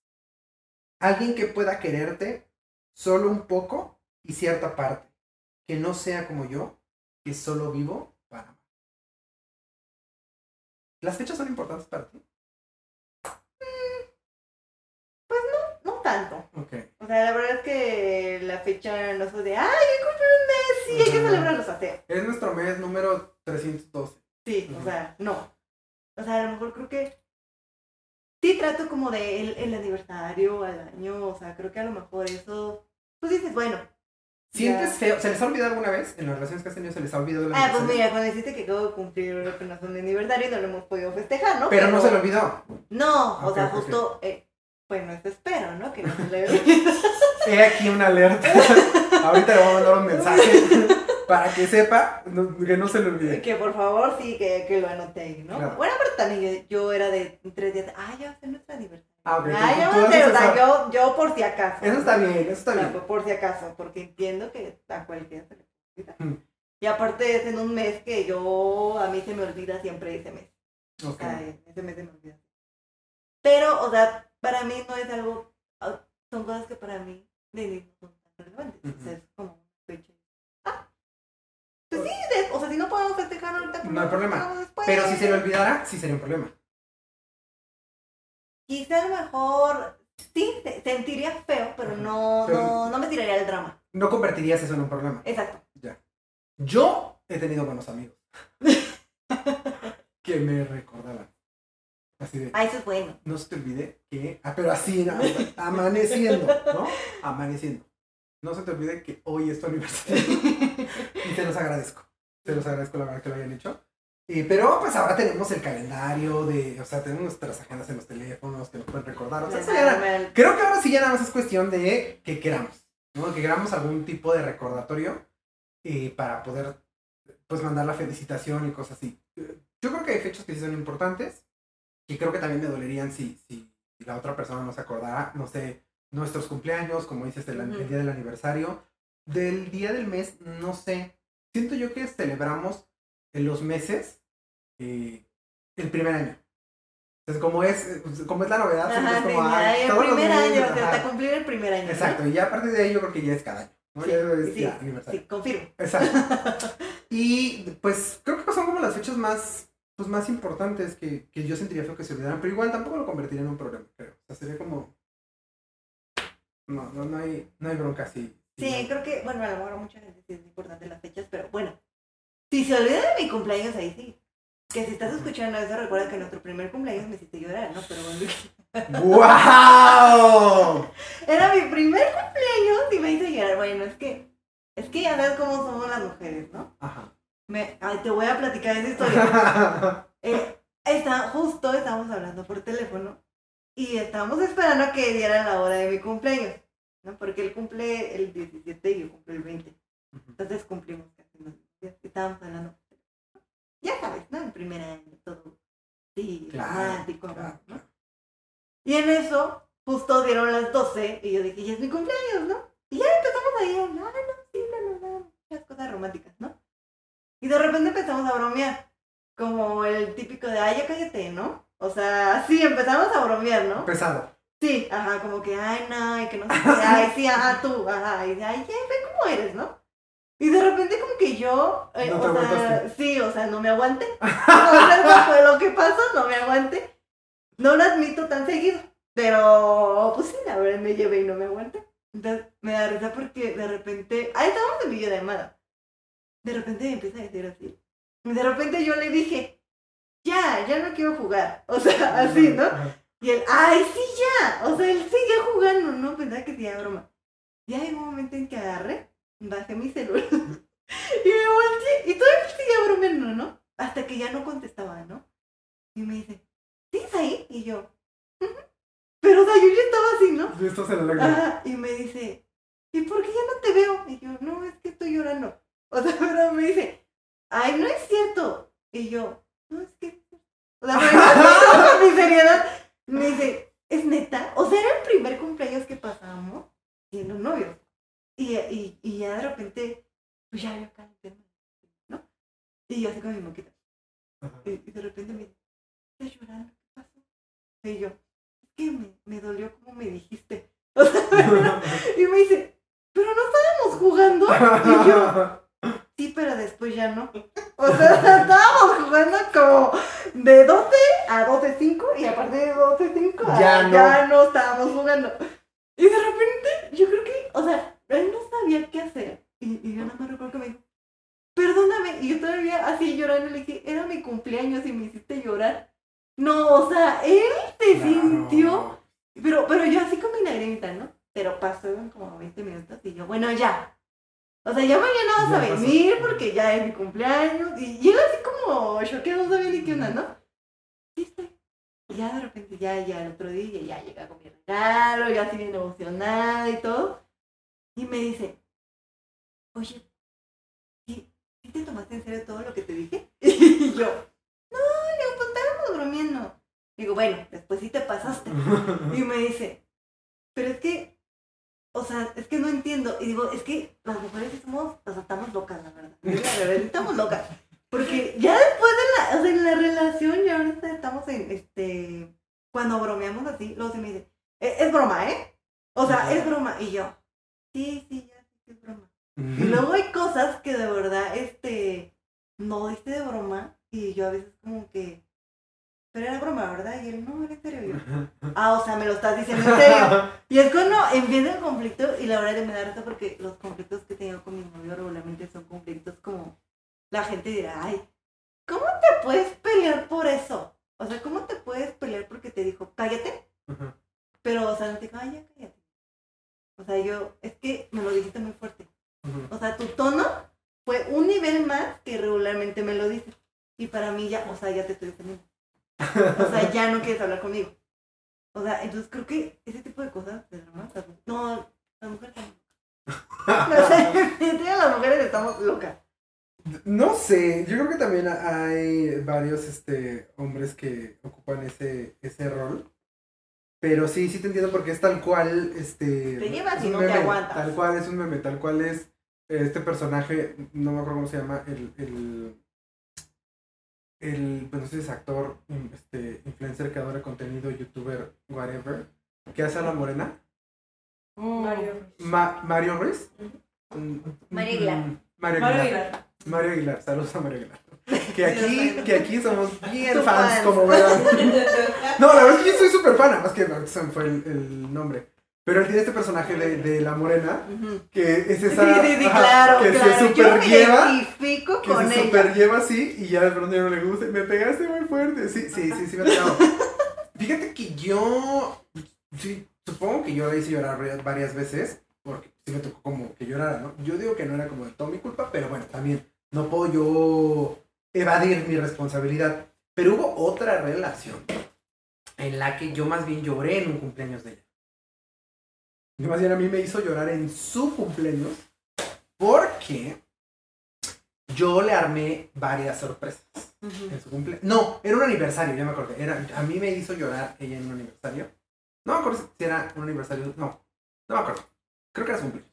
Speaker 1: Alguien que pueda quererte solo un poco y cierta parte. Que no sea como yo, que solo vivo. ¿Las fechas son importantes para ti?
Speaker 2: no tanto.
Speaker 1: Ok.
Speaker 2: O sea, la verdad es que la fecha no fue de, ay, cumplí un mes, sí, hay que
Speaker 1: Ujú.
Speaker 2: celebrarlos a hacer.
Speaker 1: Es nuestro mes número 312.
Speaker 2: Sí, o sea, no. O sea, a lo mejor creo que sí trato como de el, el aniversario al año, o sea, creo que a lo mejor eso, pues dices, bueno.
Speaker 1: ¿Sientes feo? ¿Se les ha olvidado alguna vez? En las relaciones que has tenido se les ha olvidado la
Speaker 2: Ah, pues mira, cuando dijiste que acabo de cumplir apenas un aniversario y no lo hemos podido festejar, ¿no?
Speaker 1: Pero no se le olvidó.
Speaker 2: No, o sea, justo, eh, bueno, eso espero, ¿no? Que no se le olvide.
Speaker 1: He aquí una alerta. Ahorita le voy a mandar un mensaje para que sepa no- que no se le olvide.
Speaker 2: que por favor sí, que, que lo anote ahí, ¿no?
Speaker 1: Claro.
Speaker 2: Bueno, pero también yo, yo era de tres días, ah, ya va a ser nuestro aniversario.
Speaker 1: Ah, ok.
Speaker 2: Ah,
Speaker 1: tú-
Speaker 2: ya
Speaker 1: tú
Speaker 2: va a
Speaker 1: haces
Speaker 2: ser, o sea,
Speaker 1: esa-
Speaker 2: yo, yo por si acaso.
Speaker 1: Eso está bien, eso está bien.
Speaker 2: por si acaso, porque entiendo que a cualquiera se le puede olvidar.
Speaker 1: Mm.
Speaker 2: Y aparte es en un mes que yo, a mí se me olvida siempre ese mes. O
Speaker 1: Ok.
Speaker 2: sea, ese mes se me olvida. Pero, o sea, para mí no es algo, ah, son cosas que para mí de no son tan relevantes. O sea, es como fecha. Ah, pues sí, de- o sea, si no podemos festejar ahorita,
Speaker 1: No hay problema. Pero si se le olvidara, sí sería un problema.
Speaker 2: Quizá a lo mejor, sí, se- sentiría feo, pero no,
Speaker 1: Pero-
Speaker 2: no, no me tiraría al drama.
Speaker 1: No convertirías eso en un problema.
Speaker 2: Exacto.
Speaker 1: Yo he tenido buenos amigos que me recordaban. Así de,
Speaker 2: Ah, eso es bueno.
Speaker 1: no se te olvide que. Ah, pero así, amaneciendo, ¿no? Amaneciendo. No se te olvide que hoy es tu aniversario. y te los agradezco. Te los agradezco la verdad que lo hayan hecho. Eh, pero pues ahora tenemos el calendario de. O sea, tenemos nuestras agendas en los teléfonos que nos pueden recordar. O sea, eso ya era-. Creo que ahora sí ya nada más es cuestión de que queramos, ¿no? Que queramos algún tipo de recordatorio eh, para poder, pues, mandar la felicitación y cosas así. Yo creo que hay fechas que sí son importantes y creo que también me dolerían si, si la otra persona no se acordara, no sé, nuestros cumpleaños, como dices, el, el día del aniversario, del día del mes, no sé. Siento yo que celebramos en los meses eh, el primer año. Entonces, como es, como es la novedad,
Speaker 2: Ajá,
Speaker 1: es como, ay,
Speaker 2: el primer año, hasta cumplir el primer año. ¿no?
Speaker 1: Exacto, y ya a partir de ahí yo creo que ya es cada año. ¿no?
Speaker 2: Sí,
Speaker 1: Ya es
Speaker 2: sí,
Speaker 1: ya,
Speaker 2: sí, confirmo.
Speaker 1: Exacto. Y pues creo que son como las fechas más, pues, más importantes que, que yo sentiría feo que se olvidaran, pero igual tampoco lo convertiría en un problema, creo. O sea, sería como... No, no, no hay, no hay bronca así.
Speaker 2: Sí, creo que, bueno, a lo mejor mucha gente sí es importante las fechas, pero bueno. Si se olvida de mi cumpleaños, ahí sí. Que si estás escuchando eso, recuerda que nuestro primer cumpleaños me hiciste llorar, ¿no? Pero bueno,
Speaker 1: ¡Wow!
Speaker 2: era mi primer cumpleaños y me hizo llorar. Bueno, es que, es que ya sabes cómo somos las mujeres, ¿no?
Speaker 1: Ajá.
Speaker 2: Me, ay, te voy a platicar esa historia. Eh, está, justo estábamos hablando por teléfono y estábamos esperando a que diera la hora de mi cumpleaños, ¿no? Porque él cumple el 17 y yo cumplo el 20. Entonces cumplimos. Estábamos hablando. Ya sabes, ¿no? El primer año, todo. Sí, romántico,
Speaker 1: claro,
Speaker 2: ¿no?
Speaker 1: claro.
Speaker 2: Y en eso, justo dieron las 12 y yo dije, ya es mi cumpleaños, ¿no? Y ya empezamos ahí, a hablar, no, sí, no, no, no, muchas cosas románticas, ¿no? Y de repente empezamos a bromear, como el típico de, ay, ya cállate, ¿no? O sea, sí, empezamos a bromear, ¿no?
Speaker 1: Pesado.
Speaker 2: Sí, ajá, como que, ay, no, y que no sé qué, ay, sí, ajá, tú, ajá, y de, ay, ya, ve cómo eres, ¿no? Y de repente como que yo, eh,
Speaker 1: No
Speaker 2: o sea, sí, o sea, no me aguanté. O sea, eso fue lo que pasó, no me aguanté. No lo admito tan seguido, pero pues sí, la verdad me llevé y no me aguanté. Entonces me da risa porque de repente, ahí estábamos en videollamada. De repente me empieza a decir así. Y de repente yo le dije, ya, ya no quiero jugar. O sea, así, ¿no? Y él, ay, sí, ya. O sea, él seguía jugando, no pensaba que sería broma. Ya hay un momento en que agarré, bajé mi celular y me volteé y todavía seguía bromeando, ¿no? Hasta que ya no contestaba, ¿no? Y me dice, ¿sigues ahí? Y yo, pero o sea, yo ya estaba así, ¿no? Ajá, y me dice, ¿y por qué ya no te veo? Y yo, no, es que estoy llorando. O sea, pero me dice, ay, no es cierto. Y yo, no, es que... O sea, mi seriedad, me dice, ¿es neta? O sea, era el primer cumpleaños que pasábamos siendo novios. Y, y, y ya de repente, pues ya yo acá enferma, ¿no? Y yo así con mi moquita. Y, y de repente me dice, ¿estás llorando? ¿Qué pasó? Y yo, es que me, me dolió como me dijiste. O sea, y me dice, ¿pero no estábamos jugando? Y yo, sí, pero después ya no. O sea, estábamos jugando como de 12 a 12.5 y a partir de 12.5 a-
Speaker 1: Ya no.
Speaker 2: ya no estábamos jugando. Y de repente, yo creo que, o sea, él no sabía qué hacer. Y, y yo nada más recuerdo que me dijo, perdóname. Y yo todavía así llorando le dije, era mi cumpleaños y me hiciste llorar. No, o sea, él se
Speaker 1: Claro.
Speaker 2: sintió pero, pero yo así con mi lagrimita, ¿no? Pero pasó como 20 minutos y yo, bueno, ya. O sea, ya mañana vas
Speaker 1: Ya
Speaker 2: a
Speaker 1: pasó.
Speaker 2: venir porque ya es mi cumpleaños. Y, y él así como choqueado, no sabía ni qué onda, ¿no? Sí, estoy. Y ya de repente, ya, ya el otro día, ya llega con mi regalo, ya así bien emocionada y todo. Y me dice, oye, ¿sí, ¿sí te tomaste en serio todo lo que te dije? Y yo, no, le digo, pues estábamos bromeando. Digo, bueno, después sí te pasaste. Y me dice, pero es que, o sea, es que no entiendo. Y digo, es que las mujeres somos, o sea, estamos locas, la verdad. La verdad, estamos locas. Porque ya después de la, o sea, en la relación, ya ahorita estamos en, este, cuando bromeamos así, luego se me dice, "E- es broma, ¿eh? O sea, es broma. Y yo, sí, sí, ya, sí, es broma. Y luego hay cosas que de verdad, este, no dice de broma. Y yo a veces como que, pero era broma, ¿verdad? Y él, no, era en serio. Ah, o sea, me lo estás diciendo en serio. Y es cuando empieza el conflicto y la verdad me da risa porque los conflictos que tengo con mi novio regularmente son conflictos como la gente dirá, ay, ¿cómo te puedes pelear por eso? O sea, ¿cómo te puedes pelear porque te dijo, cállate? Pero, o sea, no te digo, ay, ya cállate. O sea, yo, es que me lo dijiste muy fuerte. O sea, tu tono fue un nivel más que regularmente me lo dices. Y para mí ya, o sea, ya te estoy defendiendo. O sea, ya no quieres hablar conmigo. O sea, entonces creo que ese tipo de cosas de mu- no, las mujeres estamos locas. O sea, las mujeres estamos locas.
Speaker 1: No sé, yo creo que también hay varios este, hombres que ocupan ese, ese rol. Pero sí, sí te entiendo porque es tal cual, este...
Speaker 2: Te llevas y no te aguantas.
Speaker 1: Tal cual es un meme, tal cual es este personaje, no me acuerdo cómo se llama, el, el, el, pues no sé si es actor, este, influencer, creador de contenido, youtuber, whatever, que hace a la morena.
Speaker 3: Mario.
Speaker 1: Ma- Mario Ruiz.
Speaker 3: Ujú.
Speaker 1: Mm,
Speaker 2: Mario Aguilar.
Speaker 1: mm, Mario. Aguilar. Mario Aguilar, saludos a Mario Aguilar. Que aquí, que aquí somos bien fans,
Speaker 2: fans.
Speaker 1: como verán. No, la verdad es que yo soy súper fan, además que se me fue el, el nombre. Pero él tiene este personaje de, de la morena, que es esa.
Speaker 2: sí, sí, claro,
Speaker 1: que
Speaker 2: claro.
Speaker 1: se
Speaker 2: Yo
Speaker 1: super
Speaker 2: me
Speaker 1: lleva.
Speaker 2: identifico
Speaker 1: Que
Speaker 2: con
Speaker 1: se
Speaker 2: ella.
Speaker 1: super lleva así y ya de pronto ya no le gusta. Me pegaste muy fuerte. Sí, sí, sí, sí me ha pegado. Fíjate que yo. Sí, supongo que yo la hice llorar varias veces. Porque sí me tocó como que llorara, ¿no? Yo digo que no era como de todo mi culpa, pero bueno, también no puedo yo evadir mi responsabilidad. Pero hubo otra relación en la que yo más bien lloré en un cumpleaños de ella. Y más bien a mí me hizo llorar en su cumpleaños porque yo le armé varias sorpresas en su cumpleaños. No, era un aniversario, ya me acordé. Era, a mí me hizo llorar ella en un aniversario. No me acuerdo si era un aniversario. No, no me acuerdo. Creo que era su cumpleaños.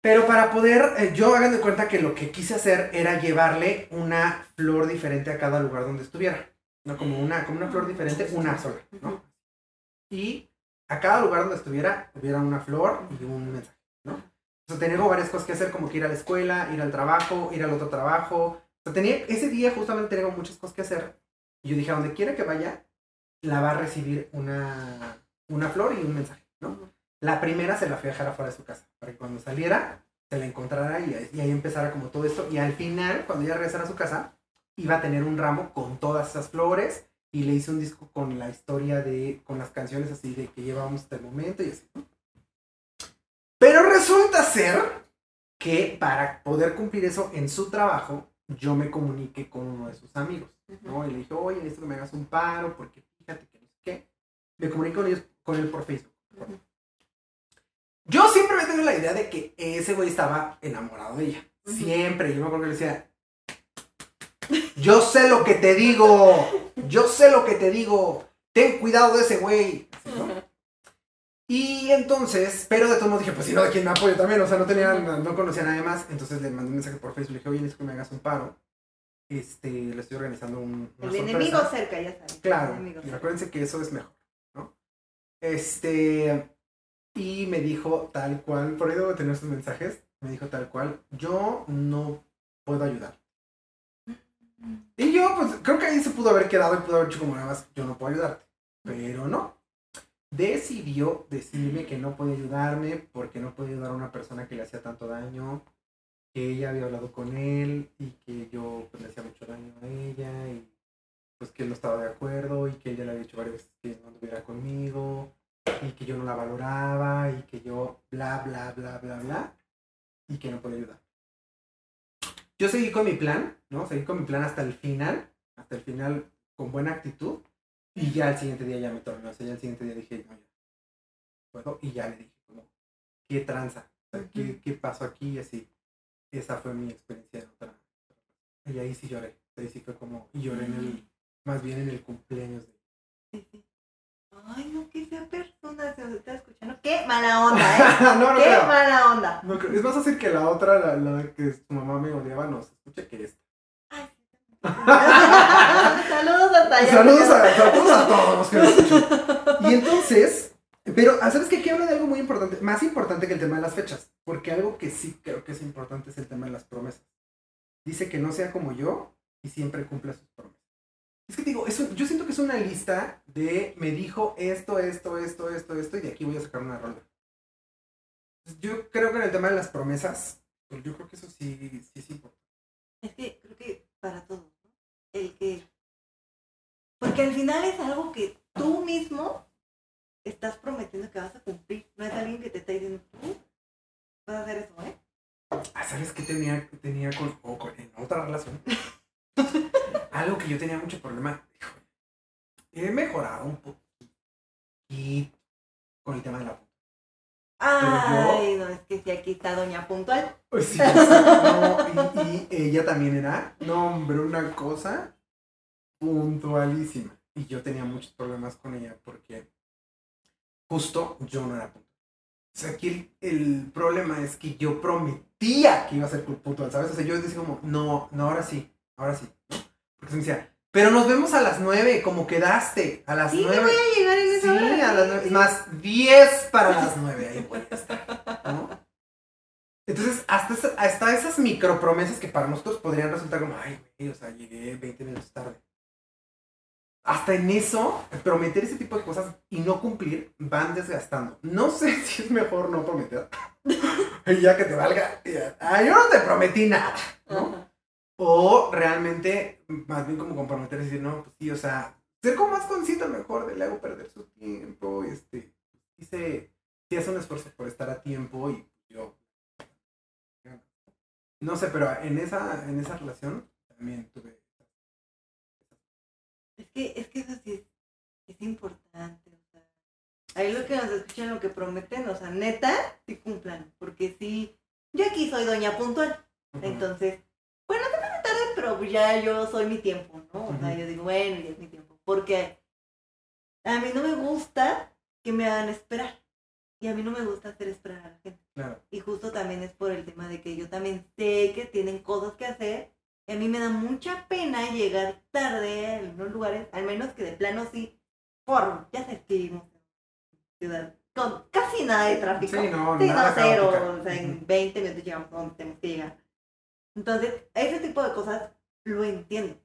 Speaker 1: Pero para poder, eh, yo hagan de cuenta que lo que quise hacer era llevarle una flor diferente a cada lugar donde estuviera. No como una, como una flor diferente, una sola, ¿no? Y a cada lugar donde estuviera, hubiera una flor y un mensaje, ¿no? O sea, tenía varias cosas que hacer, como que ir a la escuela, ir al trabajo, ir al otro trabajo. O sea, tenía, ese día justamente tenía muchas cosas que hacer. Y yo dije, a donde quiera que vaya, la va a recibir una, una flor y un mensaje, ¿no? La primera se la fui a dejar afuera de su casa, para que cuando saliera, se la encontrara y, ahí- y ahí empezara como todo esto. Y al final, cuando ella regresara a su casa, iba a tener un ramo con todas esas flores y le hice un disco con la historia de, con las canciones así de que llevamos hasta el momento y así. Pero resulta ser que para poder cumplir eso en su trabajo, yo me comuniqué con uno de sus amigos, ¿no? Y le dije, oye, necesito que me hagas un paro porque fíjate que no sé qué. Me comuniqué con ellos, con él por Facebook. Yo siempre me tengo la idea de que ese güey estaba enamorado de ella. Siempre. Yo me acuerdo que le decía, yo sé lo que te digo. Yo sé lo que te digo. Ten cuidado de ese güey. Y entonces, pero de todos modos dije, pues si no, ¿de quién me apoyo también? O sea, no tenía, no, no conocía a nadie más. Entonces le mandé un mensaje por Facebook. Le dije, oye, necesito que me hagas un paro. Este, le estoy organizando un, una
Speaker 2: El
Speaker 1: sorpresa".
Speaker 2: enemigo cerca, ya sabes.
Speaker 1: Claro, y acuérdense que eso es mejor, ¿no? Este, y me dijo tal cual, por ahí debo tener sus mensajes, me dijo tal cual, yo no puedo ayudar. Y yo, pues, creo que ahí se pudo haber quedado y pudo haber dicho como nada más, yo no puedo ayudarte. Pero no. Decidió decirme que no puede ayudarme porque no puede ayudar a una persona que le hacía tanto daño, que ella había hablado con él y que yo pues, le hacía mucho daño a ella y pues que él no estaba de acuerdo y que ella le había dicho varias veces que no estuviera conmigo y que yo no la valoraba y que yo bla bla bla bla bla y que no podía ayudar. Yo seguí con mi plan, ¿no? Seguí con mi plan hasta el final, hasta el final con buena actitud y ya el siguiente día ya me tornó, o sea, ya el siguiente día dije, no, ya puedo y ya le dije como, ¿qué tranza? O sea, ¿qué, qué pasó aquí? Y así, esa fue mi experiencia de otra. Y ahí sí lloré, ahí sí fue como, y lloré en el, más bien en el cumpleaños de.
Speaker 2: Ay, no, que sea persona, se está escuchando. Qué mala onda, ¿eh?
Speaker 1: no, no
Speaker 2: Qué
Speaker 1: creo.
Speaker 2: mala onda.
Speaker 1: No creo. Es más fácil que la otra, la, la que su mamá me odiaba, no se escuche que esta.
Speaker 2: Ay, Saludos hasta allá.
Speaker 1: Saludos a, saludos a todos los que nos escuchan. Y entonces, pero ¿sabes qué? Que habla de algo muy importante, más importante que el tema de las fechas, porque algo que sí creo que es importante es el tema de las promesas. Dice que no sea como yo y siempre cumpla sus promesas. Es que te digo, eso, yo siento que es una lista de me dijo esto, esto, esto, esto, esto, y de aquí voy a sacar una rola. Yo creo que en el tema de las promesas, pues yo creo que eso sí, sí es importante.
Speaker 2: Es que creo que para todos, ¿no? El que. Porque al final es algo que tú mismo estás prometiendo que vas a cumplir. No es alguien que te está diciendo, tú vas a hacer eso, ¿eh?
Speaker 1: Ah, ¿sabes qué tenía, tenía con, con- en otra relación? Algo que yo tenía mucho problema. he mejorado un poquito con el tema de la
Speaker 2: Ay, no, es que si aquí está Doña Puntual.
Speaker 1: Pues sí, no, y, y ella también era, no hombre, una cosa puntualísima. Y yo tenía muchos problemas con ella porque justo yo no era puntual. O sea, aquí el, el problema es que yo prometía que iba a ser puntual, ¿sabes? O sea, yo decía como, no, no, ahora sí, ahora sí. ¿no? Porque se me decía, pero nos vemos a las nueve, como quedaste, a las
Speaker 2: Sí,
Speaker 1: nueve.
Speaker 2: me voy a llegar en
Speaker 1: Sí,
Speaker 2: esa hora.
Speaker 1: a las nueve. Es más, 10 para las 9. Ahí voy a estar, ¿no? Entonces, hasta, esa- hasta esas micropromesas que para nosotros podrían resultar como, ay, güey, o sea, llegué 20 minutos tarde. Hasta en eso, prometer ese tipo de cosas y no cumplir van desgastando. No sé si es mejor no prometer. y ya que te valga. ya, Ah, yo no te prometí nada. ¿no?
Speaker 2: Ajá.
Speaker 1: O realmente, más bien como comprometer y decir, no, pues sí, o sea, ser como más consciente mejor de le hago perder su tiempo, este, sí, se, sí hace un esfuerzo por estar a tiempo y yo, no sé, pero en esa, en esa relación también tuve,
Speaker 2: Es que, es que eso sí es, es importante. O sea, ahí lo que nos escuchan, lo que prometen, o sea, neta, sí cumplan. Porque sí, yo aquí soy doña puntual. Entonces, bueno, se me hace tarde, pero ya yo soy mi tiempo, ¿no? O sea, yo digo, bueno, ya es mi tiempo. Porque a mí no me gusta que me hagan esperar. Y a mí no me gusta hacer esperar a la gente.
Speaker 1: claro,
Speaker 2: Y justo también es por el tema de que yo también sé que tienen cosas que hacer. Y a mí me da mucha pena llegar tarde a algunos lugares, al menos que de plano sí, por, ya sé que vivimos ciudad con casi nada de tráfico.
Speaker 1: sí, no,
Speaker 2: Sí,
Speaker 1: nada
Speaker 2: no, cero, o sea, en
Speaker 1: Ujú.
Speaker 2: 20 minutos llegamos a donde tenemos que llegar. Entonces, ese tipo de cosas lo entiendo.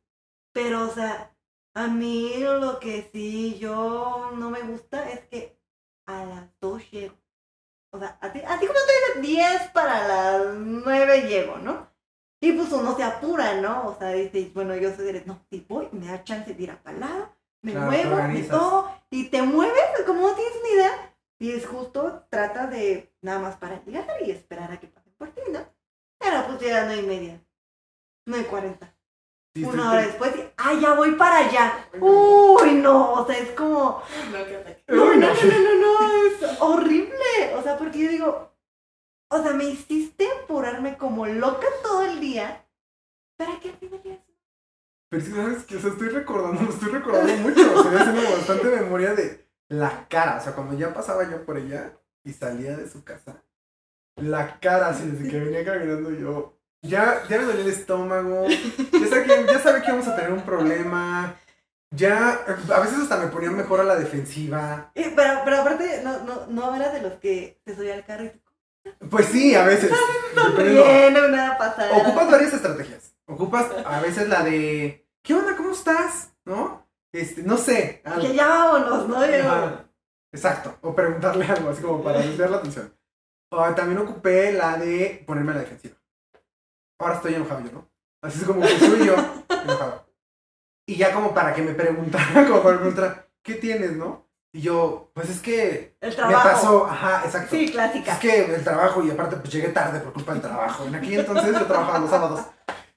Speaker 2: Pero, o sea, a mí lo que sí yo no me gusta es que a las 2 llego. O sea, así, así como estoy de 10 para las 9 llego, ¿no? Y pues uno se apura, ¿no? O sea, dice, bueno, yo soy de, no, si voy, me da chance de ir a lado, me
Speaker 1: Claro,
Speaker 2: muevo, y todo, y te mueves como no tienes ni idea. Y es justo, trata de nada más para llegar y esperar a que pasen por ti, ¿no? Pero pues llega a 9 y media, 9 y 40.
Speaker 1: Sí,
Speaker 2: Una hora después, y, ¡ay, ya voy para allá! ¡Uy, no! O sea, es como,
Speaker 3: No, qué
Speaker 2: no,
Speaker 1: Uy,
Speaker 2: no,
Speaker 1: no.
Speaker 2: no, no, es horrible. O sea, porque yo digo, o sea, me hiciste apurarme como loca todo el día para que al final ya
Speaker 1: Pero sí, sabes que, o sea, estoy recordando, estoy recordando mucho. Estoy haciendo bastante memoria de la cara. O sea, cuando ya pasaba yo por ella y salía de su casa, la cara, así desde que venía caminando yo, ya, ya me dolía el estómago. Ya sabía, que, ya sabía que íbamos a tener un problema. Ya, a veces hasta me ponía mejor a la defensiva.
Speaker 2: Eh, Pero, pero aparte, no, no, no era de los que se subía al carro y te
Speaker 1: Pues sí, a veces. dependiendo.
Speaker 2: sonriendo, nada pasada.
Speaker 1: Ocupas varias estrategias. Ocupas a veces la de, ¿qué onda? ¿Cómo estás? ¿No? Este, no sé. algo.
Speaker 2: Ya, ya vámonos, ¿no?
Speaker 1: Ajá. Exacto. O preguntarle algo así como para desviar la atención. O también ocupé la de ponerme a la defensiva. Ahora estoy enojado yo, ¿no? Así es como que soy yo enojado. Y ya como para que me preguntara, como para preguntar, ¿qué tienes, no? Y yo, pues es que
Speaker 2: El
Speaker 1: me
Speaker 2: trabajo.
Speaker 1: pasó, ajá, exacto.
Speaker 2: Sí, clásica.
Speaker 1: Es que el trabajo, y aparte pues llegué tarde por culpa del trabajo. En aquel entonces yo trabajaba los sábados.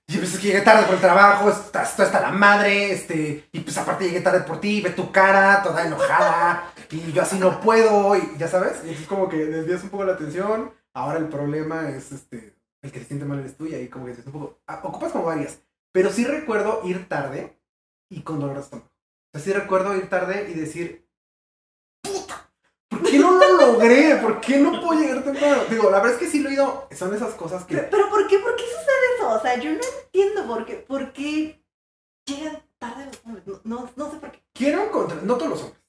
Speaker 1: Y pues es que llegué tarde por el trabajo, estoy hasta la madre, este, y pues aparte llegué tarde por ti, ve tu cara, toda enojada, y yo así no puedo, y ya sabes, y entonces como que desvías un poco la atención, ahora el problema es este, el que se siente mal eres tú, y ahí como que dices un poco, ah, ocupas como varias, pero sí recuerdo ir tarde y con dolor de estómago. O sea, sí recuerdo ir tarde y decir, puta, ¿por qué no lo logré? ¿Por qué no puedo llegar temprano? Digo, la verdad es que sí lo he ido, son esas cosas que...
Speaker 2: Pero, pero ¿por qué? ¿Por qué sucede eso? O sea, yo no entiendo por qué, por qué llegan tarde los hombres. No, no, no sé por qué.
Speaker 1: Quiero encontrar, no todos los hombres.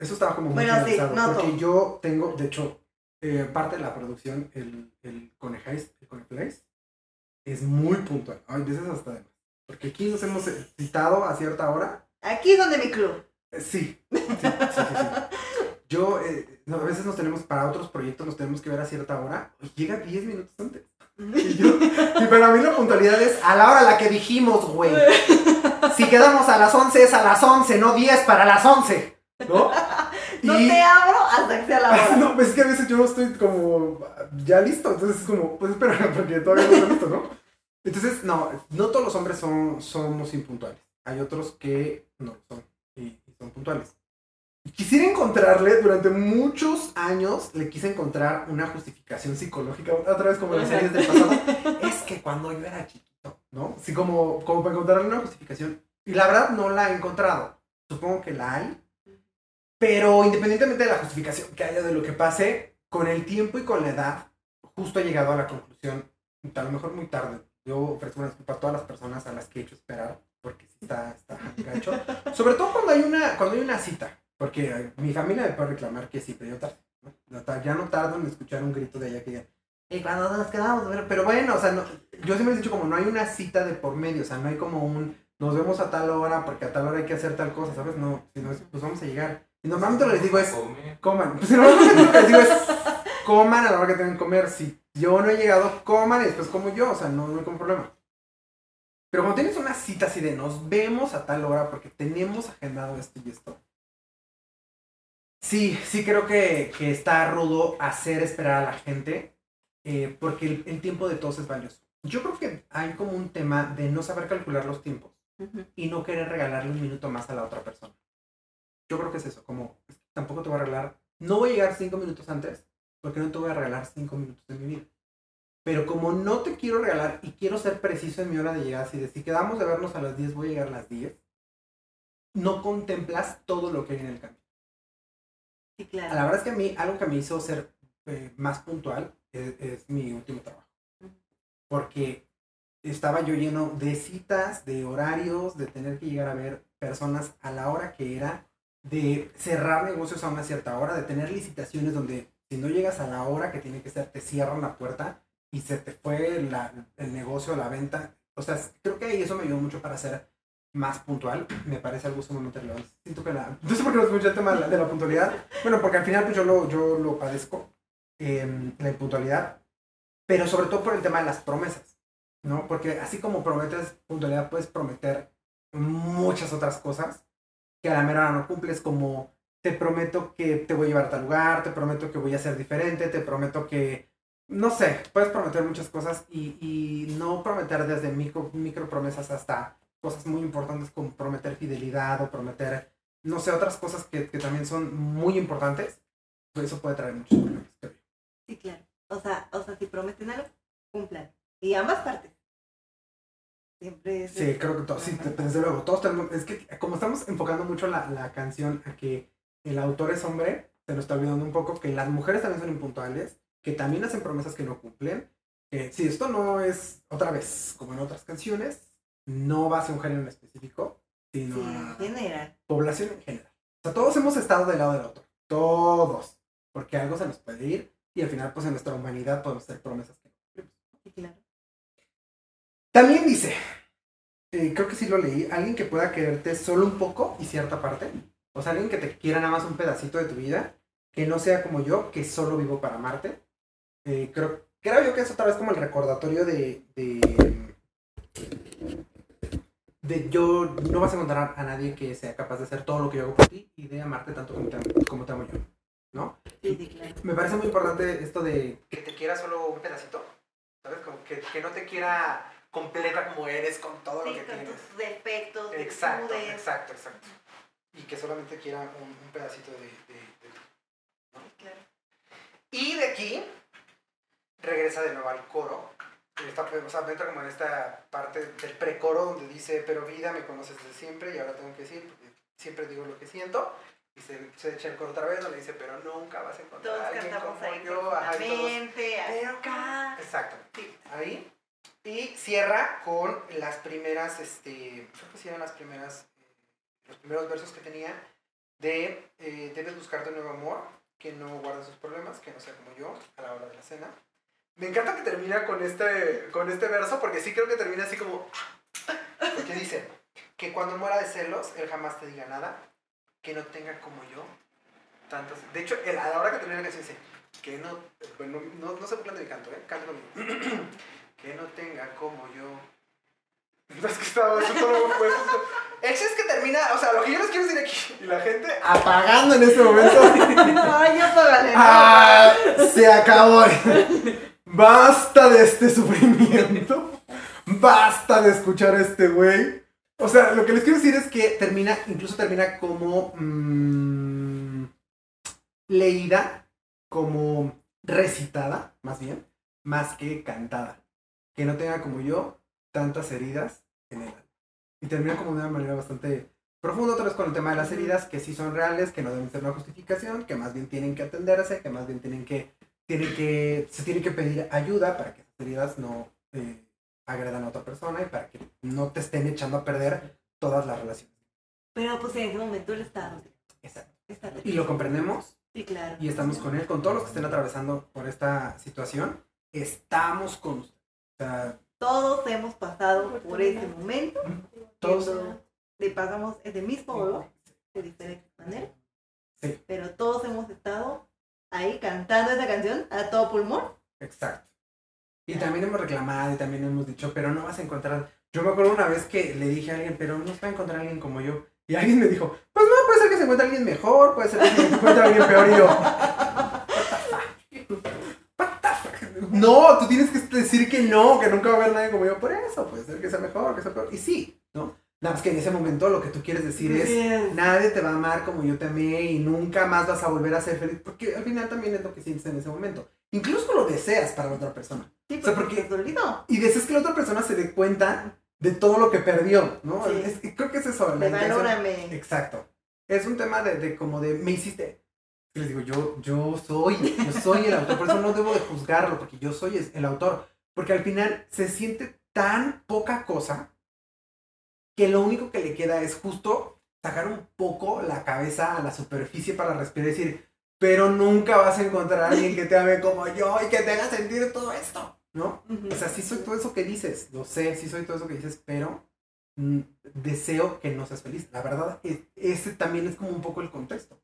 Speaker 1: Eso estaba como muy
Speaker 2: Bueno, sí,
Speaker 1: porque yo tengo, de hecho, eh, parte de la producción, el, el Conejáis, el Conejláis, es muy puntual. Hay veces hasta de más. Porque aquí nos hemos citado a cierta hora.
Speaker 2: Aquí es donde mi club.
Speaker 1: Eh, Sí, sí, sí, sí, sí. Yo, eh, no, a veces nos tenemos, para otros proyectos nos tenemos que ver a cierta hora. Llega 10 minutos antes. Y, yo- y para mí la puntualidad es a la hora a la que dijimos, güey. Si quedamos a las 11 es a las 11, no 10 para las 11. ¿No?
Speaker 2: No
Speaker 1: Y-
Speaker 2: te abro hasta que sea la hora.
Speaker 1: no, pues es que a veces yo no estoy como ya listo, entonces es como, pues espera, porque todavía no estoy listo, ¿no? Entonces, no, no todos los hombres son, somos impuntuales. Hay otros que no son y, son puntuales. Quisiera encontrarle, durante muchos años, le quise encontrar una justificación psicológica, otra vez como en las series del pasado. es que cuando yo era chiquito, ¿no? Sí, como, como para encontrarle una justificación. Y la verdad no la he encontrado. Supongo que la hay. Pero independientemente de la justificación que haya de lo que pase, con el tiempo y con la edad, justo he llegado a la conclusión, a lo mejor muy tarde. Yo ofrezco una disculpa a todas las personas a las que he hecho esperar, porque está, está gacho. Sobre todo cuando hay una, cuando hay una cita. Porque eh, mi familia me puede reclamar que sí, pero yo tarde. Ya no tardo en escuchar un grito de ella que diga, y cuando nos quedamos, pero, bueno, o sea, no, yo siempre he dicho como no hay una cita de por medio, o sea, no hay como un, nos vemos a tal hora porque a tal hora hay que hacer tal cosa, ¿sabes? No, si no es, pues vamos a llegar. Y normalmente lo que les digo es,
Speaker 4: Come.
Speaker 1: coman. Pues normalmente lo que les digo es, coman a la hora que tengan que comer. Si yo no he llegado, coman y después como yo, o sea, no, no hay como problema. Pero cuando tienes una cita así de nos vemos a tal hora porque tenemos agendado esto y esto. Sí, sí creo que, que está rudo hacer esperar a la gente eh, porque el, el tiempo de todos es valioso. Yo creo que hay como un tema de no saber calcular los tiempos y no querer regalarle un minuto más a la otra persona. Yo creo que es eso, como tampoco te voy a regalar, no voy a llegar cinco minutos antes, porque no te voy a regalar cinco minutos de mi vida. Pero como no te quiero regalar y quiero ser preciso en mi hora de llegar, si de si quedamos de vernos a las 10, voy a llegar a las 10, no contemplas todo lo que hay en el camino.
Speaker 2: Sí,
Speaker 1: A
Speaker 2: claro.
Speaker 1: la verdad es que a mí, algo que me hizo ser eh, más puntual es, es mi último trabajo. Porque estaba yo lleno de citas, de horarios, de tener que llegar a ver personas a la hora que era, de cerrar negocios a una cierta hora, de tener licitaciones donde si no llegas a la hora que tiene que ser, te cierran la puerta y se te fue la- el negocio, la venta. O sea, creo que eso me ayudó mucho para ser más puntual. Me parece algo sumamente relevante. Siento que la... No sé por qué nos escuché el tema de la, puntualidad. Bueno, porque al final pues yo lo, yo lo padezco, eh, la impuntualidad, pero sobre todo por el tema de las promesas, ¿no? Porque así como prometes puntualidad, puedes prometer muchas otras cosas que a la mera hora no cumples, como te prometo que te voy a llevar a tal lugar, te prometo que voy a ser diferente, te prometo que, no sé, puedes prometer muchas cosas y, y no prometer desde micro, micro promesas hasta cosas muy importantes como prometer fidelidad o prometer, no sé, otras cosas que, que también son muy importantes, pues eso puede traer muchos problemas.
Speaker 2: Sí, claro. O sea, o sea, si prometen algo, cumplan. Y ambas partes. Siempre es.
Speaker 1: Sí, creo que todos, sí, desde luego, todos tenemos, es que como estamos enfocando mucho la, la canción a que el autor es hombre, se nos está olvidando un poco que las mujeres también son impuntuales, que también hacen promesas que no cumplen, que si esto no es otra vez como en otras canciones, no va hacia un género en específico, sino
Speaker 2: Sí,
Speaker 1: a
Speaker 2: general.
Speaker 1: población en general. O sea, todos hemos estado del lado del autor, todos, porque algo se nos puede ir y al final pues en nuestra humanidad podemos hacer promesas que no cumplimos.
Speaker 2: Sí, claro.
Speaker 1: También dice, eh, creo que sí lo leí, alguien que pueda quererte solo un poco y cierta parte. O sea, alguien que te quiera nada más un pedacito de tu vida, que no sea como yo, que solo vivo para amarte. Eh, creo, creo yo que es otra vez como el recordatorio de, de, de yo no vas a encontrar a nadie que sea capaz de hacer todo lo que yo hago por ti y de amarte tanto como te, amo- como te amo yo. ¿No?
Speaker 2: Sí, sí, claro.
Speaker 1: Me parece muy importante esto de que te quiera solo un pedacito, ¿sabes? Como que, que no te quiera completa como eres con todo lo que
Speaker 2: con
Speaker 1: tienes.
Speaker 2: tus defectos,
Speaker 1: Exacto,
Speaker 2: virtudes.
Speaker 1: exacto, exacto. Y que solamente quiera un, un pedacito de, de, de-
Speaker 2: Claro.
Speaker 1: Y de aquí regresa de nuevo al coro. Y está, o sea, entra como en esta parte del precoro donde dice, pero vida, me conoces desde siempre y ahora tengo que decir, porque siempre digo lo que siento. Y se, se echa el coro otra vez donde dice, pero nunca vas a encontrar
Speaker 2: Todos
Speaker 1: a alguien como
Speaker 2: ahí
Speaker 1: yo. Ajá, todos- Pero
Speaker 2: acá.
Speaker 1: Exacto.
Speaker 2: Sí.
Speaker 1: Ahí. Y cierra con las primeras, este, creo que sí eran las primeras, eh, los primeros versos que tenía de eh, debes buscarte un nuevo amor, que no guarde sus problemas, que no sea como yo a la hora de la cena. Me encanta que termina con este, con este verso, porque sí creo que termina así como, porque dice, que cuando muera de celos, él jamás te diga nada, que no tenga como yo tantos... De hecho, a la hora que termina la canción dice, que no, bueno, no, no se burlan de mi canto, ¿eh? Canto conmigo. que no tenga como yo. Es que estaba, eso todo fue. El es que termina, o sea, lo que yo les quiero decir aquí, y la gente apagando en este momento.
Speaker 2: Ay, ya págale.
Speaker 1: ¡Ah! Se acabó. Basta de este sufrimiento. Basta de escuchar a este güey. O sea, lo que les quiero decir es que termina, incluso termina como mm, leída, como recitada, más bien, más que cantada. Que no tenga como yo tantas heridas en el alma. Y termina como de una manera bastante profunda otra vez con el tema de las heridas, que sí son reales, que no deben ser una justificación, que más bien tienen que atenderse, que más bien tienen que, tienen que, se tiene que pedir ayuda para que esas heridas no eh, agredan a otra persona y para que no te estén echando a perder todas las relaciones.
Speaker 2: Pero pues en ese momento él está.
Speaker 1: Exacto.
Speaker 2: está
Speaker 1: Y lo comprendemos
Speaker 2: Sí, claro.
Speaker 1: y estamos con él, con todos los que estén atravesando por esta situación, estamos con sea,
Speaker 2: Todos hemos pasado por ese momento.
Speaker 1: todos...
Speaker 2: Le pasamos ese mismo dolor de diferentes maneras.
Speaker 1: Sí.
Speaker 2: Pero todos hemos estado ahí cantando esa canción a todo pulmón.
Speaker 1: Exacto. Y también hemos reclamado y también hemos dicho, pero no vas a encontrar. Yo me acuerdo una vez que le dije a alguien, pero no se va a encontrar alguien como yo. Y alguien me dijo, pues no, puede ser que se encuentre alguien mejor, puede ser que se encuentre alguien peor. Y yo, no, tú tienes que decir que no, que nunca va a haber nadie como yo. Por eso, puede ser que sea mejor, que sea peor. Y sí, ¿no? Nada más que en ese momento lo que tú quieres decir es,
Speaker 2: Bien.
Speaker 1: nadie te va a amar como yo te amé y nunca más vas a volver a ser feliz, porque al final también es lo que sientes en ese momento. Incluso lo deseas para la otra persona.
Speaker 2: Sí,
Speaker 1: O sea,
Speaker 2: porque
Speaker 1: porque-
Speaker 2: te dolido.
Speaker 1: Y deseas que la otra persona se dé cuenta de todo lo que perdió, ¿no?
Speaker 2: Sí.
Speaker 1: Es- creo que es eso. intención.
Speaker 2: valórame.
Speaker 1: Exacto. Es un tema de, de como de, me hiciste. Les digo, yo, yo soy, yo soy el autor, por eso no debo de juzgarlo, porque yo soy el autor. Porque al final se siente tan poca cosa que lo único que le queda es justo sacar un poco la cabeza a la superficie para respirar y decir, pero nunca vas a encontrar a alguien que te ame como yo y que te haga sentir todo esto, ¿no?
Speaker 2: Ujú.
Speaker 1: O sea, sí soy todo eso que dices, lo sé, sí soy todo eso que dices, pero mm, deseo que no seas feliz. La verdad, es- ese también es como un poco el contexto.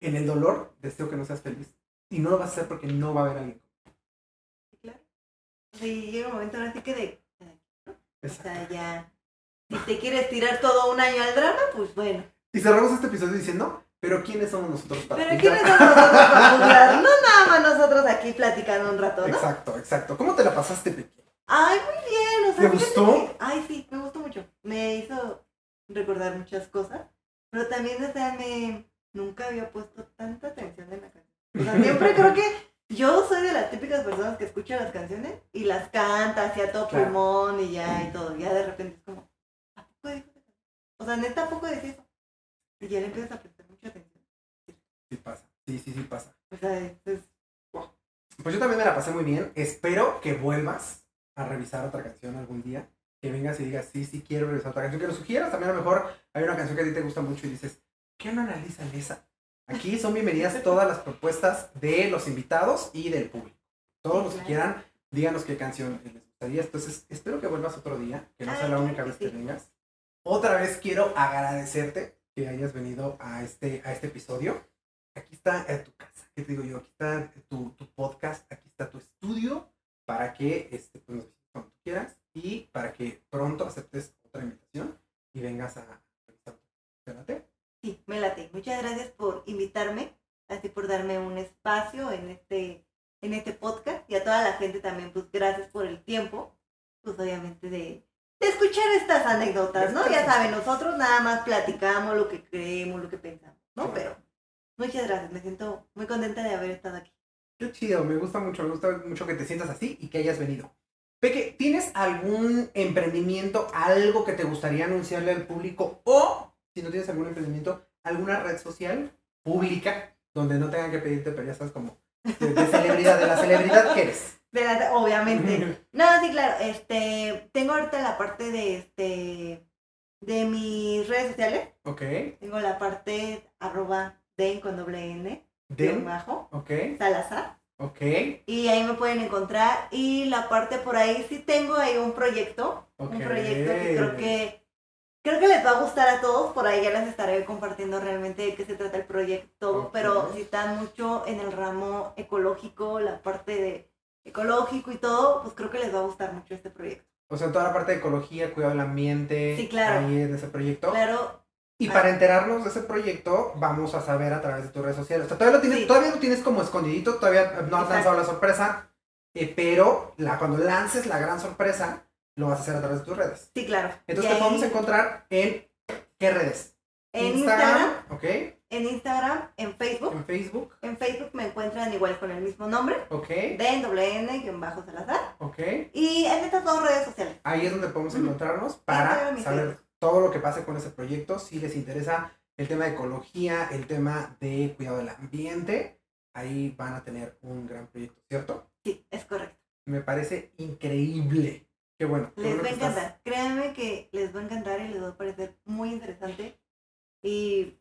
Speaker 1: En el dolor, deseo que no seas feliz. Y no lo vas a hacer porque no va a haber alguien.
Speaker 2: Sí, claro. Sí, llega un momento ahora sí que de. O
Speaker 1: Exacto.
Speaker 2: sea, ya. Si te quieres tirar todo un año al drama, pues bueno.
Speaker 1: Y cerramos este episodio diciendo, pero ¿quiénes somos nosotros para
Speaker 2: Pero? ¿quiénes somos nosotros para juzgar? No nada más nosotros aquí platicando un rato, ¿no?
Speaker 1: Exacto, exacto. ¿Cómo te la pasaste, Peque?
Speaker 2: Ay, muy bien, o sea,
Speaker 1: ¿Te gustó?
Speaker 2: que- ay, sí, me gustó mucho. Me hizo recordar muchas cosas, pero también, o sea, me nunca había puesto tanta atención en la canción. O sea, siempre creo que yo soy de las típicas personas que escucha las canciones y las canta hacia todo
Speaker 1: Claro.
Speaker 2: pulmón y ya y todo. Ya de repente es como, ¿a poco dijo esa canción? O sea, neta, ¿a poco decía eso? Y ya le empiezas a prestar mucha atención.
Speaker 1: Sí pasa. Sí, sí, sí pasa.
Speaker 2: O sea, es, es-
Speaker 1: Pues yo también me la pasé muy bien. Espero que vuelvas a revisar otra canción algún día. Que vengas y digas, sí, sí, quiero revisar otra canción. Que lo sugieras. También a lo mejor hay una canción que a ti te gusta mucho y dices, ¿qué no analizan esa? Aquí son bienvenidas todas las propuestas de los invitados y del público. Todos los que quieran, díganos qué canción les gustaría. Entonces, espero que vuelvas otro día, que no sea la única vez que vengas. Otra vez quiero agradecerte que hayas venido a este, a este episodio. Aquí está eh, tu casa, ¿qué te digo yo? Aquí está tu, tu podcast, aquí está tu estudio para que este, pues, nos visites cuando tú quieras y para que pronto aceptes otra invitación y vengas a revisar.
Speaker 2: Sí, me late. Muchas gracias por invitarme, así por darme un espacio en este, en este podcast y a toda la gente también, pues gracias por el tiempo, pues obviamente de, de escuchar estas anécdotas, ¿no? Ya saben, nosotros nada más platicamos lo que creemos, lo que pensamos, ¿no? Pero muchas gracias, me siento muy contenta de haber estado aquí.
Speaker 1: Qué chido, me gusta mucho, me gusta mucho que te sientas así y que hayas venido. Peque, ¿tienes algún emprendimiento, algo que te gustaría anunciarle al público o, si no tienes algún emprendimiento, alguna red social pública donde no tengan que pedirte, pero ya sabes como de, de celebridad, de la celebridad que eres?
Speaker 2: De la- obviamente. No, sí, claro, este, tengo ahorita la parte de, este, de mis redes sociales,
Speaker 1: ok,
Speaker 2: tengo la parte arroba den con doble n,
Speaker 1: Den,
Speaker 2: bajo,
Speaker 1: ok,
Speaker 2: Salazar.
Speaker 1: ok,
Speaker 2: Y ahí me pueden encontrar. Y la parte por ahí sí tengo ahí un proyecto. Un proyecto que creo que creo que les va a gustar a todos. Por ahí ya les estaré compartiendo realmente de qué se trata el proyecto. Pero si están mucho en el ramo ecológico, la parte de ecológico y todo, pues creo que les va a gustar mucho este proyecto.
Speaker 1: O sea, toda la parte de ecología, cuidado del ambiente,
Speaker 2: Sí, claro.
Speaker 1: ahí en ese proyecto.
Speaker 2: Claro,
Speaker 1: Y para enterarnos de ese proyecto, vamos a saber a través de tus redes sociales. O sea, todavía lo tienes,
Speaker 2: Sí.
Speaker 1: todavía lo tienes como escondidito, todavía no has
Speaker 2: Exacto.
Speaker 1: lanzado la sorpresa, eh, pero la, cuando lances la gran sorpresa, lo vas a hacer a través de tus redes.
Speaker 2: sí, claro.
Speaker 1: Entonces te podemos encontrar en qué redes?
Speaker 2: en Instagram,
Speaker 1: ok,
Speaker 2: en Instagram, en Facebook.
Speaker 1: en Facebook,
Speaker 2: En Facebook me encuentran igual con el mismo nombre,
Speaker 1: ok,
Speaker 2: den doble n guion bajo Salazar.
Speaker 1: ok.
Speaker 2: Y en estas dos redes sociales.
Speaker 1: Ahí es donde podemos encontrarnos para saber
Speaker 2: Facebook.
Speaker 1: todo lo que pase con ese proyecto. Si les interesa el tema de ecología, el tema de cuidado del ambiente, ahí van a tener un gran proyecto, ¿cierto?
Speaker 2: Sí, es correcto.
Speaker 1: Me parece increíble Qué bueno. qué
Speaker 2: Les
Speaker 1: bueno
Speaker 2: va a
Speaker 1: que estás-
Speaker 2: encantar. Créanme que les va a encantar y les va a parecer muy interesante. Y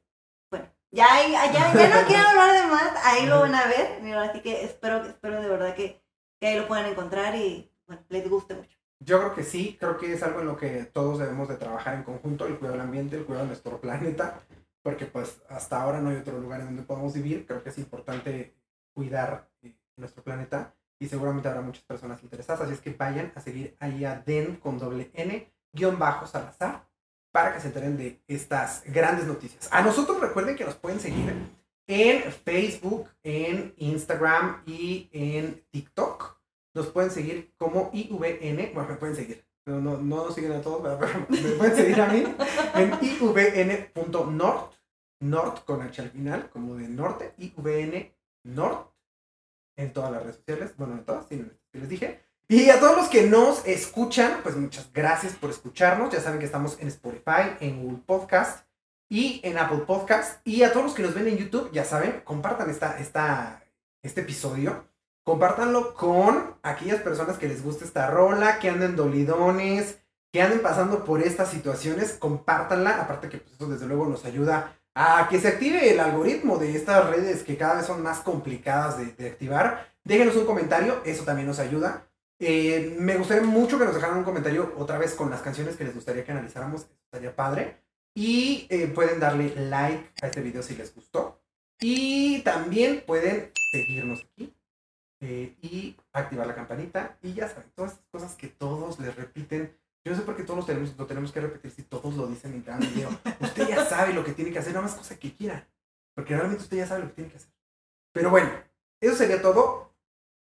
Speaker 2: bueno, ya, hay- ya, ya no quiero hablar de más, ahí lo van a ver. Mira, así que espero, espero de verdad que, que ahí lo puedan encontrar y bueno, les guste mucho.
Speaker 1: Yo creo que sí, creo que es algo en lo que todos debemos de trabajar en conjunto, el cuidado del ambiente, el cuidado de nuestro planeta, porque pues hasta ahora no hay otro lugar en donde podamos vivir, creo que es importante cuidar eh, nuestro planeta y seguramente habrá muchas personas interesadas, así es que vayan a seguir ahí a Den con doble N, guion bajo Salazar, para que se enteren de estas grandes noticias. A nosotros recuerden que nos pueden seguir en Facebook, en Instagram y en TikTok. Nos pueden seguir como IVN, bueno, me pueden seguir, no, no, no nos siguen a todos, pero me pueden seguir a mí en ivn.nort, nort con H al final, como de norte, IVN Nort, en todas las redes sociales, bueno, en todas, sí, les dije. Y a todos los que nos escuchan, pues muchas gracias por escucharnos, ya saben que estamos en Spotify, en Google Podcast y en Apple Podcast. Y a todos los que nos ven en YouTube, ya saben, compartan esta, esta, este episodio compártanlo con aquellas personas que les guste esta rola, que anden dolidones, que anden pasando por estas situaciones, compártanla, aparte que pues, eso desde luego nos ayuda a que se active el algoritmo de estas redes que cada vez son más complicadas de, activar. Déjenos un comentario, eso también nos ayuda. Eh, me gustaría mucho que nos dejaran un comentario otra vez con las canciones que les gustaría que analizáramos, estaría padre. Y eh, pueden darle like a este video si les gustó. Y también pueden seguirnos aquí eh, y activar la campanita y ya saben, todas estas cosas que todos les repiten. Yo no sé por qué todos tenemos, lo tenemos que repetir si todos lo dicen en cada video. Usted ya sabe lo que tiene que hacer, nada más cosa que quiera. Porque realmente usted ya sabe lo que tiene que hacer. Pero bueno, eso sería todo.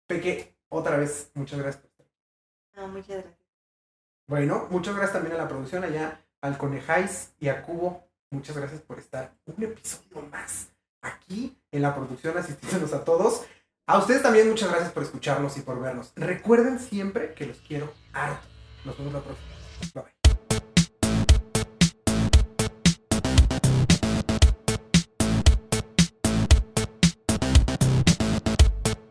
Speaker 1: Peque, otra vez, muchas gracias por estar.
Speaker 2: Ah, muchas gracias.
Speaker 1: Bueno, muchas gracias también a la producción allá, al Conejáis y a Cubo. Muchas gracias por estar un episodio más aquí en la producción, asistiéndonos a todos. A ustedes también muchas gracias por escucharnos y por vernos. Recuerden siempre que los quiero harto. Nos vemos la próxima. Bye.